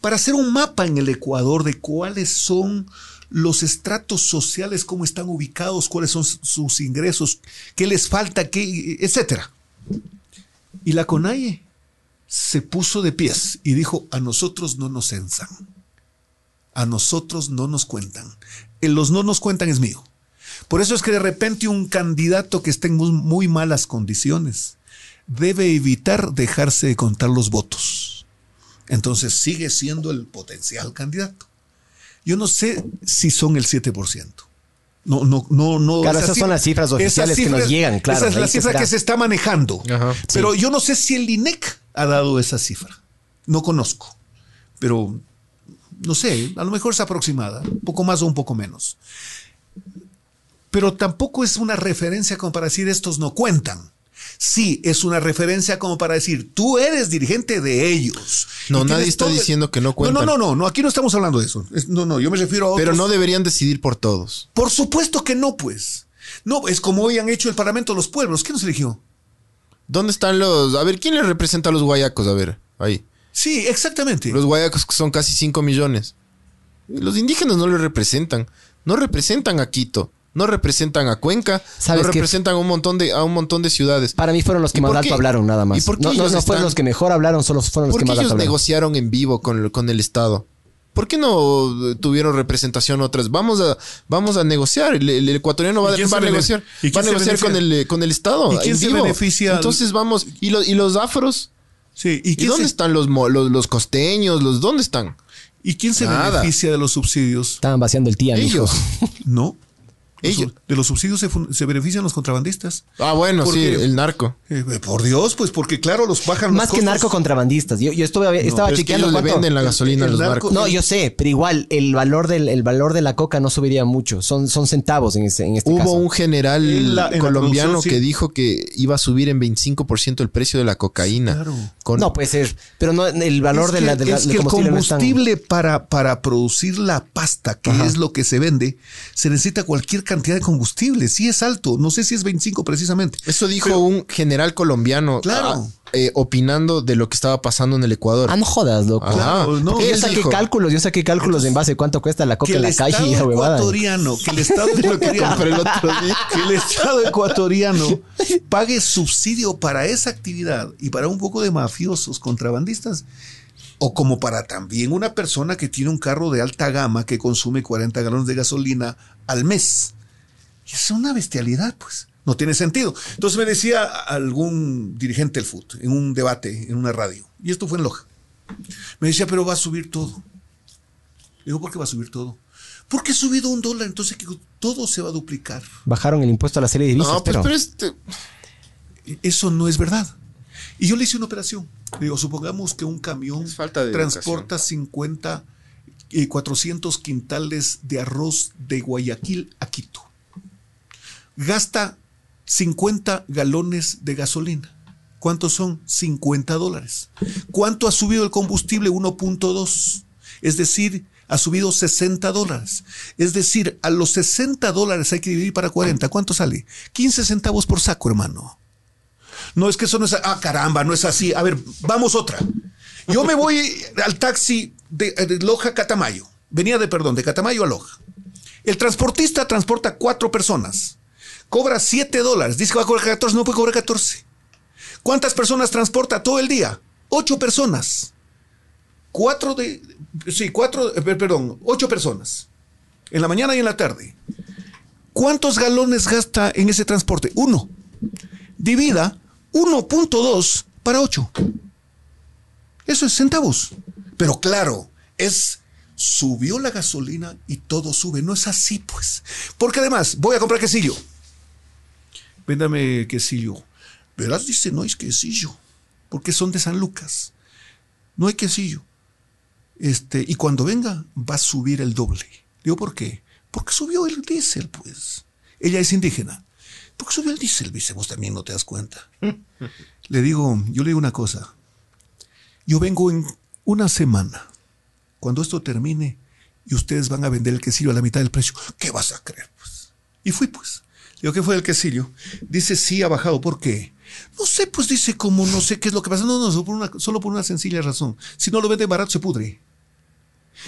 para hacer un mapa en el Ecuador de cuáles son los estratos sociales, cómo están ubicados, cuáles son sus ingresos, qué les falta, qué, etcétera. Y la CONAIE se puso de pies y dijo, a nosotros no nos censan. A nosotros no nos cuentan. En los no nos cuentan es mío. Por eso es que de repente un candidato que esté en muy malas condiciones debe evitar dejarse de contar los votos. Entonces sigue siendo el potencial candidato. Yo no sé si son el 7%. No, no, no, no. Claro, esa esas son las cifras oficiales que nos llegan, claro, Esa es la cifra que se está manejando. Ajá. Pero yo no sé si el INEC ha dado esa cifra. No conozco. Pero no sé, a lo mejor es aproximada, un poco más o un poco menos. Pero tampoco es una referencia como para decir estos no cuentan. Sí, es una referencia como para decir, tú eres dirigente de ellos. No, nadie está todo diciendo que no cuentan. No, no, no, no, aquí no estamos hablando de eso. Es- no, no, yo me refiero a otros. Pero no deberían decidir por todos. Por supuesto que no, pues. No, es como hoy han hecho el Parlamento de los Pueblos. ¿Quién nos eligió? ¿Dónde están los.? A ver, ¿quién les representa a los guayacos? A ver, ahí. Sí, exactamente. Los guayacos que son casi 5 millones. Los indígenas no les representan. No representan a Quito. No representan a Cuenca. ¿Sabes no representan a un montón de, a un montón de ciudades. Para mí fueron los que ¿Y más por alto hablaron, nada más. ¿Y por qué no, ellos no fueron están- los que mejor hablaron, solo fueron los ¿Por que qué más alto ellos hablaron. negociaron en vivo con, con el Estado? ¿Por qué no tuvieron representación otras? Vamos a, vamos a negociar. El, el ecuatoriano va, ¿Y quién va a negociar. y Va a negociar con el, con el Estado. ¿Y quién en se vivo. beneficia? Entonces vamos. ¿Y, los- y los afros? Sí, ¿y ¿Y quién, dónde se, están los, los, los costeños? Los, ¿Dónde están? ¿y quién se Nada. beneficia de los subsidios? Estaban vaciando el tía, mijo. Ellos. No. Ellos. De los subsidios se, se benefician los contrabandistas. Ah, bueno, ¿Por sí, qué? el narco. Eh, por Dios, pues porque claro, los bajan Más los que costos. narcocontrabandistas. Yo, yo estuve, estaba Pero es que chequeando le venden la gasolina el a los narco- narcos. No, yo sé, pero igual el valor del el valor de la coca no subiría mucho. Son, son centavos en, ese, en este Hubo caso. un general En la- en la colombiano sí. que dijo que iba a subir en 25% el precio de la cocaína. Claro. Con- No puede ser, pero no el valor Es de que- la, de la- es del que el combustible, no tan- combustible para, para producir la pasta, que Ajá. es lo que se vende, se necesita cualquier cantidad de combustible. Sí es alto, no sé si es 25 precisamente. Eso dijo Pero- un general colombiano Claro. ah, eh, opinando de lo que estaba pasando en el Ecuador. Ah, no jodas, loco. Claro, no, yo saqué dijo- cálculos, yo saqué cálculos en base a cuánto cuesta la coca en la calle y la huevada. ecuatoriano, que el Estado ecuatoriano, compré el otro día. que el Estado ecuatoriano pague subsidio para esa actividad y para un poco de mafiosos contrabandistas. O como para también una persona que tiene un carro de alta gama que consume 40 galones de gasolina al mes. Y es una bestialidad, pues. No tiene sentido. Entonces me decía algún dirigente del FUT en un debate, en una radio, y esto fue en Loja. Me decía, pero va a subir todo. Digo, ¿por qué va a subir todo? Porque ha subido un dólar, entonces que todo se va a duplicar. Bajaron el impuesto a la serie de divisas, No, pues, pero, pero este, Eso no es verdad. Y yo le hice una operación. Digo, supongamos que un camión Es falta de transporta 50 y 400 quintales de arroz de Guayaquil a Quito. Gasta 50 galones de gasolina. ¿Cuántos son? 50 dólares. ¿Cuánto ha subido el combustible? 1.2. Es decir, ha subido 60 dólares. Es decir, a los 60 dólares hay que dividir para 40. ¿Cuánto sale? 15 centavos por saco, hermano. No es que eso no es. Ah, caramba, no es así. A ver, vamos otra. Yo me voy al taxi de, de Loja a Catamayo. Venía de, perdón, de Catamayo a Loja. El transportista transporta cuatro personas. Cobra 7 dólares. Dice que va a cobrar 14, no puede cobrar 14. ¿Cuántas personas transporta todo el día? Ocho personas. Cuatro de. Sí, cuatro. eh, Perdón, ocho personas. En la mañana y en la tarde. ¿Cuántos galones gasta en ese transporte? Uno. Divida 1.2 para 8. Eso es centavos. Pero claro, es subió la gasolina y todo sube. No es así, pues. Porque además, voy a comprar quesillo. Véndame quesillo. Verás, dice, no hay quesillo. Porque son de San Lucas. No hay quesillo. Este, y cuando venga, va a subir el doble. Digo, ¿por qué? Porque subió el diésel, pues. Ella es indígena. ¿Por qué subió el diésel? Dice, vos también no te das cuenta. le digo, yo le digo una cosa. Yo vengo en una semana. Cuando esto termine y ustedes van a vender el quesillo a la mitad del precio, ¿qué vas a creer? Pues? Y fui, pues. Digo, ¿qué fue el quesillo? Dice, sí, ha bajado. ¿Por qué? No sé, pues dice, como no sé qué es lo que pasa. No, no, solo por una, solo por una sencilla razón. Si no lo venden barato, se pudre.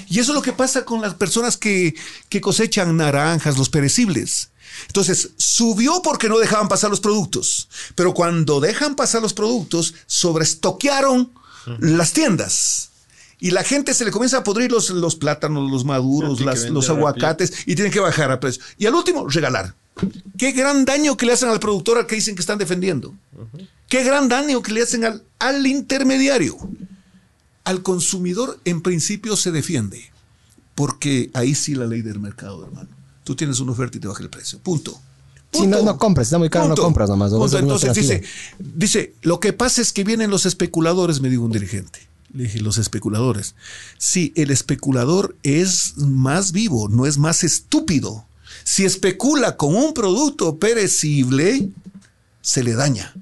Y eso es lo que pasa con las personas que, que cosechan naranjas, los perecibles. Entonces, subió porque no dejaban pasar los productos. Pero cuando dejan pasar los productos, sobreestoquearon las tiendas. Y la gente se le comienza a podrir los, los plátanos, los maduros, las- los aguacates y tienen que bajar a precio. Y al último, regalar. Qué gran daño que le hacen al productor al que dicen que están defendiendo. Qué gran daño que le hacen al, al intermediario. Al consumidor, en principio, se defiende. Porque ahí sí la ley del mercado, hermano. Tú tienes una oferta y te baja el precio. Punto. Sí, no- no compres, está muy caro, no compras nomás, o Punto. vas a una Entonces dice, dice, lo que pasa es que vienen los especuladores, me dijo un dirigente. Le dije, los especuladores. Sí, el especulador es más vivo, no es más estúpido. Si especula con un producto perecible, se le daña.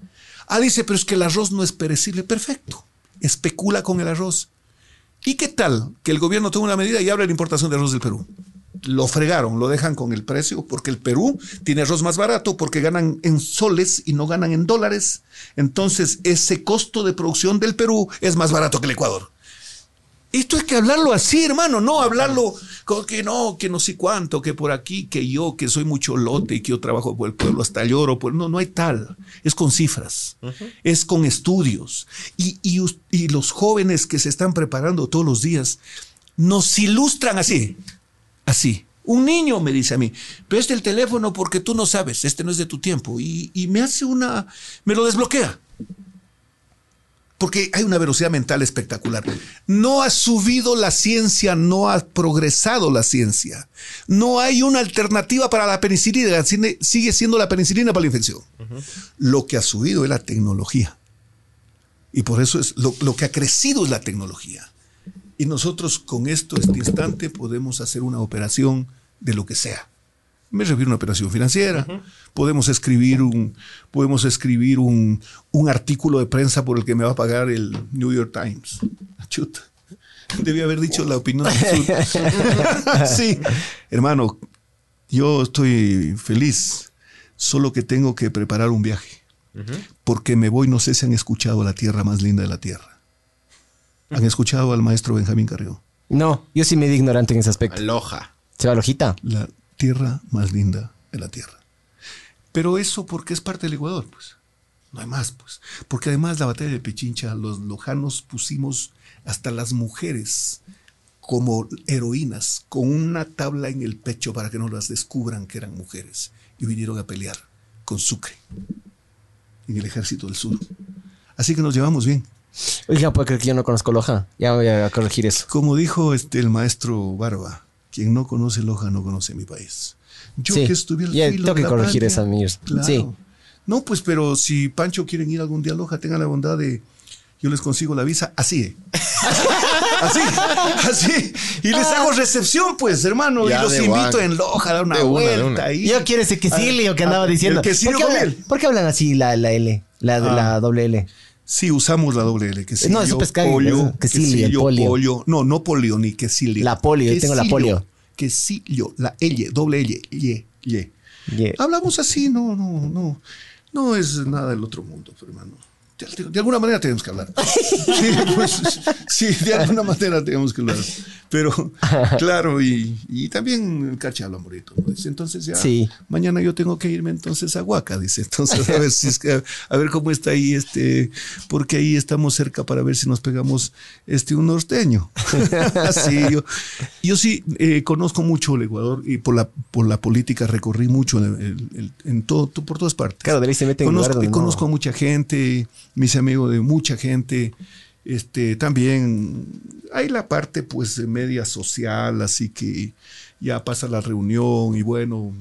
Ah, dice, pero es que el arroz no es perecible. Perfecto. Especula con el arroz. ¿Y qué tal que el gobierno tome una medida y abre la importación de arroz del Perú? Lo fregaron, lo dejan con el precio, porque el Perú tiene arroz más barato, porque ganan en soles y no ganan en dólares. Entonces, ese costo de producción del Perú es más barato que el Ecuador. Esto hay que hablarlo así, hermano, no hablarlo con que no, que no sé cuánto, que por aquí, que yo, que soy mucho lote y que yo trabajo por el pueblo hasta lloro. Pues no, no hay tal. Es con cifras, es con estudios. Y, y los jóvenes que se están preparando todos los días nos ilustran así, así. Un niño me dice a mí, pero este el teléfono porque tú no sabes, este no es de tu tiempo. Y, y me hace una, me lo desbloquea porque hay una velocidad mental espectacular. No ha subido la ciencia, no ha progresado la ciencia. No hay una alternativa para la penicilina, sigue- siendo la penicilina para la infección. Lo que ha subido es la tecnología. Y por eso es lo, lo que ha crecido es la tecnología. Y nosotros con esto, este instante, podemos hacer una operación de lo que sea. Me refiero a una operación financiera. Podemos escribir un, podemos escribir un, un artículo de prensa por el que me va a pagar el New York Times. Chuta. Debía haber dicho la opinión sí. Hermano, yo estoy feliz. Solo que tengo que preparar un viaje. Porque me voy, no sé si han escuchado la tierra más linda de la tierra. ¿Han escuchado al maestro Benjamín Carrió? No, yo sí me di ignorante en ese aspecto. Aloha. Se va la hojita. la tierra más linda de la tierra. Pero eso porque es parte del Ecuador, pues. No hay más, pues. Porque además la batalla de Pichincha, los lojanos pusimos hasta las mujeres como heroínas, con una tabla en el pecho para que no las descubran que eran mujeres. Y vinieron a pelear con Sucre, en el ejército del sur. Así que nos llevamos bien. Oiga, puede creer que yo no conozco Loja. Ya voy a corregir eso. Como dijo este, el maestro Barba, quien no conoce Loja no conoce mi país. Yo Sí, que estuve al filo tengo de que la corregir patria. esa, Mir. Claro. Sí. No, pues, pero si Pancho quieren ir algún día a Loja, tengan la bondad de. Yo les consigo la visa así. ¿eh? así, así. Y les hago recepción, pues, hermano. Ya, y los invito en Loja a dar una De vuelta una. ahí. Yo quiero ese quesilio que andaba Ah, diciendo. el quesillo ¿Por qué, con hablan, por qué hablan así la, la L? La, la doble L. Sí, usamos la doble L. Quesillo, No, eso pescado, polio, quesillo, quesillo, polio. polio. No, no polio ni quesilio. La polio, yo tengo la polio. Quesillo, la L, doble L, Y, Y. Hablamos así, no, no, no. No es nada del otro mundo, hermano. De, de alguna manera tenemos que hablar. Sí, pues, sí, de alguna manera tenemos que hablar. Pero, claro, y, y también el cacha habla morito. ¿no? Dice, entonces ya, Sí. mañana yo tengo que irme entonces a Huaca, dice. Entonces, a ver, si es que- a ver cómo está ahí, este, porque ahí estamos cerca para ver si nos pegamos este, un norteño. sí, yo, yo sí eh, conozco mucho el Ecuador y por la, por la política recorrí mucho en, el- el- en todo, por todas partes. Claro, de ahí se en donde no. conozco a mucha gente, mis amigos de mucha gente. Este, también hay la parte pues de media social, así que ya pasa la reunión y bueno,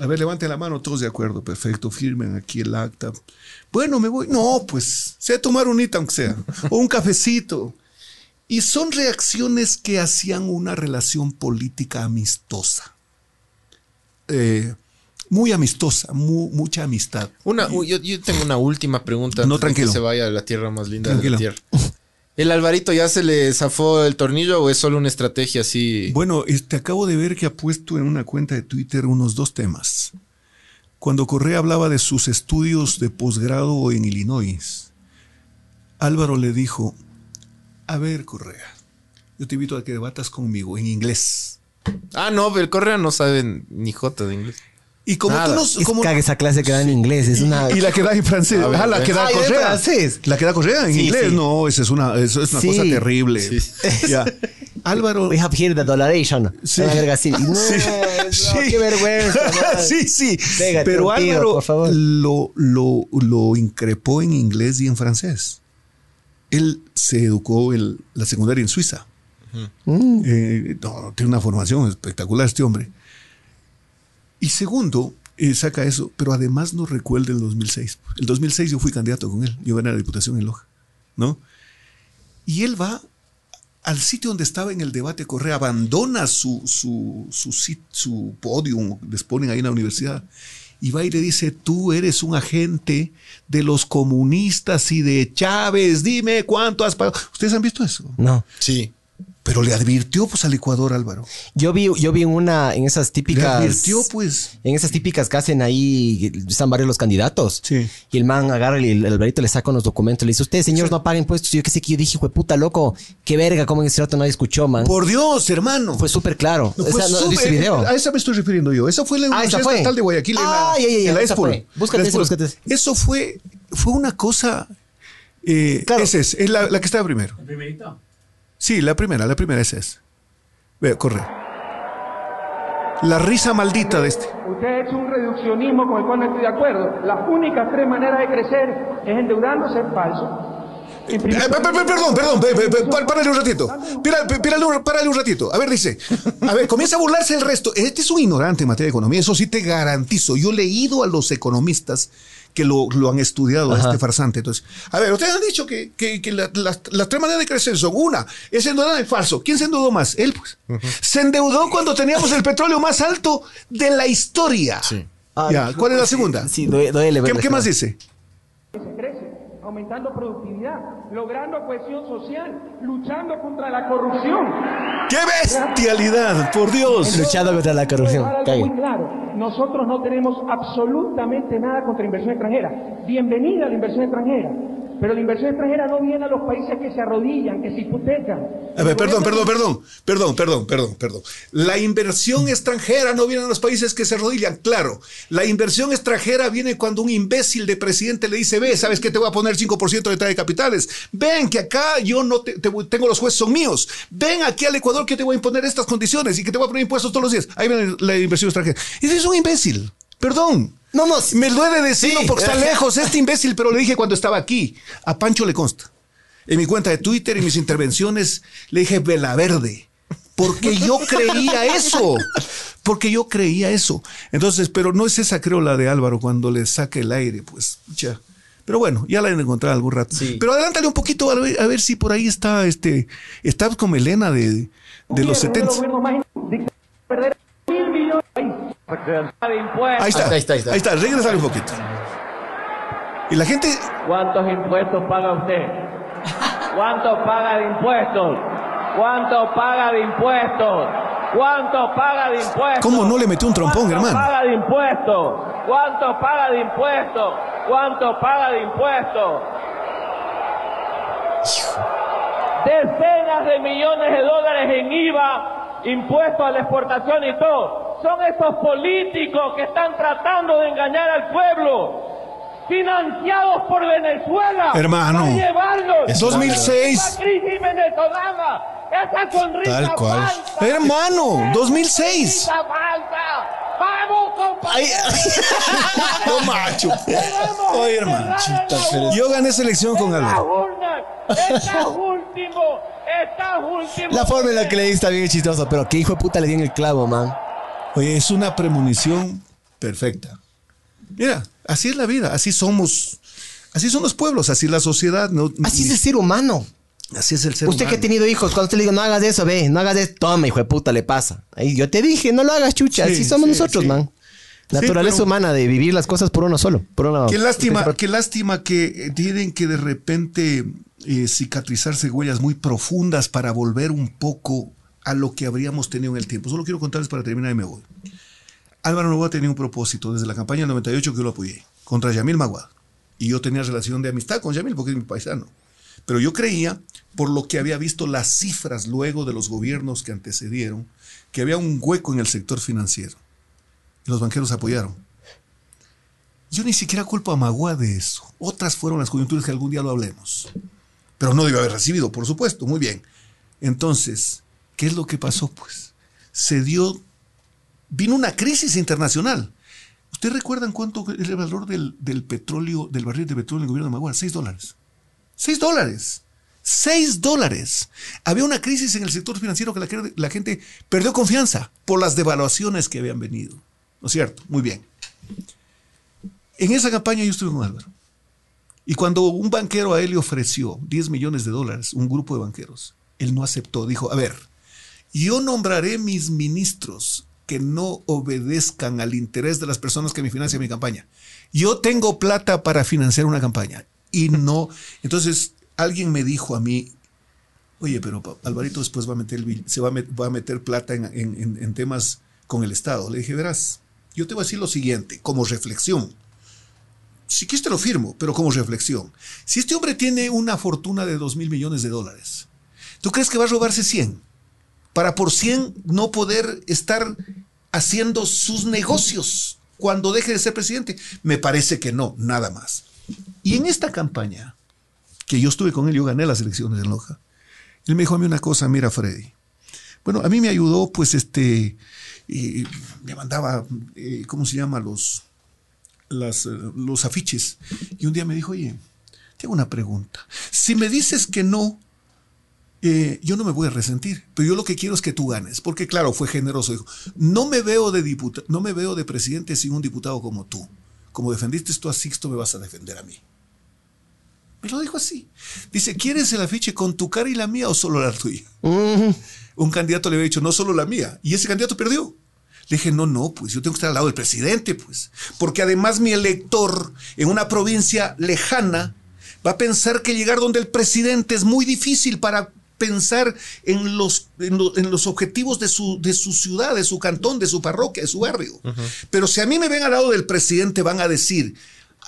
a ver, levanten la mano, todos de acuerdo, perfecto, firmen aquí el acta. Bueno, me voy. No, pues, sé tomar un hito aunque sea, o un cafecito. Y son reacciones que hacían una relación política amistosa. Eh, muy amistosa, mu- mucha amistad. Una, yo, yo tengo una última pregunta. No, tranquilo. Que se vaya a la tierra más linda Tranquilo. de la tierra. ¿El Alvarito ya se le zafó el tornillo o es solo una estrategia así? Bueno, este, acabo de ver que ha puesto en una cuenta de Twitter unos dos temas. Cuando Correa hablaba de sus estudios de posgrado en Illinois, Álvaro le dijo, a ver Correa, yo te invito a que debatas conmigo en inglés. Ah, no, pero el Correa no sabe ni jota de inglés. Y como Nada. tú Es no... Como, caga esa clase que da en inglés. Es una. y la que da en francés. Ver, ah, la que da Ah, Correa. francés. La que da Correa en Sí, inglés. sí. No, esa es una, eso es una Sí. cosa terrible. Ya. Álvaro. We have here the dollaration. Sí. Una verga así. No, qué vergüenza. man. sí, sí. Pégate Pero Álvaro por favor. Lo, lo, lo increpó en inglés y en francés. Él se educó en la secundaria en Suiza. Mm. Eh, no, tiene una formación espectacular este hombre. Y segundo, eh, saca eso, pero además nos recuerda el 2006. El 2006 yo fui candidato con él, yo gané la diputación en Loja, ¿no? Y él va al sitio donde estaba en el debate Correa, abandona su, su, su, sit- su podium, les ponen ahí en la universidad, y va y le dice, tú eres un agente de los comunistas y de Chávez, dime cuánto has pagado. ¿Ustedes han visto eso? No. Sí. Pero le advirtió pues al Ecuador, Álvaro. Yo vi, yo vi en una, en esas Le típicas. advirtió pues. En esas típicas que hacen ahí, están varios los candidatos. Sí. Y el man agarra y el Alvarito le saca unos documentos. Le dice, ustedes, señores, no paguen impuestos. Yo qué sé que yo dije, puta, loco, qué verga, cómo en ese rato nadie escuchó, man. Por Dios, hermano. Fue súper claro. No, o fue sea, no viste video. A esa me estoy refiriendo yo. Esa fue la Ah, Universidad esa fue. Estatal de Guayaquil en Ah, la, ya, ya, ya, en la esa Expol. fue. Búscate La ese, búscate. Eso fue, fue una cosa. eh, Claro. Esa es, es la, la que estaba primero. ¿El primerito? Sí, la primera, la primera esa es. Ve, corre. La risa maldita de este. Usted ha hecho un reduccionismo con el cual no estoy de acuerdo. Las únicas tres maneras de crecer es endeudándose, falso. Eh, perdón, perdón, pe- pe- pe- pá- párale un ratito. Párale un ratito. A ver, dice. A ver, comienza a burlarse el resto. Este es un ignorante en materia de economía, eso sí te garantizo. Yo he leído a los economistas que lo, lo han estudiado, a este farsante. Entonces, a ver, ustedes han dicho que, que- que la- las, las tres maneras de crecer son una, es endeudar en falso. ¿Quién se endeudó más? Él, pues. Se endeudó cuando teníamos el petróleo más alto de la historia. Sí. Ya, ¿cuál es la segunda? Sí, duele, duele ¿Qué, qué más dice? Aumentando productividad, logrando cohesión social, luchando contra la corrupción. ¡Qué bestialidad! Por Dios. Luchando contra la corrupción. Muy claro, nosotros no tenemos absolutamente nada contra la inversión extranjera. Bienvenida a la inversión extranjera. Pero la inversión extranjera no viene a los países que se arrodillan, que se hipotecan. Perdón, perdón, perdón, perdón, perdón, perdón, perdón. La inversión extranjera no viene a los países que se arrodillan, claro. La inversión extranjera viene cuando un imbécil de presidente le dice, ve, ¿sabes qué? Te voy a poner 5% de entrada de capitales. Ven, que acá yo no te, tengo los jueces son míos. Ven aquí al Ecuador que te voy a imponer estas condiciones y que te voy a poner impuestos todos los días. Ahí viene la inversión extranjera. Y es un imbécil. Perdón. No, no. Me duele decirlo porque está lejos este imbécil, pero le dije cuando estaba aquí. A Pancho le consta. En mi cuenta de Twitter y mis intervenciones le dije vela verde. Porque yo creía eso. Porque yo creía eso. Entonces, pero no es esa, creo, la de Álvaro cuando le saca el aire, pues, ya. Pero bueno, ya la han encontrado algún rato. Sí. Pero adelántale un poquito a ver, a ver si por ahí está, este, está como Elena de, de los Uno 70. Ahí está, Ahí está, ahí está. ahí está, regrésale un poquito. Y la gente, ¿Cuántos impuestos paga usted? ¿Cuánto paga de impuestos? ¿Cuánto paga de impuestos? ¿Cuánto paga de impuestos? ¿Cómo no le metió un trompón, ¿Cuánto hermano? paga de impuestos? ¿Cuánto paga de impuestos? ¿Cuánto paga de impuestos? Decenas de millones de dólares en IVA, impuestos a la exportación y todo. Son esos políticos que están tratando de engañar al pueblo. Financiados por Venezuela. Hermano. Es 2006. La crisis venezolana. Esa sonrisa Tal cual. falsa. hermano, 2006. Sonrisa falsa. Vamos, compañeros. No macho. Oye, hermano. Yo gané esa elección con Álvaro. estás último, estás último. La forma en la que le di está bien chistoso, pero qué hijo de puta le di en el clavo, man. Oye, es una premonición perfecta. Mira, así es la vida, así somos. Así son los pueblos, así es la sociedad. No, Así es el ser humano. Así es el ser Usted que ha humano. tenido hijos, cuando usted le digo, no hagas eso, ve, no hagas eso, toma, hijo de puta, le pasa. Ahí yo te dije, no lo hagas, chucha. Sí, Así somos sí, nosotros, sí. man. Naturaleza pero- humana de vivir las cosas por uno solo. Por una, Qué lástima, qué lástima que eh, tienen que de repente eh, cicatrizarse huellas muy profundas para volver un poco a lo que habríamos tenido en el tiempo. Solo quiero contarles para terminar y me voy. Álvaro Novoa tenía un propósito desde la campaña del 98 que yo lo apoyé, contra Yamil Maguad. Y yo tenía relación de amistad con Yamil porque es mi paisano. Pero yo creía, por lo que había visto las cifras luego de los gobiernos que antecedieron, que había un hueco en el sector financiero. Y los banqueros apoyaron. Yo ni siquiera culpo a Magua de eso. Otras fueron las coyunturas que algún día lo hablemos. Pero no debió haber recibido, por supuesto. Muy bien. Entonces, ¿qué es lo que pasó? Pues se dio, vino una crisis internacional. ¿Ustedes recuerdan cuánto es el valor del, petróleo, del barril de petróleo en el gobierno de Magua? Seis dólares. Seis dólares. Seis dólares. Había una crisis en el sector financiero que la, la gente perdió confianza por las devaluaciones que habían venido. ¿No es cierto? Muy bien. En esa campaña yo estuve con Álvaro. Y cuando un banquero a él le ofreció 10 millones de dólares, un grupo de banqueros, él no aceptó. Dijo, a ver, yo nombraré mis ministros que no obedezcan al interés de las personas que me financian mi campaña. Yo tengo plata para financiar una campaña. Y no. Entonces, alguien me dijo a mí, oye, pero Alvarito después va a meter, se va a, meter plata en, en, en temas con el Estado. Le dije, verás, yo te voy a decir lo siguiente, como reflexión si quieres te lo firmo, pero como reflexión. Si este hombre tiene una fortuna de 2 mil millones de dólares, ¿tú crees que va a robarse 100? Para por 100 no poder estar haciendo sus negocios cuando deje de ser presidente. Me parece que no, nada más. Y en esta campaña, que yo estuve con él, yo gané las elecciones en Loja, él me dijo a mí una cosa, mira Freddy. Bueno, a mí me ayudó, pues, este, eh, me mandaba, eh, ¿cómo se llama? Los, las, los afiches. Y un día me dijo, oye, tengo una pregunta. Si me dices que no, eh, yo no me voy a resentir, pero yo lo que quiero es que tú ganes, porque claro, fue generoso. Dijo, no me veo de diputado, no me veo de presidente sin un diputado como tú. Como defendiste tú a Sixto, me vas a defender a mí. Me lo dijo así. Dice, ¿quieres el afiche con tu cara y la mía o solo la tuya? Uh -huh. Un candidato le había dicho, no solo la mía. Y ese candidato perdió. Le dije, no, no, pues yo tengo que estar al lado del presidente, pues. Porque además mi elector en una provincia lejana va a pensar que llegar donde el presidente es muy difícil para pensar en los, en, lo, en los objetivos de su, de su ciudad, de su cantón, de su parroquia, de su barrio. Uh -huh. Pero si a mí me ven al lado del presidente, van a decir,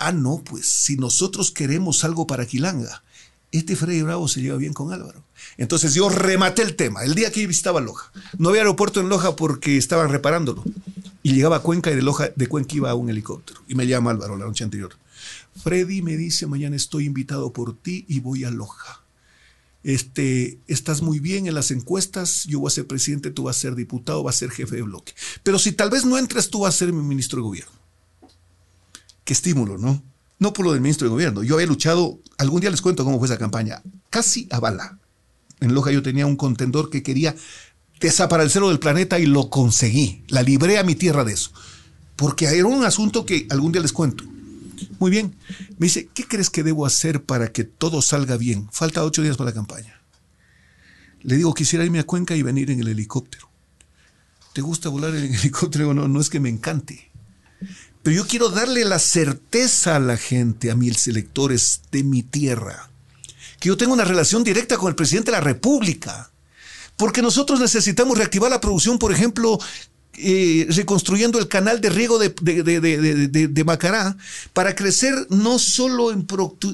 ah, no, pues si nosotros queremos algo para Quilanga, este Freddy Bravo se lleva bien con Álvaro. Entonces yo rematé el tema. El día que visitaba Loja. No había aeropuerto en Loja porque estaban reparándolo. Y llegaba a Cuenca y de, Loja, de Cuenca iba a un helicóptero. Y me llama Álvaro la noche anterior. Freddy me dice, mañana estoy invitado por ti y voy a Loja. Este, estás muy bien en las encuestas, yo voy a ser presidente, tú vas a ser diputado, vas a ser jefe de bloque. Pero si tal vez no entres, tú vas a ser mi ministro de gobierno. Qué estímulo, ¿no? No por lo del ministro de gobierno. Yo había luchado, algún día les cuento cómo fue esa campaña, casi a bala. En Loja yo tenía un contendor que quería desaparecerlo del planeta y lo conseguí. La libré a mi tierra de eso. Porque era un asunto que algún día les cuento. Muy bien. Me dice, ¿qué crees que debo hacer para que todo salga bien? Falta ocho días para la campaña. Le digo, quisiera irme a Cuenca y venir en el helicóptero. ¿Te gusta volar en el helicóptero? No, no es que me encante. Pero yo quiero darle la certeza a la gente, a mis electores de mi tierra, que yo tengo una relación directa con el presidente de la República. Porque nosotros necesitamos reactivar la producción, por ejemplo, eh, reconstruyendo el canal de riego de, de, de, de, Macará para crecer no solo en,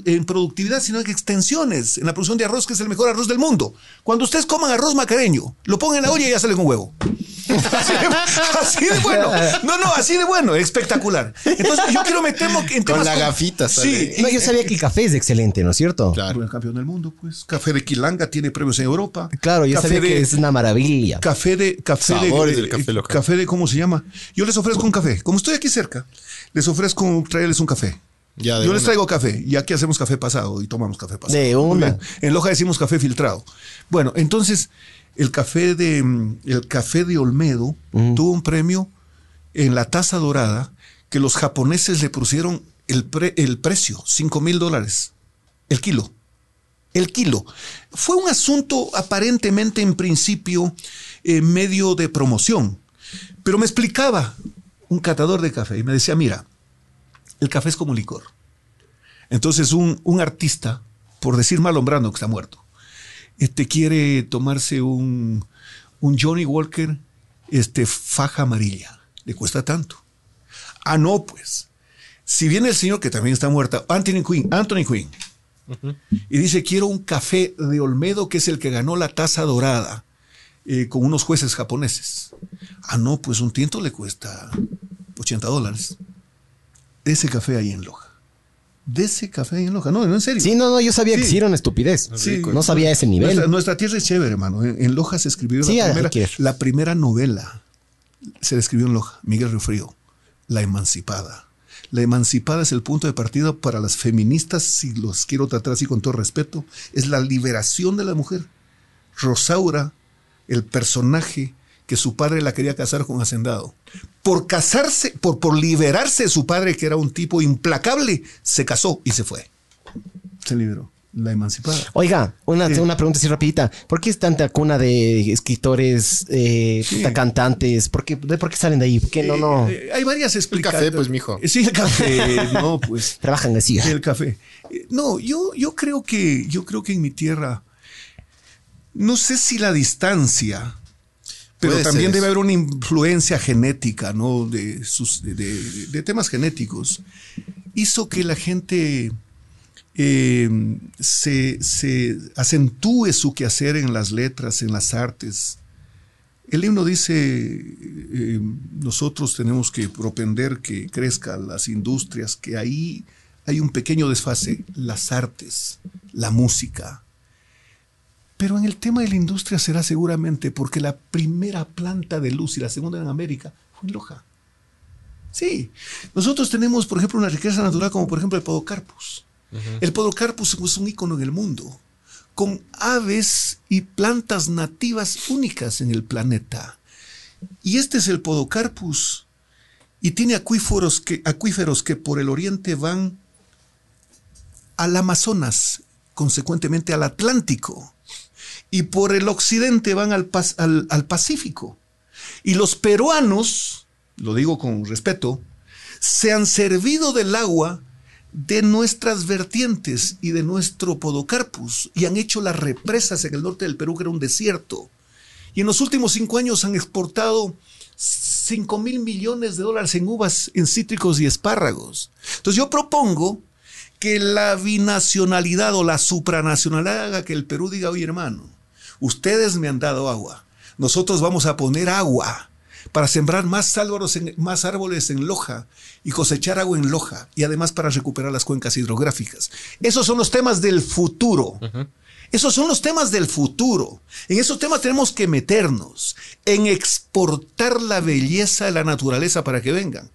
en, productividad, sino en extensiones, en la producción de arroz, que es el mejor arroz del mundo. Cuando ustedes coman arroz macareño, lo pongan en la olla y ya sale con huevo. Así de, así de, bueno. No, no, así de bueno, espectacular. Entonces, yo quiero meterme en temas. Con la gafita, Sí. No, yo sabía que el café es excelente, ¿no es cierto? Claro. El campeón del mundo, pues. Café de Quilanga tiene premios en Europa. Claro, yo café sabía de, que es una maravilla. Café de. Café Sabores de, del café local. Café de, ¿cómo se llama? Yo les ofrezco un café. Como estoy aquí cerca, les ofrezco traerles un café. Ya, Yo una. les traigo café y aquí hacemos café pasado y tomamos café pasado. De una. En Loja decimos café filtrado. Bueno, entonces el café de el café de Olmedo uh -huh. tuvo un premio en la taza dorada que los japoneses le pusieron el, pre, el precio, 5 mil dólares, el kilo. El kilo. Fue un asunto aparentemente en principio eh, medio de promoción, pero me explicaba un catador de café y me decía, mira, el café es como licor. Entonces un, un artista, por decir mal hombrando que está muerto, este quiere tomarse un, un Johnny Walker este, faja amarilla. Le cuesta tanto. Ah, no, pues. Si viene el señor que también está muerto, Anthony Quinn, Anthony Quinn, uh -huh. y dice, quiero un café de Olmedo, que es el que ganó la taza dorada, eh, con unos jueces japoneses. Ah, no, pues un tiento le cuesta 80 dólares. De ese café ahí en Loja. De ese café ahí en Loja. No, no, en serio. Sí, no, no, yo sabía que Sí. sí era una estupidez. Sí. No sabía ese nivel. Nuestra, nuestra tierra es chévere, hermano. En, en Loja se escribió Sí, la, primera, que la primera novela. Se escribió en Loja. Miguel Riofrío. La Emancipada. La Emancipada es el punto de partida para las feministas, si los quiero tratar así con todo respeto, es la liberación de la mujer. Rosaura, el personaje que su padre la quería casar con Hacendado. Por casarse, por, por liberarse de su padre, que era un tipo implacable, se casó y se fue. Se liberó. La emancipada. Oiga, una, Sí. una pregunta así rapidita. ¿Por qué es tanta cuna de escritores, eh, Sí. cantantes? ¿Por qué, de por qué salen de ahí? ¿Por qué no, no? Eh, hay varias explicaciones. café, pues, mijo. Sí, el café. no, pues. Trabajan así. El café. Eh, No, yo, yo creo que, yo creo que en mi tierra, no sé si la distancia, pero Puede también debe haber una influencia genética, ¿no? De, sus, de, de- de temas genéticos. Hizo que la gente eh, se, se acentúe su quehacer en las letras, en las artes. El himno dice, eh, nosotros tenemos que propender que crezcan las industrias, que ahí hay un pequeño desfase, las artes, la música. Pero en el tema de la industria será seguramente porque la primera planta de luz y la segunda en América fue en Loja. Sí, nosotros tenemos, por ejemplo, una riqueza natural como por ejemplo el Podocarpus. El Podocarpus es un ícono en el mundo, con aves y plantas nativas únicas en el planeta. Y este es el Podocarpus. Y tiene acuíferos que, acuíferos que por el oriente van al Amazonas, consecuentemente al Atlántico. Y por el occidente van al, al Pacífico. Y los peruanos, lo digo con respeto, se han servido del agua de nuestras vertientes y de nuestro podocarpus y han hecho las represas en el norte del Perú, que era un desierto. Y en los últimos cinco años han exportado 5 mil millones de dólares en uvas, en cítricos y espárragos. Entonces yo propongo que la binacionalidad o la supranacionalidad haga que el Perú diga, oye hermano, ustedes me han dado agua, nosotros vamos a poner agua para sembrar más árboles, en, más árboles en Loja y cosechar agua en Loja y además para recuperar las cuencas hidrográficas. Esos son los temas del futuro. Esos son los temas del futuro. En esos temas tenemos que meternos en exportar la belleza de la naturaleza para que vengan.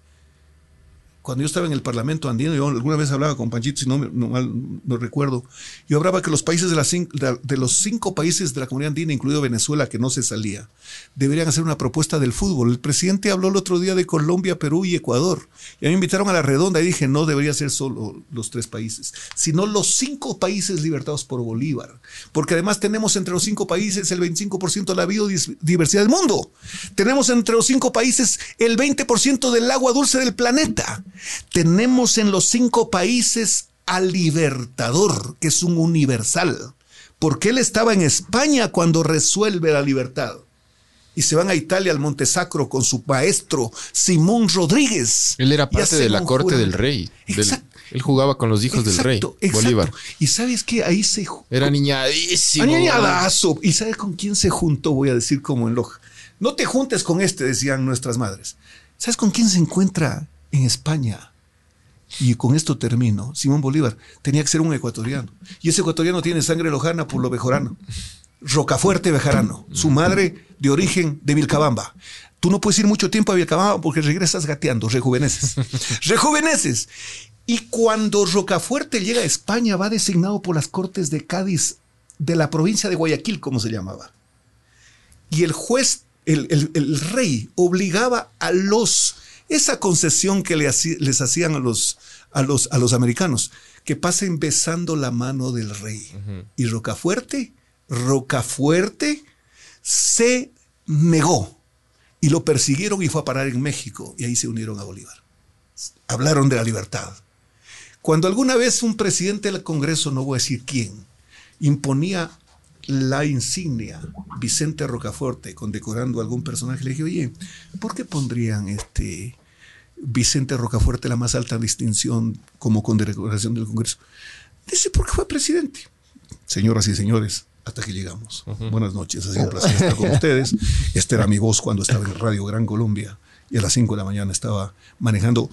Cuando yo estaba en el Parlamento andino, yo alguna vez hablaba con Panchito, si no, no recuerdo, yo hablaba que los países de, de, de los cinco países de la comunidad andina, incluido Venezuela, que no se salía, deberían hacer una propuesta del fútbol. El presidente habló el otro día de Colombia, Perú y Ecuador. Y a mí me invitaron a la redonda y dije, no debería ser solo los tres países, sino los cinco países libertados por Bolívar. Porque además tenemos entre los cinco países el 25% de la biodiversidad del mundo. Tenemos entre los cinco países el 20% del agua dulce del planeta. Tenemos en los cinco países al Libertador, que es un universal. Porque él estaba en España cuando resuelve la libertad y se van a Italia al Monte Sacro con su maestro Simón Rodríguez. Él era parte de la corte del rey. del- él jugaba con los hijos del rey, Exacto. Bolívar. Y sabes que ahí se Era niñadísimo. Añañadazo. ¿Y sabes con quién se juntó? Voy a decir como en Loja. No te juntes con este, decían nuestras madres. ¿Sabes con quién se encuentra en España? Y con esto termino. Simón Bolívar tenía que ser un ecuatoriano. Y ese ecuatoriano tiene sangre lojana por lo bejorano. Rocafuerte Bejarano. Su madre de origen de Vilcabamba. Tú no puedes ir mucho tiempo a Vilcabamba porque regresas gateando, rejuveneces. rejuveneces. Y cuando Rocafuerte llega a España, va designado por las Cortes de Cádiz de la provincia de Guayaquil, como se llamaba. Y el juez, el, el- el rey, obligaba a los, esa concesión que les hacían a los, a, los, a los americanos, que pasen besando la mano del rey. Y Rocafuerte, Rocafuerte se negó y lo persiguieron y fue a parar en México y ahí se unieron a Bolívar. Hablaron de la libertad. Cuando alguna vez un presidente del Congreso, no voy a decir quién, imponía la insignia Vicente Rocafuerte condecorando a algún personaje, le dije, oye, ¿por qué pondrían este Vicente Rocafuerte la más alta distinción como condecoración del Congreso? Dice, porque fue presidente. Señoras y señores, hasta que llegamos. Buenas noches, ha sido un placer estar con ustedes. Esta era mi voz cuando estaba en Radio Gran Colombia. y a las 5 de la mañana estaba manejando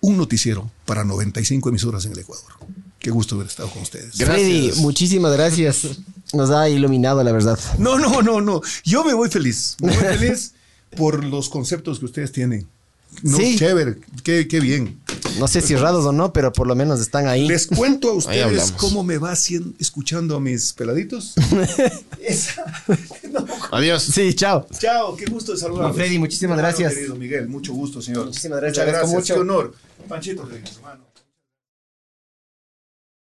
un noticiero para 95 emisoras en el Ecuador. Qué gusto haber estado con ustedes. Freddy, muchísimas gracias. Nos ha iluminado, la verdad. No, no, no, no. Yo me voy feliz. Me voy feliz por los conceptos que ustedes tienen. No, Sí. chévere, qué, qué bien. No sé si errados o no, pero por lo menos están ahí. Les cuento a ustedes cómo me va haciendo, escuchando a mis peladitos. Esa- no. Adiós. Sí, chao. Chao, qué gusto de saludarlos. No, Freddy, muchísimas Hermano gracias. querido Miguel, mucho gusto, señor. Muchísimas gracias, Muchas agradezco gracias, mucho. qué honor. Panchito, hermano.